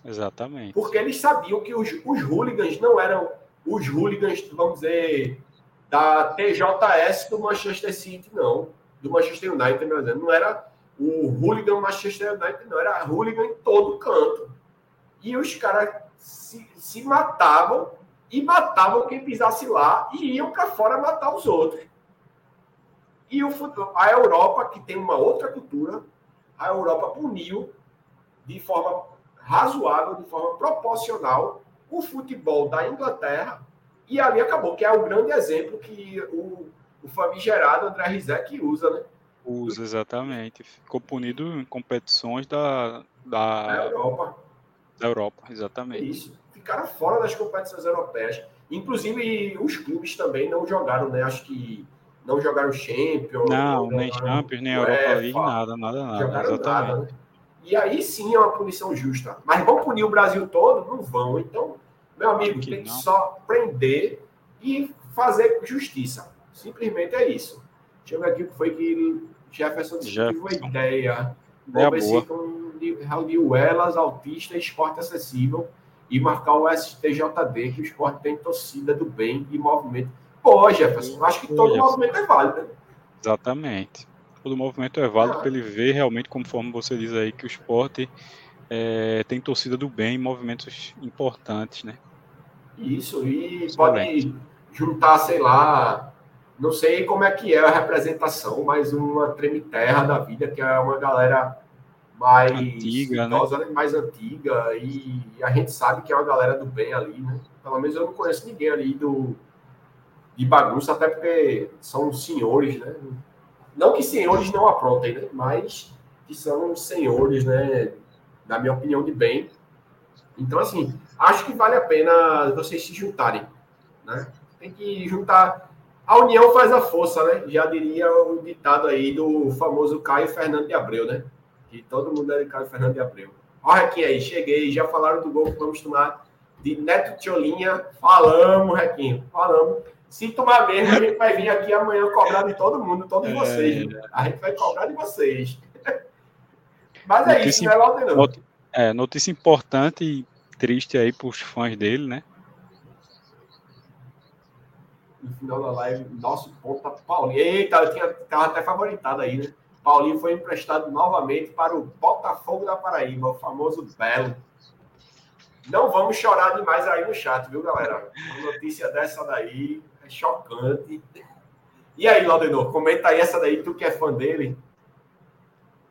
Exatamente. Porque eles sabiam que os, os hooligans não eram os hooligans, vamos dizer, da TJS do Manchester City, não. Do Manchester United, meu Deus. Não era o hooligan Manchester United, não. Era hooligan em todo canto. E os caras se, se matavam e matavam quem pisasse lá e iam para fora matar os outros. E o, a Europa, que tem uma outra cultura, a Europa puniu de forma razoável, de forma proporcional, o futebol da Inglaterra. E ali acabou, que é o grande exemplo que o, o famigerado André Rizek usa, né? Usa, exatamente. Ficou punido em competições da, da, da Europa. Da Europa, exatamente. Isso. Ficaram fora das competições europeias. Inclusive, os clubes também não jogaram, né? Acho que não jogaram Champions. Não, nem Champions, nem Europa League, nada, nada, nada. Jogaram exatamente. Nada, né? E aí sim é uma punição justa. Mas vão punir o Brasil todo? Não vão. Então, meu amigo, tem que só prender e fazer justiça. Simplesmente é isso. Deixa eu ver aqui o que foi que Jefferson teve uma ideia. Se com Elas, autista, esporte acessível e marcar o STJD, que o esporte tem torcida do bem e movimento. Pô, Jefferson, acho que todo movimento é válido, né? Exatamente. Todo movimento é válido ah. para ele ver realmente, conforme você diz aí, que o esporte é, tem torcida do bem, movimentos importantes, né? Isso, e Excelente. pode juntar, sei lá, não sei como é que é a representação, mas uma treme terra da vida, que é uma galera mais antiga, idosa, né? mais antiga, e a gente sabe que é uma galera do bem ali, né? Pelo menos eu não conheço ninguém ali do de bagunça, até porque são senhores, né? Não que senhores não aprontem, né? Mas que são senhores, né? Da minha opinião, de bem. Então, assim, acho que vale a pena vocês se juntarem, né? Tem que juntar a união faz a força, né? Já diria o ditado aí do famoso Caio Fernando de Abreu, né? Que todo mundo é de Caio Fernando de Abreu. Olha aqui aí, cheguei, já falaram do gol que vamos tomar de Neto Tiolinha. Falamos, Requinho, falamos. Se tomar mesmo, a gente vai vir aqui amanhã cobrar de todo mundo, todos é... vocês. A gente vai cobrar de vocês. <laughs> Mas é notícia, isso, né, Laudenor? É, notícia importante e triste aí para os fãs dele, né? no final da live, nosso ponta Paulinho. Eita, eu tinha, tava até favoritado aí, né? Paulinho foi emprestado novamente para o Botafogo da Paraíba, o famoso Belo. Não vamos chorar demais aí no chat, viu, galera? Uma notícia dessa daí é chocante. E aí, Laudenor, comenta aí essa daí, tu que é fã dele.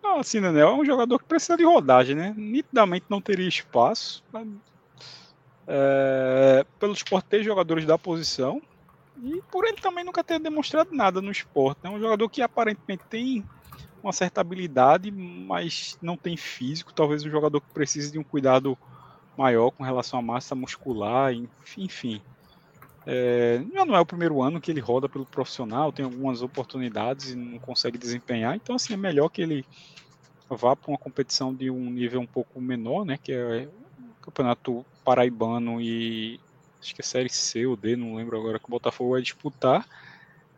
Ah, assim, Daniel, é um jogador que precisa de rodagem, né? Nitidamente não teria espaço. É, pelo esporte ter jogadores da posição, e por ele também nunca ter demonstrado nada no esporte. É um jogador que aparentemente tem uma certa habilidade, mas não tem físico. Talvez um jogador que precise de um cuidado maior com relação à massa muscular, enfim. É, não é o primeiro ano que ele roda pelo profissional, tem algumas oportunidades e não consegue desempenhar. Então, assim, é melhor que ele vá para uma competição de um nível um pouco menor, né? Que é o Campeonato Paraibano e acho que é Série C ou D, não lembro agora, que o Botafogo vai disputar.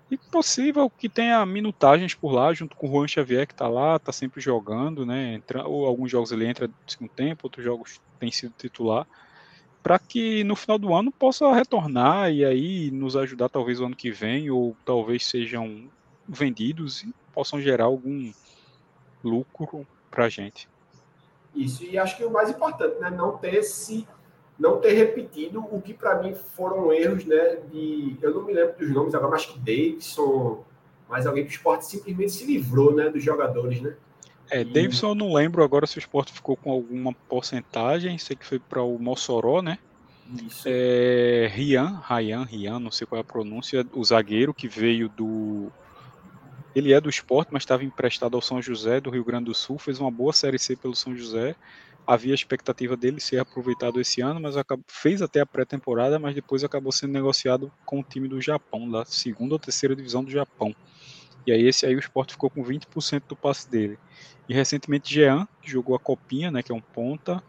E possível que tenha minutagens por lá, junto com o Juan Xavier, que está lá, está sempre jogando, né? Entra, ou alguns jogos ele entra no segundo tempo, outros jogos tem sido titular, para que no final do ano possa retornar e aí nos ajudar, talvez o ano que vem, ou talvez sejam vendidos e possam gerar algum lucro para a gente. Isso, e acho que o mais importante, né? Não ter se não ter repetido o que para mim foram erros, né? De, eu não me lembro dos nomes agora, mas que Davidson, mais alguém que o esporte simplesmente se livrou, né? Dos jogadores, né? É, e... Davidson eu não lembro agora se o esporte ficou com alguma porcentagem, sei que foi para o Mossoró, né? Isso. É, Rian, Ryan, Rian, não sei qual é a pronúncia, o zagueiro que veio do. Ele é do esporte, mas estava emprestado ao São José do Rio Grande do Sul, fez uma boa Série C pelo São José havia expectativa dele ser aproveitado esse ano, mas fez até a pré-temporada, mas depois acabou sendo negociado com o time do Japão, da segunda ou terceira divisão do Japão. E aí esse aí o Sport ficou com 20% do passe dele. E recentemente Jean, que jogou a Copinha, né, que é um ponta,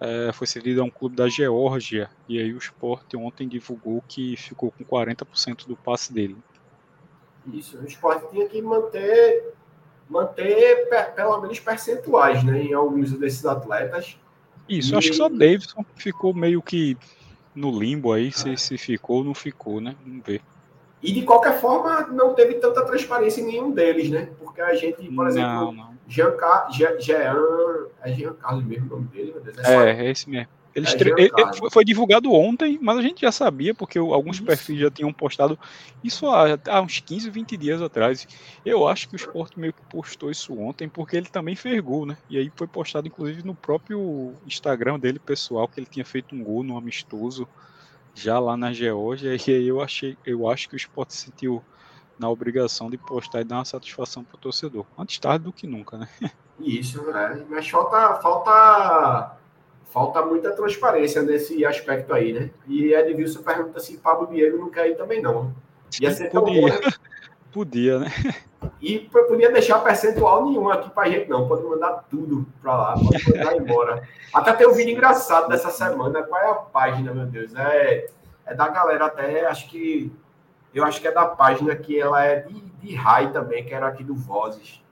é, foi cedido a um clube da Geórgia. E aí o Sport ontem divulgou que ficou com 40% do passe dele. Isso, o Sport tinha que manter manter pelo menos percentuais né, em alguns desses atletas. Isso, e... acho que só Davidson ficou meio que no limbo aí, se, ah. se ficou ou não ficou, né? Vamos ver. E de qualquer forma, não teve tanta transparência em nenhum deles, né? Porque a gente, por exemplo, não, não. Jean, Jean, Jean, é Jean Carlos mesmo o nome dele, é, é, é esse mesmo. Ele, é, ele foi, foi, divulgado ontem, mas a gente já sabia, porque alguns isso. perfis já tinham postado isso há, há, uns 15, 20 dias atrás. Eu acho que o Sport meio que postou isso ontem, porque ele também fez gol, né? E aí foi postado, inclusive, no próprio Instagram dele, pessoal, que ele tinha feito um gol no amistoso já lá na Geórgia. E aí eu achei, eu acho que o Sport sentiu na obrigação de postar e dar uma satisfação para o torcedor. Antes tarde do que nunca, né? Isso, né? Mas falta, falta falta muita transparência nesse aspecto aí, né? E Edilson pergunta se Pablo Diego não quer ir também, não. Ia ser tão podia. bom, né? Podia, né? E podia deixar percentual nenhum aqui pra gente, não. Pode mandar tudo pra lá, pode mandar <laughs> embora. Até tem um vídeo engraçado dessa semana. Qual é a página, meu Deus? É, é da galera até, acho que. Eu acho que é da página que ela é de, de Rai também, que era aqui do Vozes.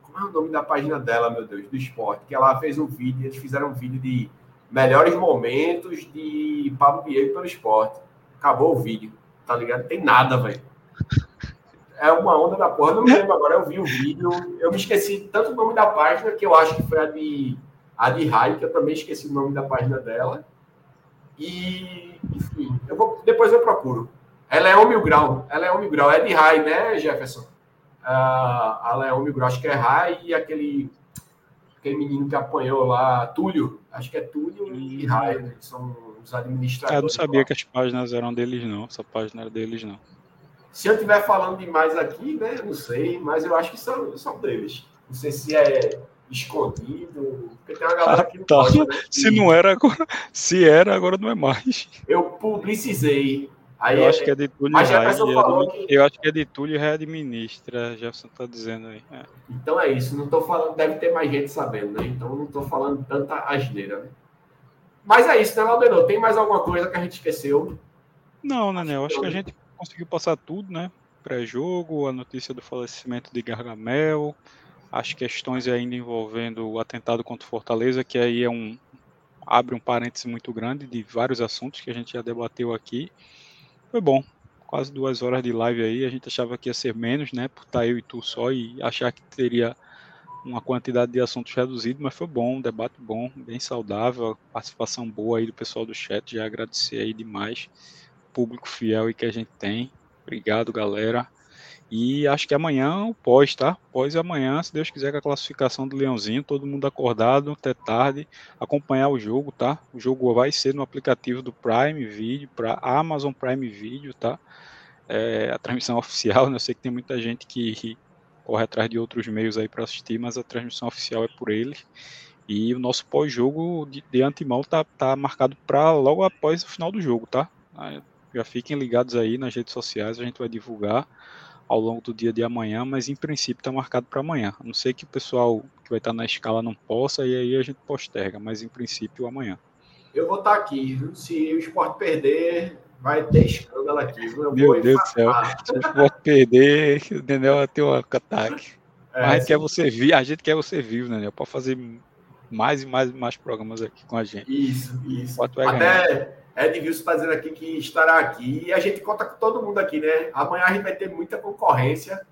Como é o nome da página dela, meu Deus? Do esporte. Que ela fez um vídeo, eles fizeram um vídeo de melhores momentos de Pablo Diego pelo esporte. Acabou o vídeo, tá ligado? Tem nada, velho. É uma onda da porra, não me lembro agora, eu vi o vídeo, eu me esqueci tanto o nome da página, que eu acho que foi a de, a de Rai, que eu também esqueci o nome da página dela. E, enfim, eu vou, depois eu procuro. Ela é 1 mil grau, ela é 1 mil grau, é de Rai, né, Jefferson? Uh, ela é 1 mil grau, acho que é Rai e aquele aquele menino que apanhou lá, Túlio, acho que é Túlio e Raio, né, que são os administradores. Eu não sabia que as páginas eram deles, não. Essa página era deles, não. Se eu estiver falando demais aqui, né, não sei, mas eu acho que são, são deles. Não sei se é escondido, porque tem uma galera ah, que não tá. pode, <laughs> né, Se não era agora, se era, agora não é mais. Eu publicizei Aí, eu acho que é de Túlio mas falou que... Eu acho que é de Túlio e readministra, Jefferson está dizendo aí. É. Então é isso, não estou falando, deve ter mais gente sabendo, né? Então não estou falando tanta asneira, né? Mas é isso, né, Laudeno? Tem mais alguma coisa que a gente esqueceu? Não? Eu acho que a gente conseguiu passar tudo, né? Pré-jogo, a notícia do falecimento de Gargamel, as questões ainda envolvendo o atentado contra o Fortaleza, que aí é um abre um parêntese muito grande de vários assuntos que a gente já debateu aqui. Foi bom. Quase duas horas de live aí. A gente achava que ia ser menos, né? Por estar eu e tu só e achar que teria uma quantidade de assuntos reduzido, mas foi bom, um debate bom, bem saudável, participação boa aí do pessoal do chat. Já agradecer aí demais. Público fiel aí que a gente tem. Obrigado, galera. E acho que amanhã o pós, tá? Pós amanhã, se Deus quiser, com a classificação do Leãozinho, todo mundo acordado até tarde, acompanhar o jogo, tá? O jogo vai ser no aplicativo do Prime Video, para Amazon Prime Video, tá? É, a transmissão <laughs> oficial, né? Eu sei que tem muita gente que corre atrás de outros meios aí para assistir, mas a transmissão oficial é por eles. E o nosso pós-jogo de, de, antemão tá, tá marcado para logo após o final do jogo, tá? Já fiquem ligados aí nas redes sociais, a gente vai divulgar ao longo do dia de amanhã, mas em princípio está marcado para amanhã. A não sei que o pessoal que vai estar tá na escala não possa, e aí a gente posterga, mas em princípio amanhã. Eu vou estar tá aqui, se o esporte perder, vai ter escândalo aqui. Eu Meu Deus do céu, se o esporte perder, o Daniel vai ter um ataque. É, mas a gente, quer você vi, a gente quer você vivo, Daniel, para fazer mais e mais e mais programas aqui com a gente. Isso, isso. Até ganhar. Edilson está dizendo aqui que estará aqui. E a gente conta com todo mundo aqui, né? Amanhã a gente vai ter muita concorrência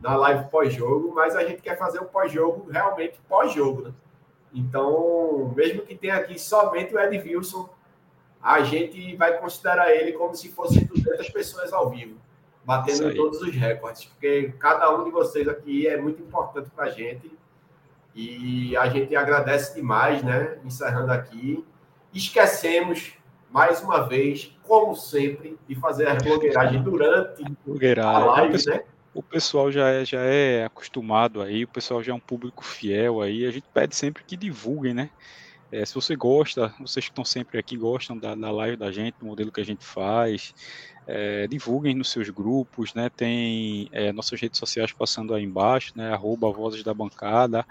na live pós-jogo, mas a gente quer fazer o pós-jogo realmente pós-jogo, né? Então, mesmo que tenha aqui somente o Edilson, a gente vai considerar ele como se fosse 200 pessoas ao vivo, batendo todos os recordes, porque cada um de vocês aqui é muito importante para a gente. E a gente agradece demais, né? Encerrando aqui. Esquecemos mais uma vez, como sempre, de fazer a blogueiragem durante a live, o pessoal, né? O pessoal já é, já é acostumado aí, o pessoal já é um público fiel aí, a gente pede sempre que divulguem, né? É, se você gosta, vocês que estão sempre aqui gostam da, da live da gente, do modelo que a gente faz, é, divulguem nos seus grupos, né? Tem é, nossas redes sociais passando aí embaixo, né? Arroba Vozes da Bancada,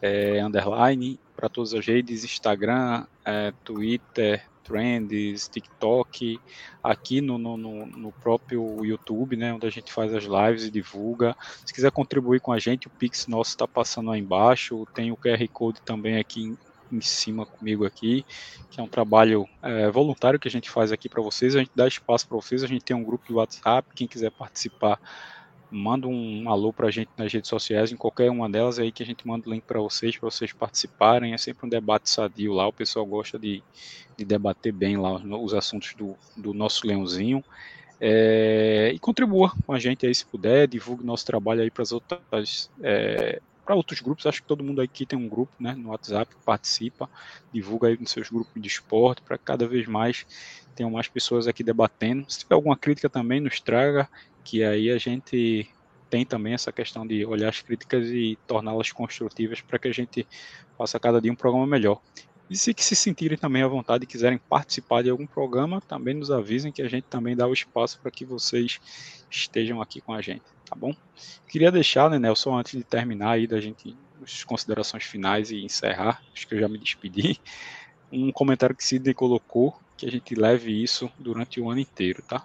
é, underline, para todas as redes, Instagram, é, Twitter, Trends, TikTok, aqui no, no, no, próprio YouTube, né, onde a gente faz as lives e divulga. Se quiser contribuir com a gente, o Pix nosso está passando aí embaixo, tem o QR Code também aqui em, cima comigo aqui, que é um trabalho é, voluntário que a gente faz aqui para vocês, a gente dá espaço para vocês, a gente tem um grupo de WhatsApp, quem quiser participar manda um alô para a gente nas redes sociais, em qualquer uma delas aí que a gente manda o link para vocês, para vocês participarem. É sempre um debate sadio lá, o pessoal gosta de, de debater bem lá os assuntos do, do nosso leãozinho. É, e contribua com a gente aí se puder, divulgue nosso trabalho aí para as outras. É, para outros grupos, acho que todo mundo aqui tem um grupo né, no WhatsApp participa, divulga aí nos seus grupos de esporte, para cada vez mais tenham mais pessoas aqui debatendo. Se tiver alguma crítica também, nos traga, que aí a gente tem também essa questão de olhar as críticas e torná-las construtivas para que a gente faça cada dia um programa melhor. E se que se sentirem também à vontade e quiserem participar de algum programa, também nos avisem que a gente também dá o espaço para que vocês estejam aqui com a gente, tá bom? Queria deixar, né, Nelson, antes de terminar aí da gente as considerações finais e encerrar, acho que eu já me despedi, um comentário que Sidney colocou, que a gente leve isso durante o ano inteiro, tá?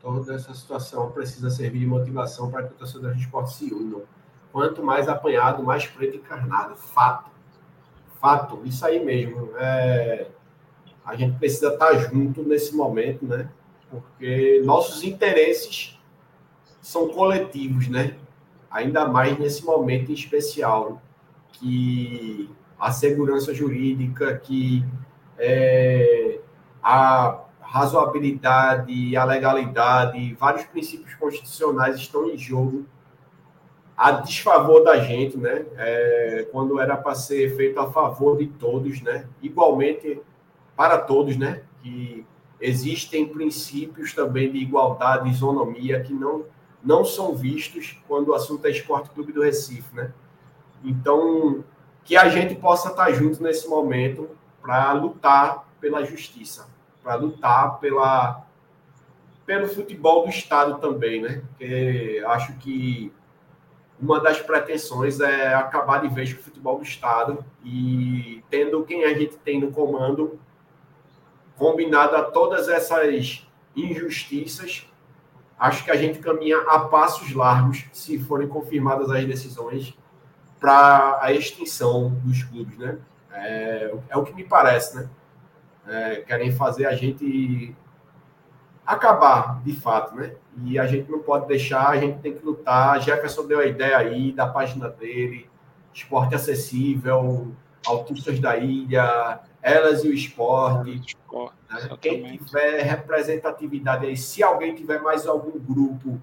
Toda essa situação precisa servir de motivação para que o torcedor de esporte se unam. Quanto mais apanhado, mais preto encarnado. Fato. Fato. Isso aí mesmo. É... A gente precisa estar junto nesse momento, né? Porque nossos interesses são coletivos, né? Ainda mais nesse momento em especial, que a segurança jurídica, que é, a razoabilidade, a legalidade, vários princípios constitucionais estão em jogo a desfavor da gente, né? É, quando era para ser feito a favor de todos, né? Igualmente para todos, né? Que existem princípios também de igualdade isonomia que não não são vistos quando o assunto é Esporte Clube do Recife, né? Então, que a gente possa estar junto nesse momento para lutar pela justiça para lutar pela, pelo futebol do Estado também, né? Porque acho que uma das pretensões é acabar de vez com o futebol do Estado e tendo quem a gente tem no comando, combinado a todas essas injustiças, acho que a gente caminha a passos largos, se forem confirmadas as decisões, para a extinção dos clubes, né? É, é o que me parece, né? é, querem fazer a gente acabar, de fato, né? E a gente não pode deixar, a gente tem que lutar. Jefferson deu a ideia aí da página dele, esporte acessível, autistas da ilha, elas e o esporte. esporte né? Quem tiver representatividade aí, se alguém tiver mais algum grupo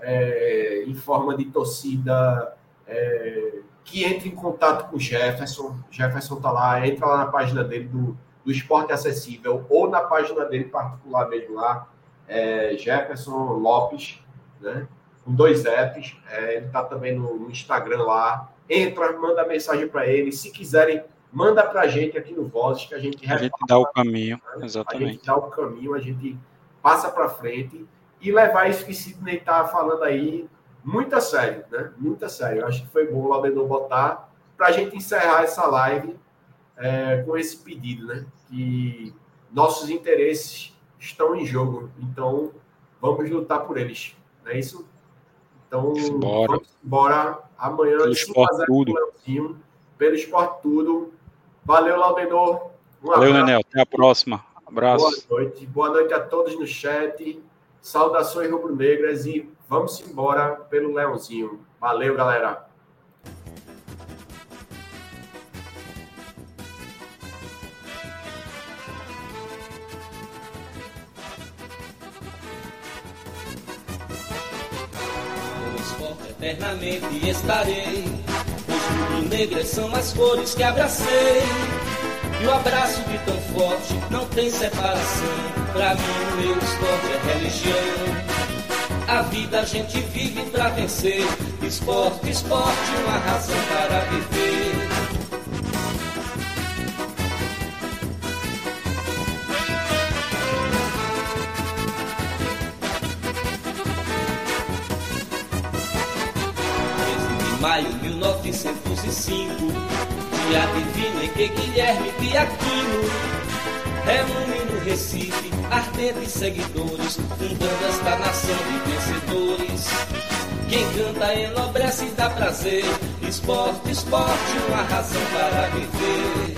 é, em forma de torcida, é, que entre em contato com o Jefferson. Jefferson tá lá, entra lá na página dele do do esporte acessível ou na página dele particular mesmo lá, é Jefferson Lopes, né? Com dois apps. É, ele está também no, no, Instagram lá. Entra, manda mensagem para ele. Se quiserem, manda para a gente aqui no Vozes que a gente A gente dá o caminho, né? exatamente. A gente dá o caminho, a gente passa para frente e levar isso que Sidney está falando aí muito a sério, né? Muito a sério. Eu acho que foi bom o Laudendor botar para a gente encerrar essa live é, com esse pedido, né? Que nossos interesses estão em jogo, então vamos lutar por eles, não é isso? Então, Bora. vamos embora amanhã, pelo esporte tudo. pelo esporte tudo. Valeu, Laudenor. Um Valeu, Nenel. Até a próxima. Abraço. Boa noite. Boa noite a todos no chat. Saudações rubro-negras e vamos embora pelo Leãozinho. Valeu, galera. eternamente estarei. Os rubro-negras são as cores que abracei. E o abraço de tão forte não tem separação. Pra mim, o meu esporte é religião. A vida a gente vive pra vencer. Esporte, esporte, uma razão para viver. maio 1905, dia divino em que Guilherme Piaquino reúne no Recife ardentes seguidores, fundando esta nação de vencedores. Quem canta enobrece e dá prazer, esporte, esporte, uma razão para viver.